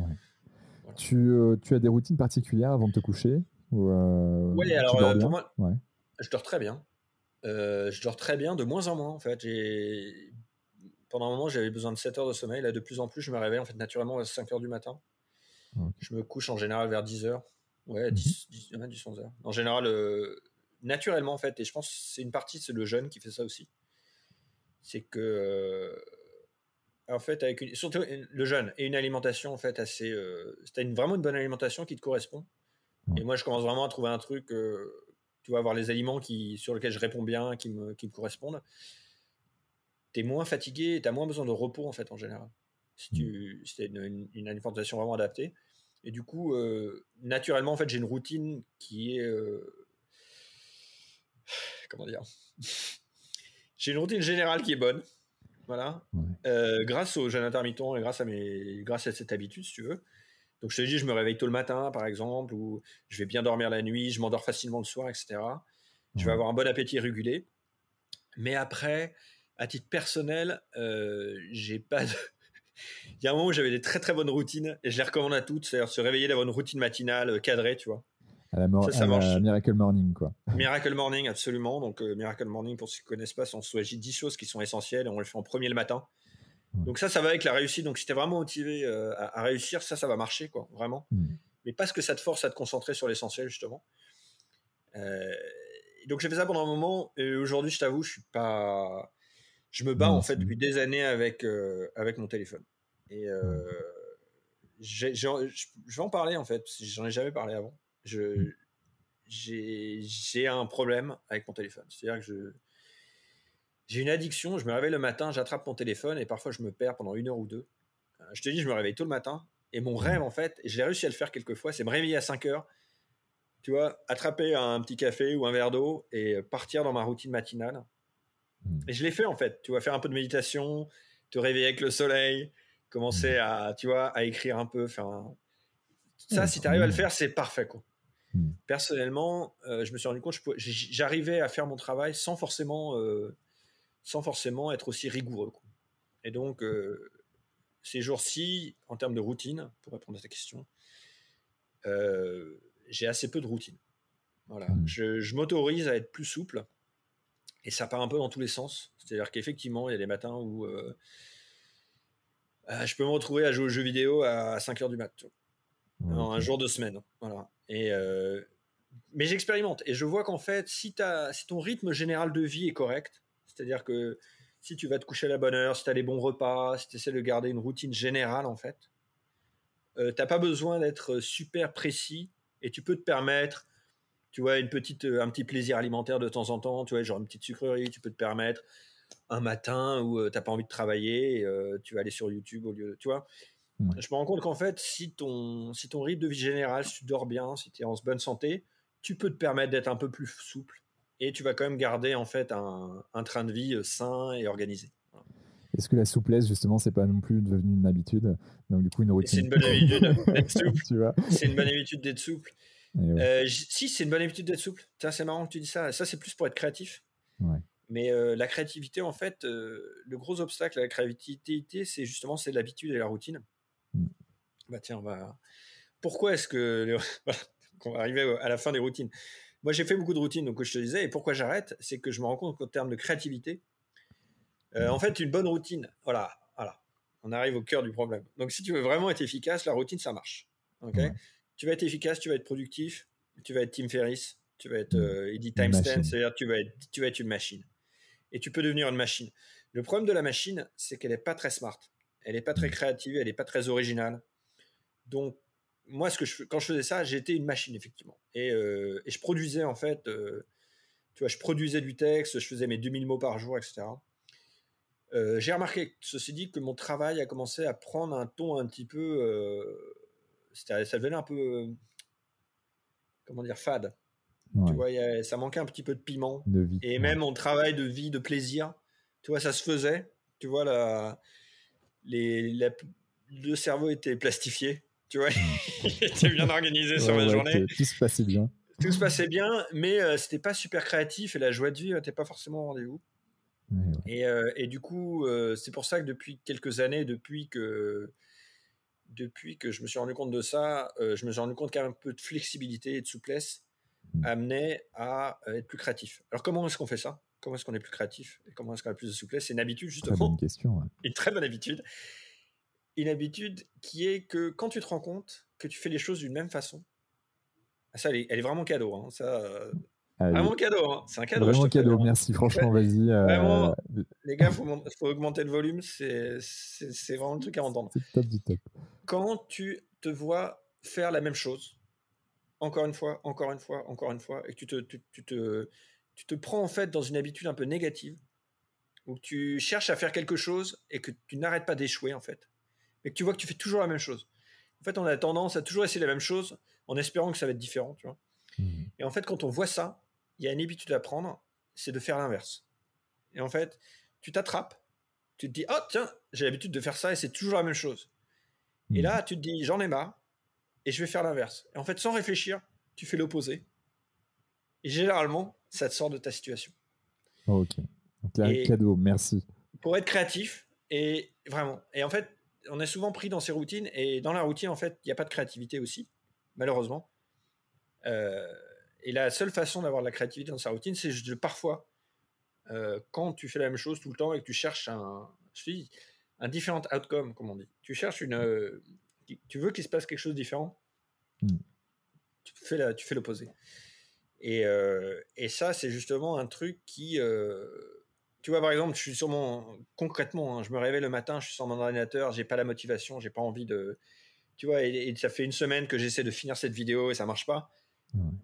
Voilà. Tu, euh, tu as des routines particulières avant de te coucher ou, euh, alors euh, pour moi, Ouais. je dors très bien. Je dors très bien, de moins en moins en fait. Pendant un moment, j'avais besoin de 7 heures de sommeil. Là, de plus en plus, je me réveille en fait naturellement à 5 heures du matin. Je me couche en général vers 10 heures. Ouais, Mhm. 10, 10, ouais, 10 11 heures. En général, naturellement en fait. Et je pense que c'est une partie, c'est le jeûne qui fait ça aussi. C'est que, euh, en fait, avec une, surtout le jeûne et une alimentation en fait assez. Euh, c'était une, vraiment une bonne alimentation qui te correspond. Ouais. Et moi, je commence vraiment à trouver un truc. euh, tu vas avoir les aliments qui, sur lesquels je réponds bien, qui me, qui me correspondent. Tu es moins fatigué, tu as moins besoin de repos en fait en général. Si tu si as une, une- une alimentation vraiment adaptée. Et du coup, euh, naturellement, en fait, j'ai une routine qui est. comment dire? J'ai une routine générale qui est bonne. Voilà. Ouais. Euh, grâce au jeûne intermittent et grâce à, mes, grâce à cette habitude, si tu veux. Donc, je te dis, je me réveille tôt le matin, par exemple, ou je vais bien dormir la nuit, je m'endors facilement le soir, etc. Je vais avoir un bon appétit régulé. Mais après, à titre personnel, euh, j'ai pas de... [LAUGHS] Il y a un moment où j'avais des très très bonnes routines et je les recommande à toutes, c'est-à-dire se réveiller d'avoir une routine matinale euh, cadrée, tu vois. À la, mor- Ça, ça à la marche. Miracle Morning, quoi. Miracle Morning, absolument. Donc, euh, Miracle Morning, pour ceux qui ne connaissent pas, on de 10 choses qui sont essentielles et on les fait en premier le matin. Ouais. Donc, ça, ça va avec la réussite. Donc, si tu es vraiment motivé euh, à, à réussir, ça, ça va marcher, quoi, vraiment. Mm. Mais parce que ça te force à te concentrer sur l'essentiel, justement. donc j'ai fait ça pendant un moment. Et aujourd'hui, je t'avoue, je suis pas. Je me bats en fait depuis des années avec, avec mon téléphone. Et je vais en parler en fait, j'en ai jamais parlé avant. Je, j'ai un problème avec mon téléphone. C'est-à-dire que je, j'ai une addiction. Je me réveille le matin, j'attrape mon téléphone et parfois je me perds pendant une heure ou deux. Euh, je te dis, je me réveille tôt le matin et mon rêve en fait, j'ai réussi à le faire quelques fois, c'est me réveiller à 5 heures, tu vois, attraper un petit café ou un verre d'eau et partir dans ma routine matinale. Hmm. Et je l'ai fait en fait. Tu vas faire un peu de méditation, te réveiller avec le soleil, commencer hmm. à, tu vois, à écrire un peu, faire Ça, si tu arrives à le faire, c'est parfait quoi. Hmm. Personnellement, euh, je me suis rendu compte que j'arrivais à faire mon travail sans forcément, euh, sans forcément être aussi rigoureux. Et donc, euh, ces jours-ci, en termes de routine, pour répondre à ta question, j'ai assez peu de routine. Voilà. Hmm. Je, m'autorise à être plus souple et ça part un peu dans tous les sens. C'est-à-dire qu'effectivement, il y a des matins où je peux me retrouver à jouer aux jeux vidéo à 5 heures du mat. un jour de semaine. Voilà. Euh, mais j'expérimente et je vois qu'en fait, si, ton rythme général de vie est correct, c'est-à-dire que si tu vas te coucher à la bonne heure, si tu as les bons repas, si tu essaies de garder une routine générale, en fait, euh, tu n'as pas besoin d'être super précis et tu peux te permettre, tu vois, une petite, euh, un petit plaisir alimentaire de temps en temps, tu vois, genre une petite sucrerie, tu peux te permettre un matin où tu n'as pas envie de travailler, tu vas aller sur YouTube au lieu, tu vois. Je me rends compte qu'en fait, si ton, si ton rythme de vie général, si tu dors bien, si tu es en bonne santé, tu peux te permettre d'être un peu plus souple et tu vas quand même garder en fait un, un train de vie euh, sain et organisé. Est-ce que la souplesse, justement, c'est pas non plus devenu une habitude? Donc, du coup, une routine. C'est une bonne habitude [LAUGHS] d'être souple. c'est une bonne habitude d'être souple. Euh, si, c'est une bonne habitude d'être souple. C'est marrant que tu dis ça. Ça, c'est plus pour être créatif. Mais euh, la créativité, en fait, le gros obstacle à la créativité, c'est justement c'est l'habitude et la routine. Bah tiens, on va. Pourquoi est-ce que [LAUGHS] qu'on va arriver à la fin des routines Moi, j'ai fait beaucoup de routines, donc je te disais, et pourquoi j'arrête, c'est que je me rends compte qu'en termes de créativité, euh, en fait, une bonne routine, voilà, voilà, on arrive au cœur du problème. Donc, si tu veux vraiment être efficace, la routine, ça marche. Ok? Tu vas être efficace, tu vas être productif, tu vas être Tim Ferriss, tu vas être euh, Eddie Timestamp, c'est-à-dire tu vas être, tu vas être une machine. Et tu peux devenir une machine. Le problème de la machine, c'est qu'elle n'est pas très smart. Elle n'est pas très créative, elle n'est pas très originale. Donc, moi, ce que je, quand je faisais ça, j'étais une machine, effectivement. Et, euh, je produisais, en fait, euh, tu vois, je produisais du texte, je faisais mes 2000 mots par jour, etc. Euh, j'ai remarqué, ceci dit, que mon travail a commencé à prendre un ton un petit peu. ça devenait un peu. comment dire Fade. Tu vois, ça manquait un petit peu de piment. et même mon travail de vie, de plaisir, tu vois, ça se faisait. Tu vois, la, les, le cerveau était plastifié, tu vois, [LAUGHS] il était bien organisé sur la journée. Tout se passait bien. Tout se passait bien, mais euh, c'était pas super créatif et la joie de vie n'était pas forcément au rendez-vous. et, euh, et, du coup, euh, c'est pour ça que depuis quelques années, depuis que, depuis que je me suis rendu compte de ça, je me suis rendu compte qu'un peu de flexibilité et de souplesse mm. amenait à être plus créatif. Alors comment est-ce qu'on fait ça? Comment est-ce qu'on est plus créatif et comment est-ce qu'on a plus de souplesse? C'est une habitude justement. Très bonne question. Une très bonne habitude. Une habitude qui est que quand tu te rends compte que tu fais les choses d'une même façon, ah, ça, elle est, vraiment cadeau. Hein, ça, euh, vraiment cadeau. Hein, c'est un cadeau. Vraiment cadeau. Merci. Franchement, vas-y. Euh, vraiment, les gars, faut, faut augmenter le volume. C'est, c'est, vraiment le truc à entendre. C'est top du top. Quand tu te vois faire la même chose, encore une fois, encore une fois, encore une fois, et que tu te, tu te tu te prends en fait dans une habitude un peu négative, où tu cherches à faire quelque chose et que tu n'arrêtes pas d'échouer en fait, et que tu vois que tu fais toujours la même chose. En fait, on a tendance à toujours essayer la même chose en espérant que ça va être différent, tu vois. Mmh. Et en fait, quand on voit ça, il y a une habitude à prendre, c'est de faire l'inverse. Et en fait, tu t'attrapes, tu te dis, oh tiens, j'ai l'habitude de faire ça et c'est toujours la même chose. Et mmh. là, tu te dis, j'en ai marre et je vais faire l'inverse. Et en fait, sans réfléchir, tu fais l'opposé. Et généralement, ça te sort de ta situation. ok. Donc un cadeau, merci. Pour être créatif, et vraiment. Et en fait, on est souvent pris dans ces routines, et dans la routine, en fait, il n'y a pas de créativité aussi, malheureusement. Euh, et la seule façon d'avoir de la créativité dans sa routine, c'est de parfois, euh, quand tu fais la même chose tout le temps et que tu cherches un, un différent outcome, comme on dit. Tu cherches une, euh, tu veux qu'il se passe quelque chose de différent. Tu fais tu fais l'opposé. Et, et ça, c'est justement un truc qui. tu vois, par exemple, je suis sur mon. Concrètement, hein, je me réveille le matin, je suis sur mon ordinateur, j'ai pas la motivation, j'ai pas envie de. Tu vois, et, ça fait une semaine que j'essaie de finir cette vidéo et ça marche pas.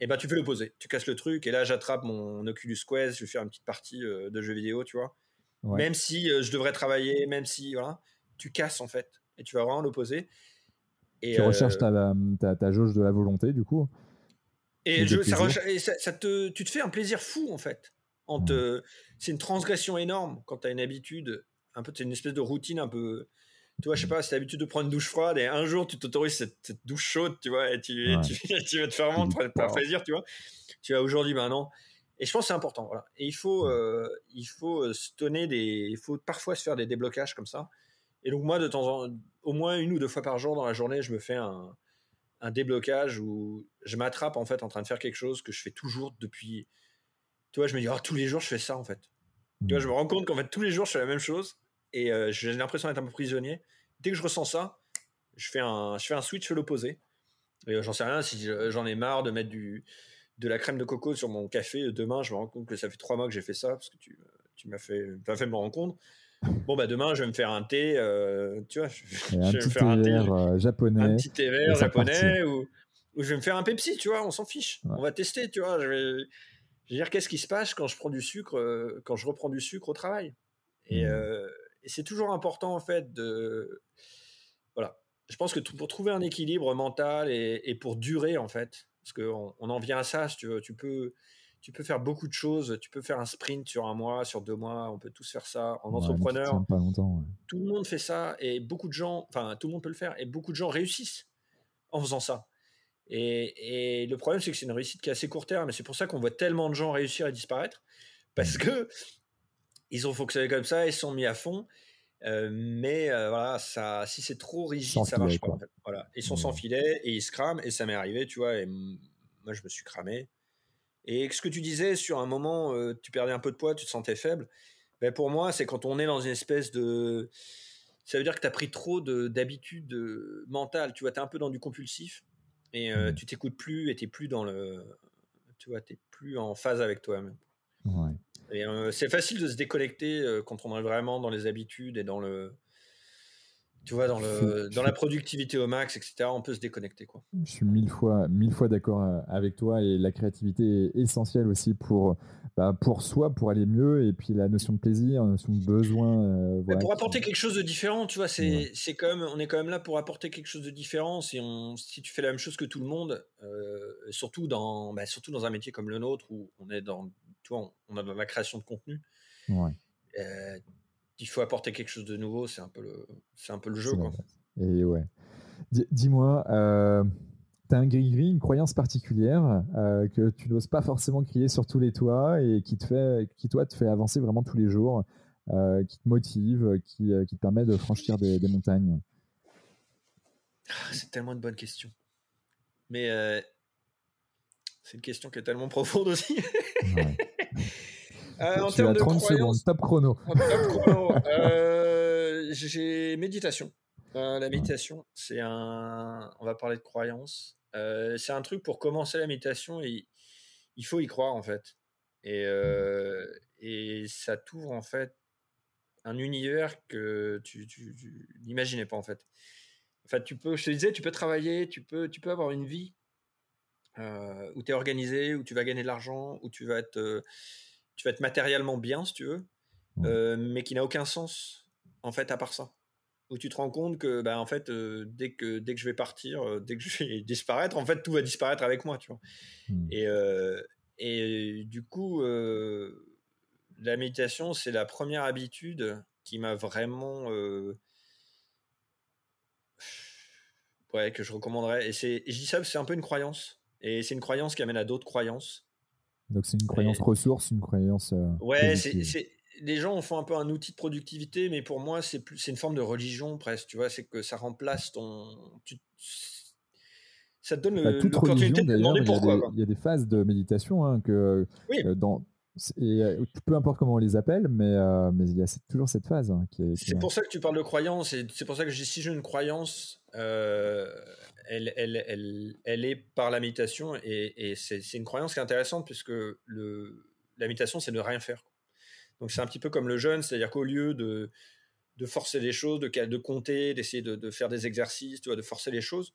Et ben, tu fais le poser. Tu casses le truc, et là, j'attrape mon Oculus Quest, je vais faire une petite partie de jeux vidéo, tu vois. Même si je devrais travailler, même si. Voilà, tu casses en fait. Et tu vas vraiment le poser. Et tu recherches ta, ta, ta, jauge de la volonté, du coup. Et, ça, te, tu te fais un plaisir fou, en fait. C'est une transgression énorme quand tu as une habitude, un peu, c'est une espèce de routine un peu. Tu vois, je sais pas, c'est l'habitude de prendre une douche froide et un jour tu t'autorises cette, douche chaude, tu vois, et tu, tu, vas te faire vraiment te plaisir, tu vois. Tu vas aujourd'hui, maintenant. Et je pense que c'est important, voilà. Et il faut, euh, il faut euh, se donner des. Il faut parfois se faire des déblocages comme ça. Et donc, moi, de temps en au moins une ou deux fois par jour dans la journée, je me fais un, un déblocage où je m'attrape en fait en train de faire quelque chose que je fais toujours depuis. Tu vois, je me dis, oh, tous les jours je fais ça en fait. Tu vois, je me rends compte qu'en fait tous les jours je fais la même chose et euh, j'ai l'impression d'être un peu prisonnier. Dès que je ressens ça, je fais un, je fais un switch, l'opposé. Et euh, j'en sais rien, si j'en ai marre de mettre du, de la crème de coco sur mon café, demain je me rends compte que ça fait trois mois que j'ai fait ça parce que tu, tu m'as fait, fait me rendre compte. Bon, bah demain, je vais me faire un thé, euh, tu vois, je, vais me faire un thé euh, japonais. Un petit thé vert japonais ou, ou, je vais me faire un Pepsi, tu vois, on s'en fiche. On va tester, tu vois. Je vais, je vais dire qu'est-ce qui se passe quand je prends du sucre, euh, quand je reprends du sucre au travail. Et, mmh. et c'est toujours important, en fait, de. Voilà. Je pense que pour trouver un équilibre mental et, et pour durer, en fait, parce qu'on on en vient à ça, si tu veux, tu peux tu peux faire beaucoup de choses. Tu peux faire un sprint sur un mois, sur deux mois. On peut tous faire ça. En entrepreneur, pas longtemps, tout le monde fait ça et beaucoup de gens, enfin, tout le monde peut le faire et beaucoup de gens réussissent en faisant ça. Et, le problème, c'est que c'est une réussite qui est assez court terme. Et c'est pour ça qu'on voit tellement de gens réussir et disparaître parce que ils ont fonctionné comme ça, ils sont mis à fond. Euh, mais euh, voilà, ça, si c'est trop rigide, ça marche pas. Voilà, ils sont sans filet et ils se crament. Et ça m'est arrivé, tu vois. Et moi, je me suis cramé. Et ce que tu disais, sur un moment, euh, tu perdais un peu de poids, tu te sentais faible. Ben pour moi, c'est quand on est dans une espèce de. Ça veut dire que tu as pris trop d'habitudes euh, mentales. Tu vois, tu es un peu dans du compulsif et euh, mmh. tu t'écoutes plus et tu plus dans le. Tu vois, tu plus en phase avec toi-même. Ouais. Et c'est facile de se déconnecter quand on est vraiment dans les habitudes et dans le tu vois, dans, le, dans la productivité au max, etc., on peut se déconnecter. Quoi. Je suis mille fois, mille fois d'accord euh, avec toi et la créativité est essentielle aussi pour, bah, pour soi, pour aller mieux et puis la notion de plaisir, la notion de besoin. Euh, pour apporter quelque chose de différent, tu vois, c'est, c'est quand même, on est quand même là pour apporter quelque chose de différent. Si, on, si tu fais la même chose que tout le monde, euh, surtout, dans, bah, surtout dans un métier comme le nôtre où on est dans, tu vois, on, a dans la création de contenu. Ouais il faut apporter quelque chose de nouveau, c'est un peu le, c'est un peu le jeu. Quoi. Et ouais. Dis-moi, euh, tu as un gris-gris, une croyance particulière euh, que tu n'oses pas forcément crier sur tous les toits et qui, te fait, qui toi, te fait avancer vraiment tous les jours, euh, qui te motive, qui, qui, te permet de franchir des, montagnes? Ah, C'est tellement une bonne question. Mais c'est une question qui est tellement [LAUGHS] profonde aussi. Ouais. Euh, en termes de 30 secondes, top chrono. Euh, [LAUGHS] j'ai méditation. Euh, la méditation, c'est un. On va parler de croyance. c'est un truc pour commencer la méditation. Et il faut y croire en fait. Et, et ça t'ouvre en fait un univers que tu, n'imaginais pas en fait. En fait, tu peux, je te disais, tu peux travailler, tu peux, tu peux avoir une vie où tu es organisé, où tu vas gagner de l'argent, où tu vas être tu vas être matériellement bien, si tu veux, euh, mais qui n'a aucun sens, en fait, à part ça. Où tu te rends compte que, bah, en fait, euh, dès, que, dès que je vais partir, euh, dès que je vais [LAUGHS] disparaître, en fait, tout va disparaître avec moi, tu vois. Hmm. Et, et du coup, la méditation, c'est la première habitude qui m'a vraiment. ouais, que je recommanderais. Et, et je dis ça, c'est un peu une croyance. Et c'est une croyance qui amène à d'autres croyances. Donc c'est une croyance ressource, une croyance. Euh, ouais, c'est les gens font un peu un outil de productivité, mais pour moi c'est plus c'est une forme de religion presque. Tu vois, c'est que ça remplace ton. ça te donne bah, l'opportunité de demander pourquoi. Il y, a des phases de méditation hein, que euh, dans Et peu importe comment on les appelle, mais mais il y a toujours cette phase hein, qui est. C'est pour ça que tu parles de croyance, et c'est pour ça que si j'ai une croyance, elle, elle, elle, elle, est par la méditation, et, et c'est une croyance qui est intéressante puisque le, la méditation, c'est ne rien faire. Donc c'est un petit peu comme le jeûne, c'est-à-dire qu'au lieu de, de forcer les choses, de, de compter, d'essayer de, de, faire des exercices, tu vois, de forcer les choses,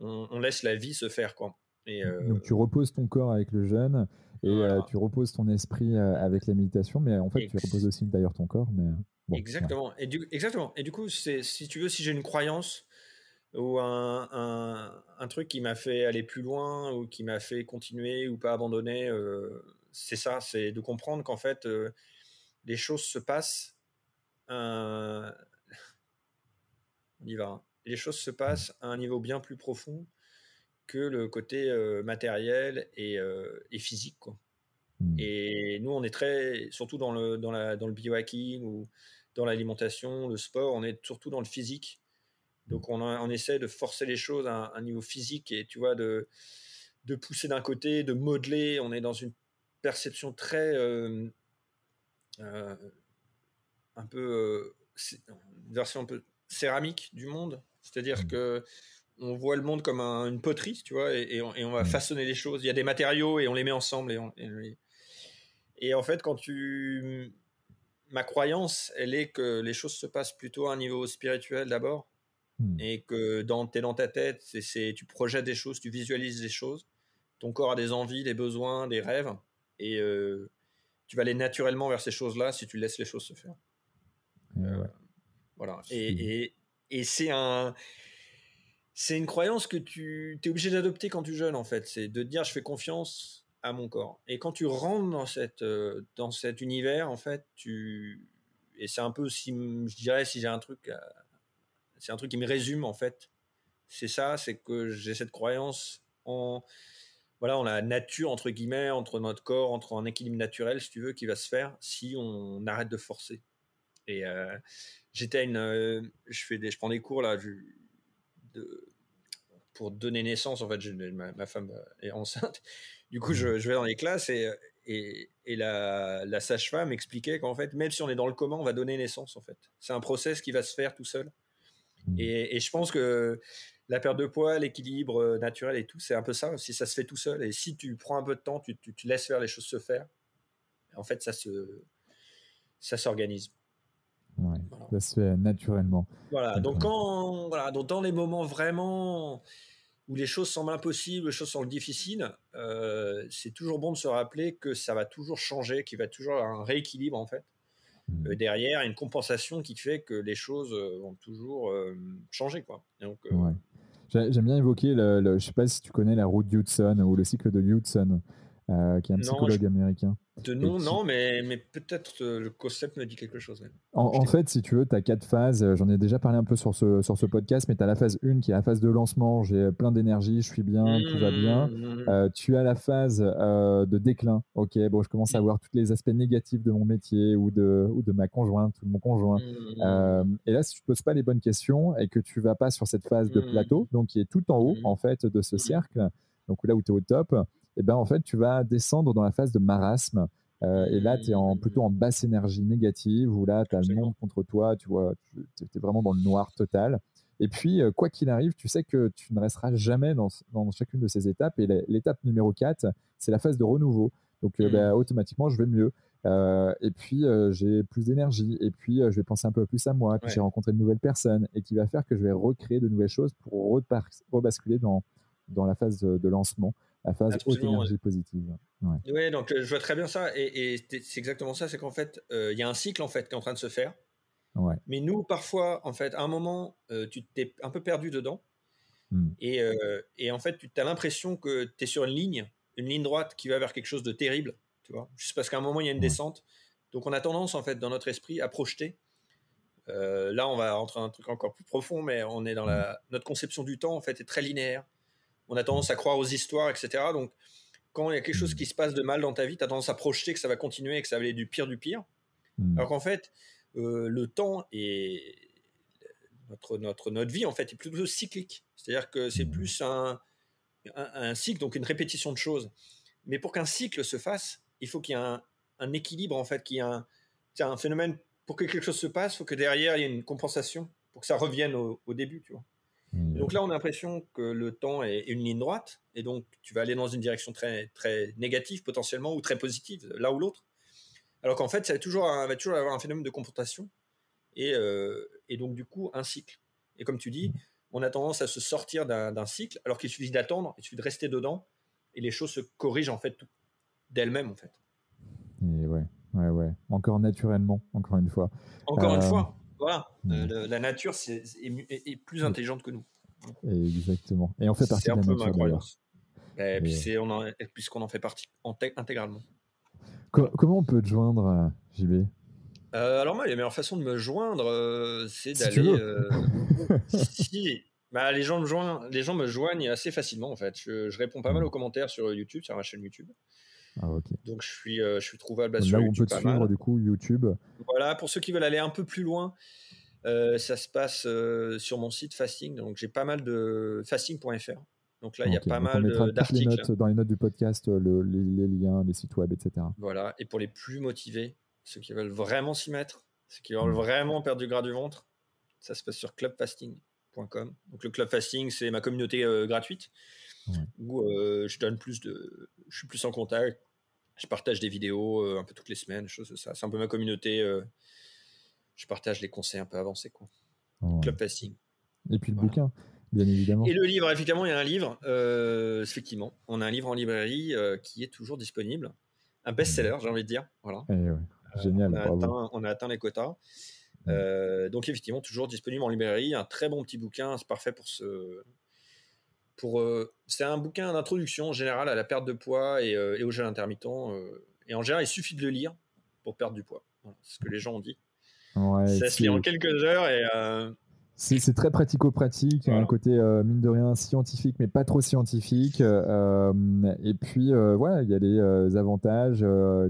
on, laisse la vie se faire. Quoi. Et, Donc tu reposes ton corps avec le jeûne et euh, tu reposes ton esprit euh, avec la méditation, mais en fait tu reposes aussi d'ailleurs ton corps. Mais, exactement. Et du, exactement. Et du coup, si tu veux, si j'ai une croyance ou un, un, un truc qui m'a fait aller plus loin ou qui m'a fait continuer ou pas abandonner, euh, c'est ça, c'est de comprendre qu'en fait les choses se passent. [LAUGHS] on y va. Hein. Les choses se passent à un niveau bien plus profond que le côté euh, matériel et, euh, et, physique. Quoi. Mmh. Et nous, on est très, surtout dans le, dans la, dans le biohacking ou dans l'alimentation, le sport, on est surtout dans le physique. Donc on, on essaie de forcer les choses à un, niveau physique et tu vois, de, de pousser d'un côté, de modeler. On est dans une perception très. Euh, un peu. une version un peu céramique du monde. C'est-à-dire mmh. que on voit le monde comme une poterie, tu vois, et, on, va mm. façonner les choses. Il y a des matériaux et on les met ensemble. Et, et, en fait, quand tu. Ma croyance, elle est que les choses se passent plutôt à un niveau spirituel d'abord, mm. et que dans, es dans ta tête, c'est, tu projettes des choses, tu visualises des choses. Ton corps a des envies, des besoins, des rêves, et euh, tu vas aller naturellement vers ces choses-là si tu laisses les choses se faire. Euh, voilà. Et, et c'est un c'est une croyance que tu es obligé d'adopter quand tu jeûnes, en fait. C'est de dire je fais confiance à mon corps. Et quand tu rentres dans, cette, euh, dans cet univers, en fait, tu. Et c'est un peu, si, je dirais, si j'ai un truc. C'est un truc qui me résume, en fait. C'est ça, c'est que j'ai cette croyance en. Voilà, on la nature, entre guillemets, entre notre corps, entre un équilibre naturel, si tu veux, qui va se faire si on arrête de forcer. Et euh, j'étais à une. Euh, je, fais des, je prends des cours, là. Je, pour donner naissance, en fait, ma, femme est enceinte. Du coup, je, je vais dans les classes et, et, et la, la sage-femme expliquait qu'en fait, même si on est dans le coma, on va donner naissance, en fait. C'est un process qui va se faire tout seul. Mmh. Et, et je pense que la perte de poids, l'équilibre euh, naturel et tout, c'est un peu ça aussi. Ça se fait tout seul. Et si tu prends un peu de temps, tu, tu, tu laisses faire les choses se faire, en fait, ça se, ça s'organise. Ça se fait naturellement. Voilà, donc, quand, voilà, donc dans les moments vraiment où les choses semblent impossibles, les choses semblent difficiles, euh, c'est toujours bon de se rappeler que ça va toujours changer, qu'il va toujours avoir un rééquilibre en fait. Mmh. Euh, derrière, une compensation qui fait que les choses euh, vont toujours changer. Quoi. Donc, J'aime bien évoquer, le, je ne sais pas si tu connais la route d'Hudson ou le cycle de Hudson. Euh, qui est un psychologue américain. De nom, non, mais, mais peut-être euh, le concept me dit quelque chose. En, fait, si tu veux, tu as quatre phases. Euh, j'en ai déjà parlé un peu sur ce, sur ce podcast, mais tu as la phase 1 qui est la phase de lancement. J'ai plein d'énergie, je suis bien, tout va bien. Mmh. tu as la phase de déclin. Ok, bon, je commence à mmh. voir tous les aspects négatifs de mon métier ou de, ou de ma conjointe ou de mon conjoint. Mmh. et là, si tu ne poses pas les bonnes questions et que tu vas pas sur cette phase de plateau, donc qui est tout en haut en fait de ce cercle, donc là où tu es au top, et ben en fait, tu vas descendre dans la phase de marasme. Euh, et là, tu es en, plutôt en basse énergie négative, où là, tu as le monde contre toi, tu vois, tu es vraiment dans le noir total. Et puis, euh, quoi qu'il arrive, tu sais que tu ne resteras jamais dans, dans chacune de ces étapes. Et l'étape numéro 4, c'est la phase de renouveau. Donc, euh, bah, automatiquement, je vais mieux. et puis, j'ai plus d'énergie. Et puis, je vais penser un peu plus à moi. Puis, j'ai rencontré de nouvelles personnes et qui va faire que je vais recréer de nouvelles choses pour rebasculer dans, dans la phase de lancement la phase haute énergie positive. Oui, donc euh, je vois très bien ça. Et, c'est exactement ça, c'est qu'en fait, euh, il y a un cycle en fait qui est en train de se faire. Ouais. Mais nous, parfois, en fait, à un moment, euh, tu t'es un peu perdu dedans. Hmm. Et, et, en fait, tu as l'impression que tu es sur une ligne, une ligne droite qui va vers quelque chose de terrible. Tu vois Juste parce qu'à un moment, il y a une descente. Donc, on a tendance, en fait, dans notre esprit, à projeter. là, on va rentrer dans un truc encore plus profond, mais on est dans la. Hmm. Notre conception du temps, en fait, est très linéaire on a tendance à croire aux histoires, etc. Donc, quand il y a quelque chose qui se passe de mal dans ta vie, tu as tendance à projeter que ça va continuer et que ça va aller du pire du pire. Hmm. Alors qu'en fait, euh, le temps et notre, notre, notre vie, en fait, est plutôt cyclique. C'est-à-dire que c'est hmm. plus un, un, cycle, donc une répétition de choses. Mais pour qu'un cycle se fasse, il faut qu'il y ait un, un, équilibre en fait, qui est un, un phénomène pour que quelque chose se passe, il faut que derrière il y ait une compensation pour que ça revienne au, début, tu vois. Mmh. Donc là, on a l'impression que le temps est une ligne droite, et donc tu vas aller dans une direction très, très négative potentiellement ou très positive, l'un ou l'autre. Alors qu'en fait, ça va toujours, va toujours avoir un phénomène de confrontation et, euh, et, donc du coup un cycle. Et comme tu dis, on a tendance à se sortir d'un cycle, alors qu'il suffit d'attendre, il suffit de rester dedans, et les choses se corrigent en fait d'elles-mêmes en fait. Et ouais, ouais, ouais. Encore naturellement, encore une fois. Encore une euh, fois, voilà. Euh, la nature c'est est, plus intelligente que nous. Exactement. Et on fait partie de la nature d'ailleurs. Puisqu'on en fait partie intégralement. comment on peut te joindre, JB euh, alors moi, la meilleure façon de me joindre, euh, c'est d'aller. Euh, [LAUGHS] si, bah, les gens me joignent, les gens me joignent assez facilement en fait. Je, réponds pas mal aux commentaires sur YouTube, sur ma chaîne YouTube. Ah, Donc je suis, je suis trouvable Là sur YouTube. On peut te suivre du coup YouTube. Voilà, pour ceux qui veulent aller un peu plus loin, ça se passe sur mon site Fasting. Donc j'ai pas mal de fasting.fr. Donc là, il y a pas mal d'articles. Dans les notes du podcast, les, liens, les sites web, etc. Voilà. Et pour les plus motivés, ceux qui veulent vraiment s'y mettre, ceux qui veulent vraiment perdre du gras du ventre, ça se passe sur clubfasting.com. Donc le club fasting, c'est ma communauté euh, gratuite où euh, je donne plus de, je suis plus en contact, je partage des vidéos euh, un peu toutes les semaines, choses ça. C'est un peu ma communauté. je partage les conseils un peu avancés quoi. Club fasting. Et puis le bouquin. Bien évidemment. Et le livre, effectivement, il y a un livre. effectivement, on a un livre en librairie qui est toujours disponible. Un best-seller, j'ai envie de dire. Voilà. Et ouais. Génial. On a, atteint, les quotas. Euh, donc effectivement, toujours disponible en librairie. Un très bon petit bouquin, c'est parfait pour ce. Pour, euh, c'est un bouquin d'introduction en général à la perte de poids et, euh, au gel intermittent. et en général, il suffit de le lire pour perdre du poids. c'est ce que les gens ont dit. ça se lit en quelques heures et c'est très pratico-pratique, un côté euh, mine de rien scientifique, mais pas trop scientifique. Euh, et puis, euh, voilà, il y a des avantages,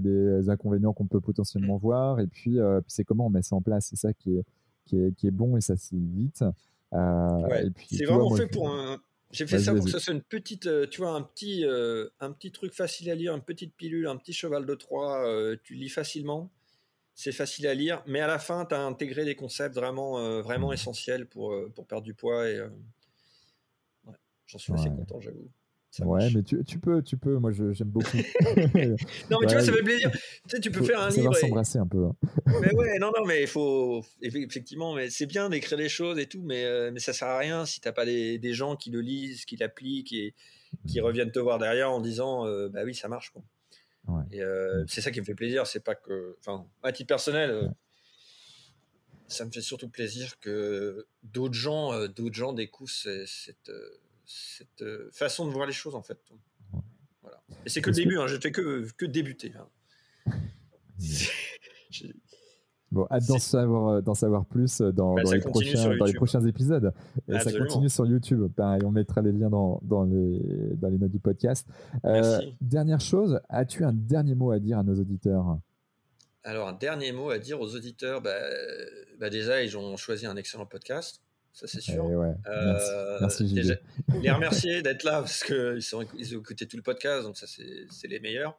des inconvénients qu'on peut potentiellement mm. voir. Et puis, c'est comment on met ça en place. C'est ça qui est, qui est, qui, est, bon et ça c'est vite. c'est vraiment fait pour un. J'ai fait ça pour que ce soit une petite, tu vois, un petit, un petit truc facile à lire, une petite pilule, un petit cheval de Troie. tu lis facilement c'est facile à lire, mais à la fin, tu as intégré des concepts vraiment, euh, vraiment essentiels pour, euh, pour perdre du poids. Et euh, j'en suis assez content, j'avoue. Ouais, mais tu, tu, peux, tu peux. Moi, j'aime beaucoup. [LAUGHS] non, [LAUGHS] mais tu vois, ça fait plaisir. Tu sais, tu peux faire un livre. S'embrasser un peu. Hein. mais ouais, [LAUGHS] non, non, mais il faut effectivement, mais c'est bien d'écrire des choses et tout, mais mais ça sert à rien si t'as pas des, des, gens qui le lisent, qui l'appliquent et qui mmh. reviennent te voir derrière en disant, bah oui, ça marche quoi. Et euh, c'est ça qui me fait plaisir, c'est pas que, enfin, à titre personnel, euh, ça me fait surtout plaisir que d'autres gens, euh, d'autres gens découvrent cette, cette façon de voir les choses en fait. Voilà. Et c'est que le début, hein, je fais que, que débuter. Hein. [LAUGHS] Bon, hâte d'en savoir, euh, d'en savoir plus euh, dans, bah, dans les, prochains, dans les prochains épisodes. Et ça continue sur YouTube. Pareil, on mettra les liens dans, dans, les, dans les notes du podcast. Euh, dernière chose, as-tu un dernier mot à dire à nos auditeurs? Alors, un dernier mot à dire aux auditeurs, bah, bah déjà, ils ont choisi un excellent podcast. Ça, c'est sûr. Eh ouais, merci. merci les remercier [LAUGHS] d'être là parce qu'ils ils ont écouté tout le podcast, donc ça, c'est les meilleurs.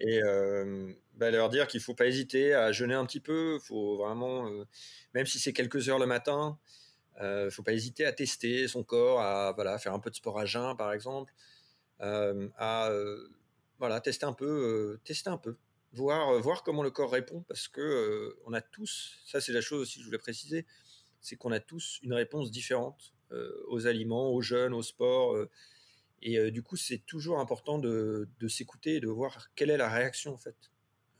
Et euh, bah, leur dire qu'il ne faut pas hésiter à jeûner un petit peu. faut vraiment, euh, même si c'est quelques heures le matin, il euh, ne faut pas hésiter à tester son corps, à voilà, faire un peu de sport à jeun, par exemple, à voilà, tester un peu, tester un peu, voir, voir comment le corps répond, parce que on a tous, ça c'est la chose aussi que je voulais préciser, c'est qu'on a tous une réponse différente aux aliments, aux jeûnes, au sport et euh, du coup, c'est toujours important de, s'écouter et de voir quelle est la réaction en fait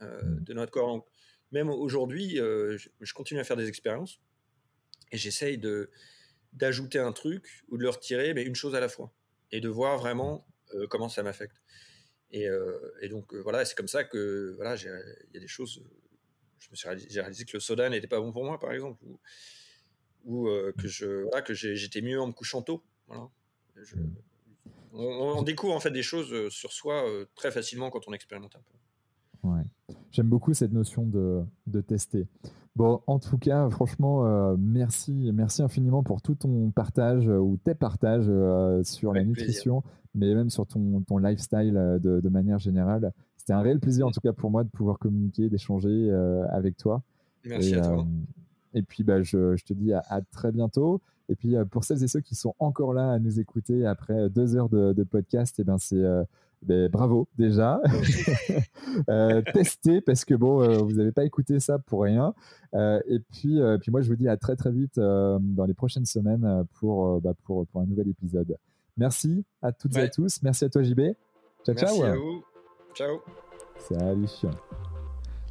euh, de notre corps. même aujourd'hui, euh, je, continue à faire des expériences et j'essaye de d'ajouter un truc ou de le retirer, mais une chose à la fois, et de voir vraiment comment ça m'affecte. Et, donc voilà, c'est comme ça que voilà, il y a des choses. J'ai réalisé que le soda n'était pas bon pour moi, par exemple, que je voilà, que j'étais mieux en me couchant tôt. Voilà. Je, mmh. On, découvre en fait des choses euh, sur soi euh, très facilement quand on expérimente un peu. Ouais. J'aime beaucoup cette notion de, tester. Bon, en tout cas, franchement, euh, merci, merci infiniment pour tout ton partage ou tes partages sur la nutrition, mais même sur ton, ton lifestyle de, manière générale. c'était un réel plaisir en tout cas pour moi de pouvoir communiquer, d'échanger avec toi. Merci et, à toi. Et puis bah, je, je, te dis à, très bientôt. Et puis pour celles et ceux qui sont encore là à nous écouter après deux heures de, de podcast, et eh ben c'est ben, bravo déjà. [LAUGHS] euh, testez parce que bon, euh, vous n'avez pas écouté ça pour rien. Euh, et puis, euh, puis moi, je vous dis à très très vite dans les prochaines semaines pour, bah, pour, pour un nouvel épisode. Merci à toutes et à tous. Merci à toi, JB. Ciao, ciao. Merci à vous. Ciao. Salut.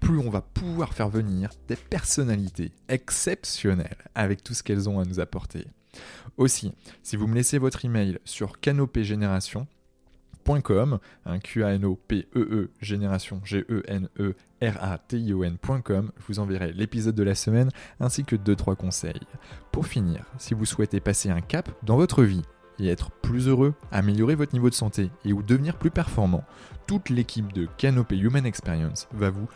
plus on va pouvoir faire venir des personnalités exceptionnelles avec tout ce qu'elles ont à nous apporter. Aussi, si vous me laissez votre email sur canopégénération.com, un Q A N O P E E génération G E N E R A T I O N.com, je vous enverrai l'épisode de la semaine ainsi que 2 3 conseils. Pour finir, si vous souhaitez passer un cap dans votre vie et être plus heureux, améliorer votre niveau de santé et ou devenir plus performant, toute l'équipe de Canopé Human Experience va vous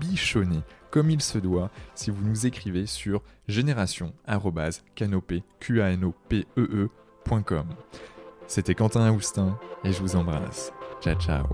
bichonner comme il se doit si vous nous écrivez sur génération.canopé.com. C'était Quentin Aoustin et je vous embrasse. Ciao ciao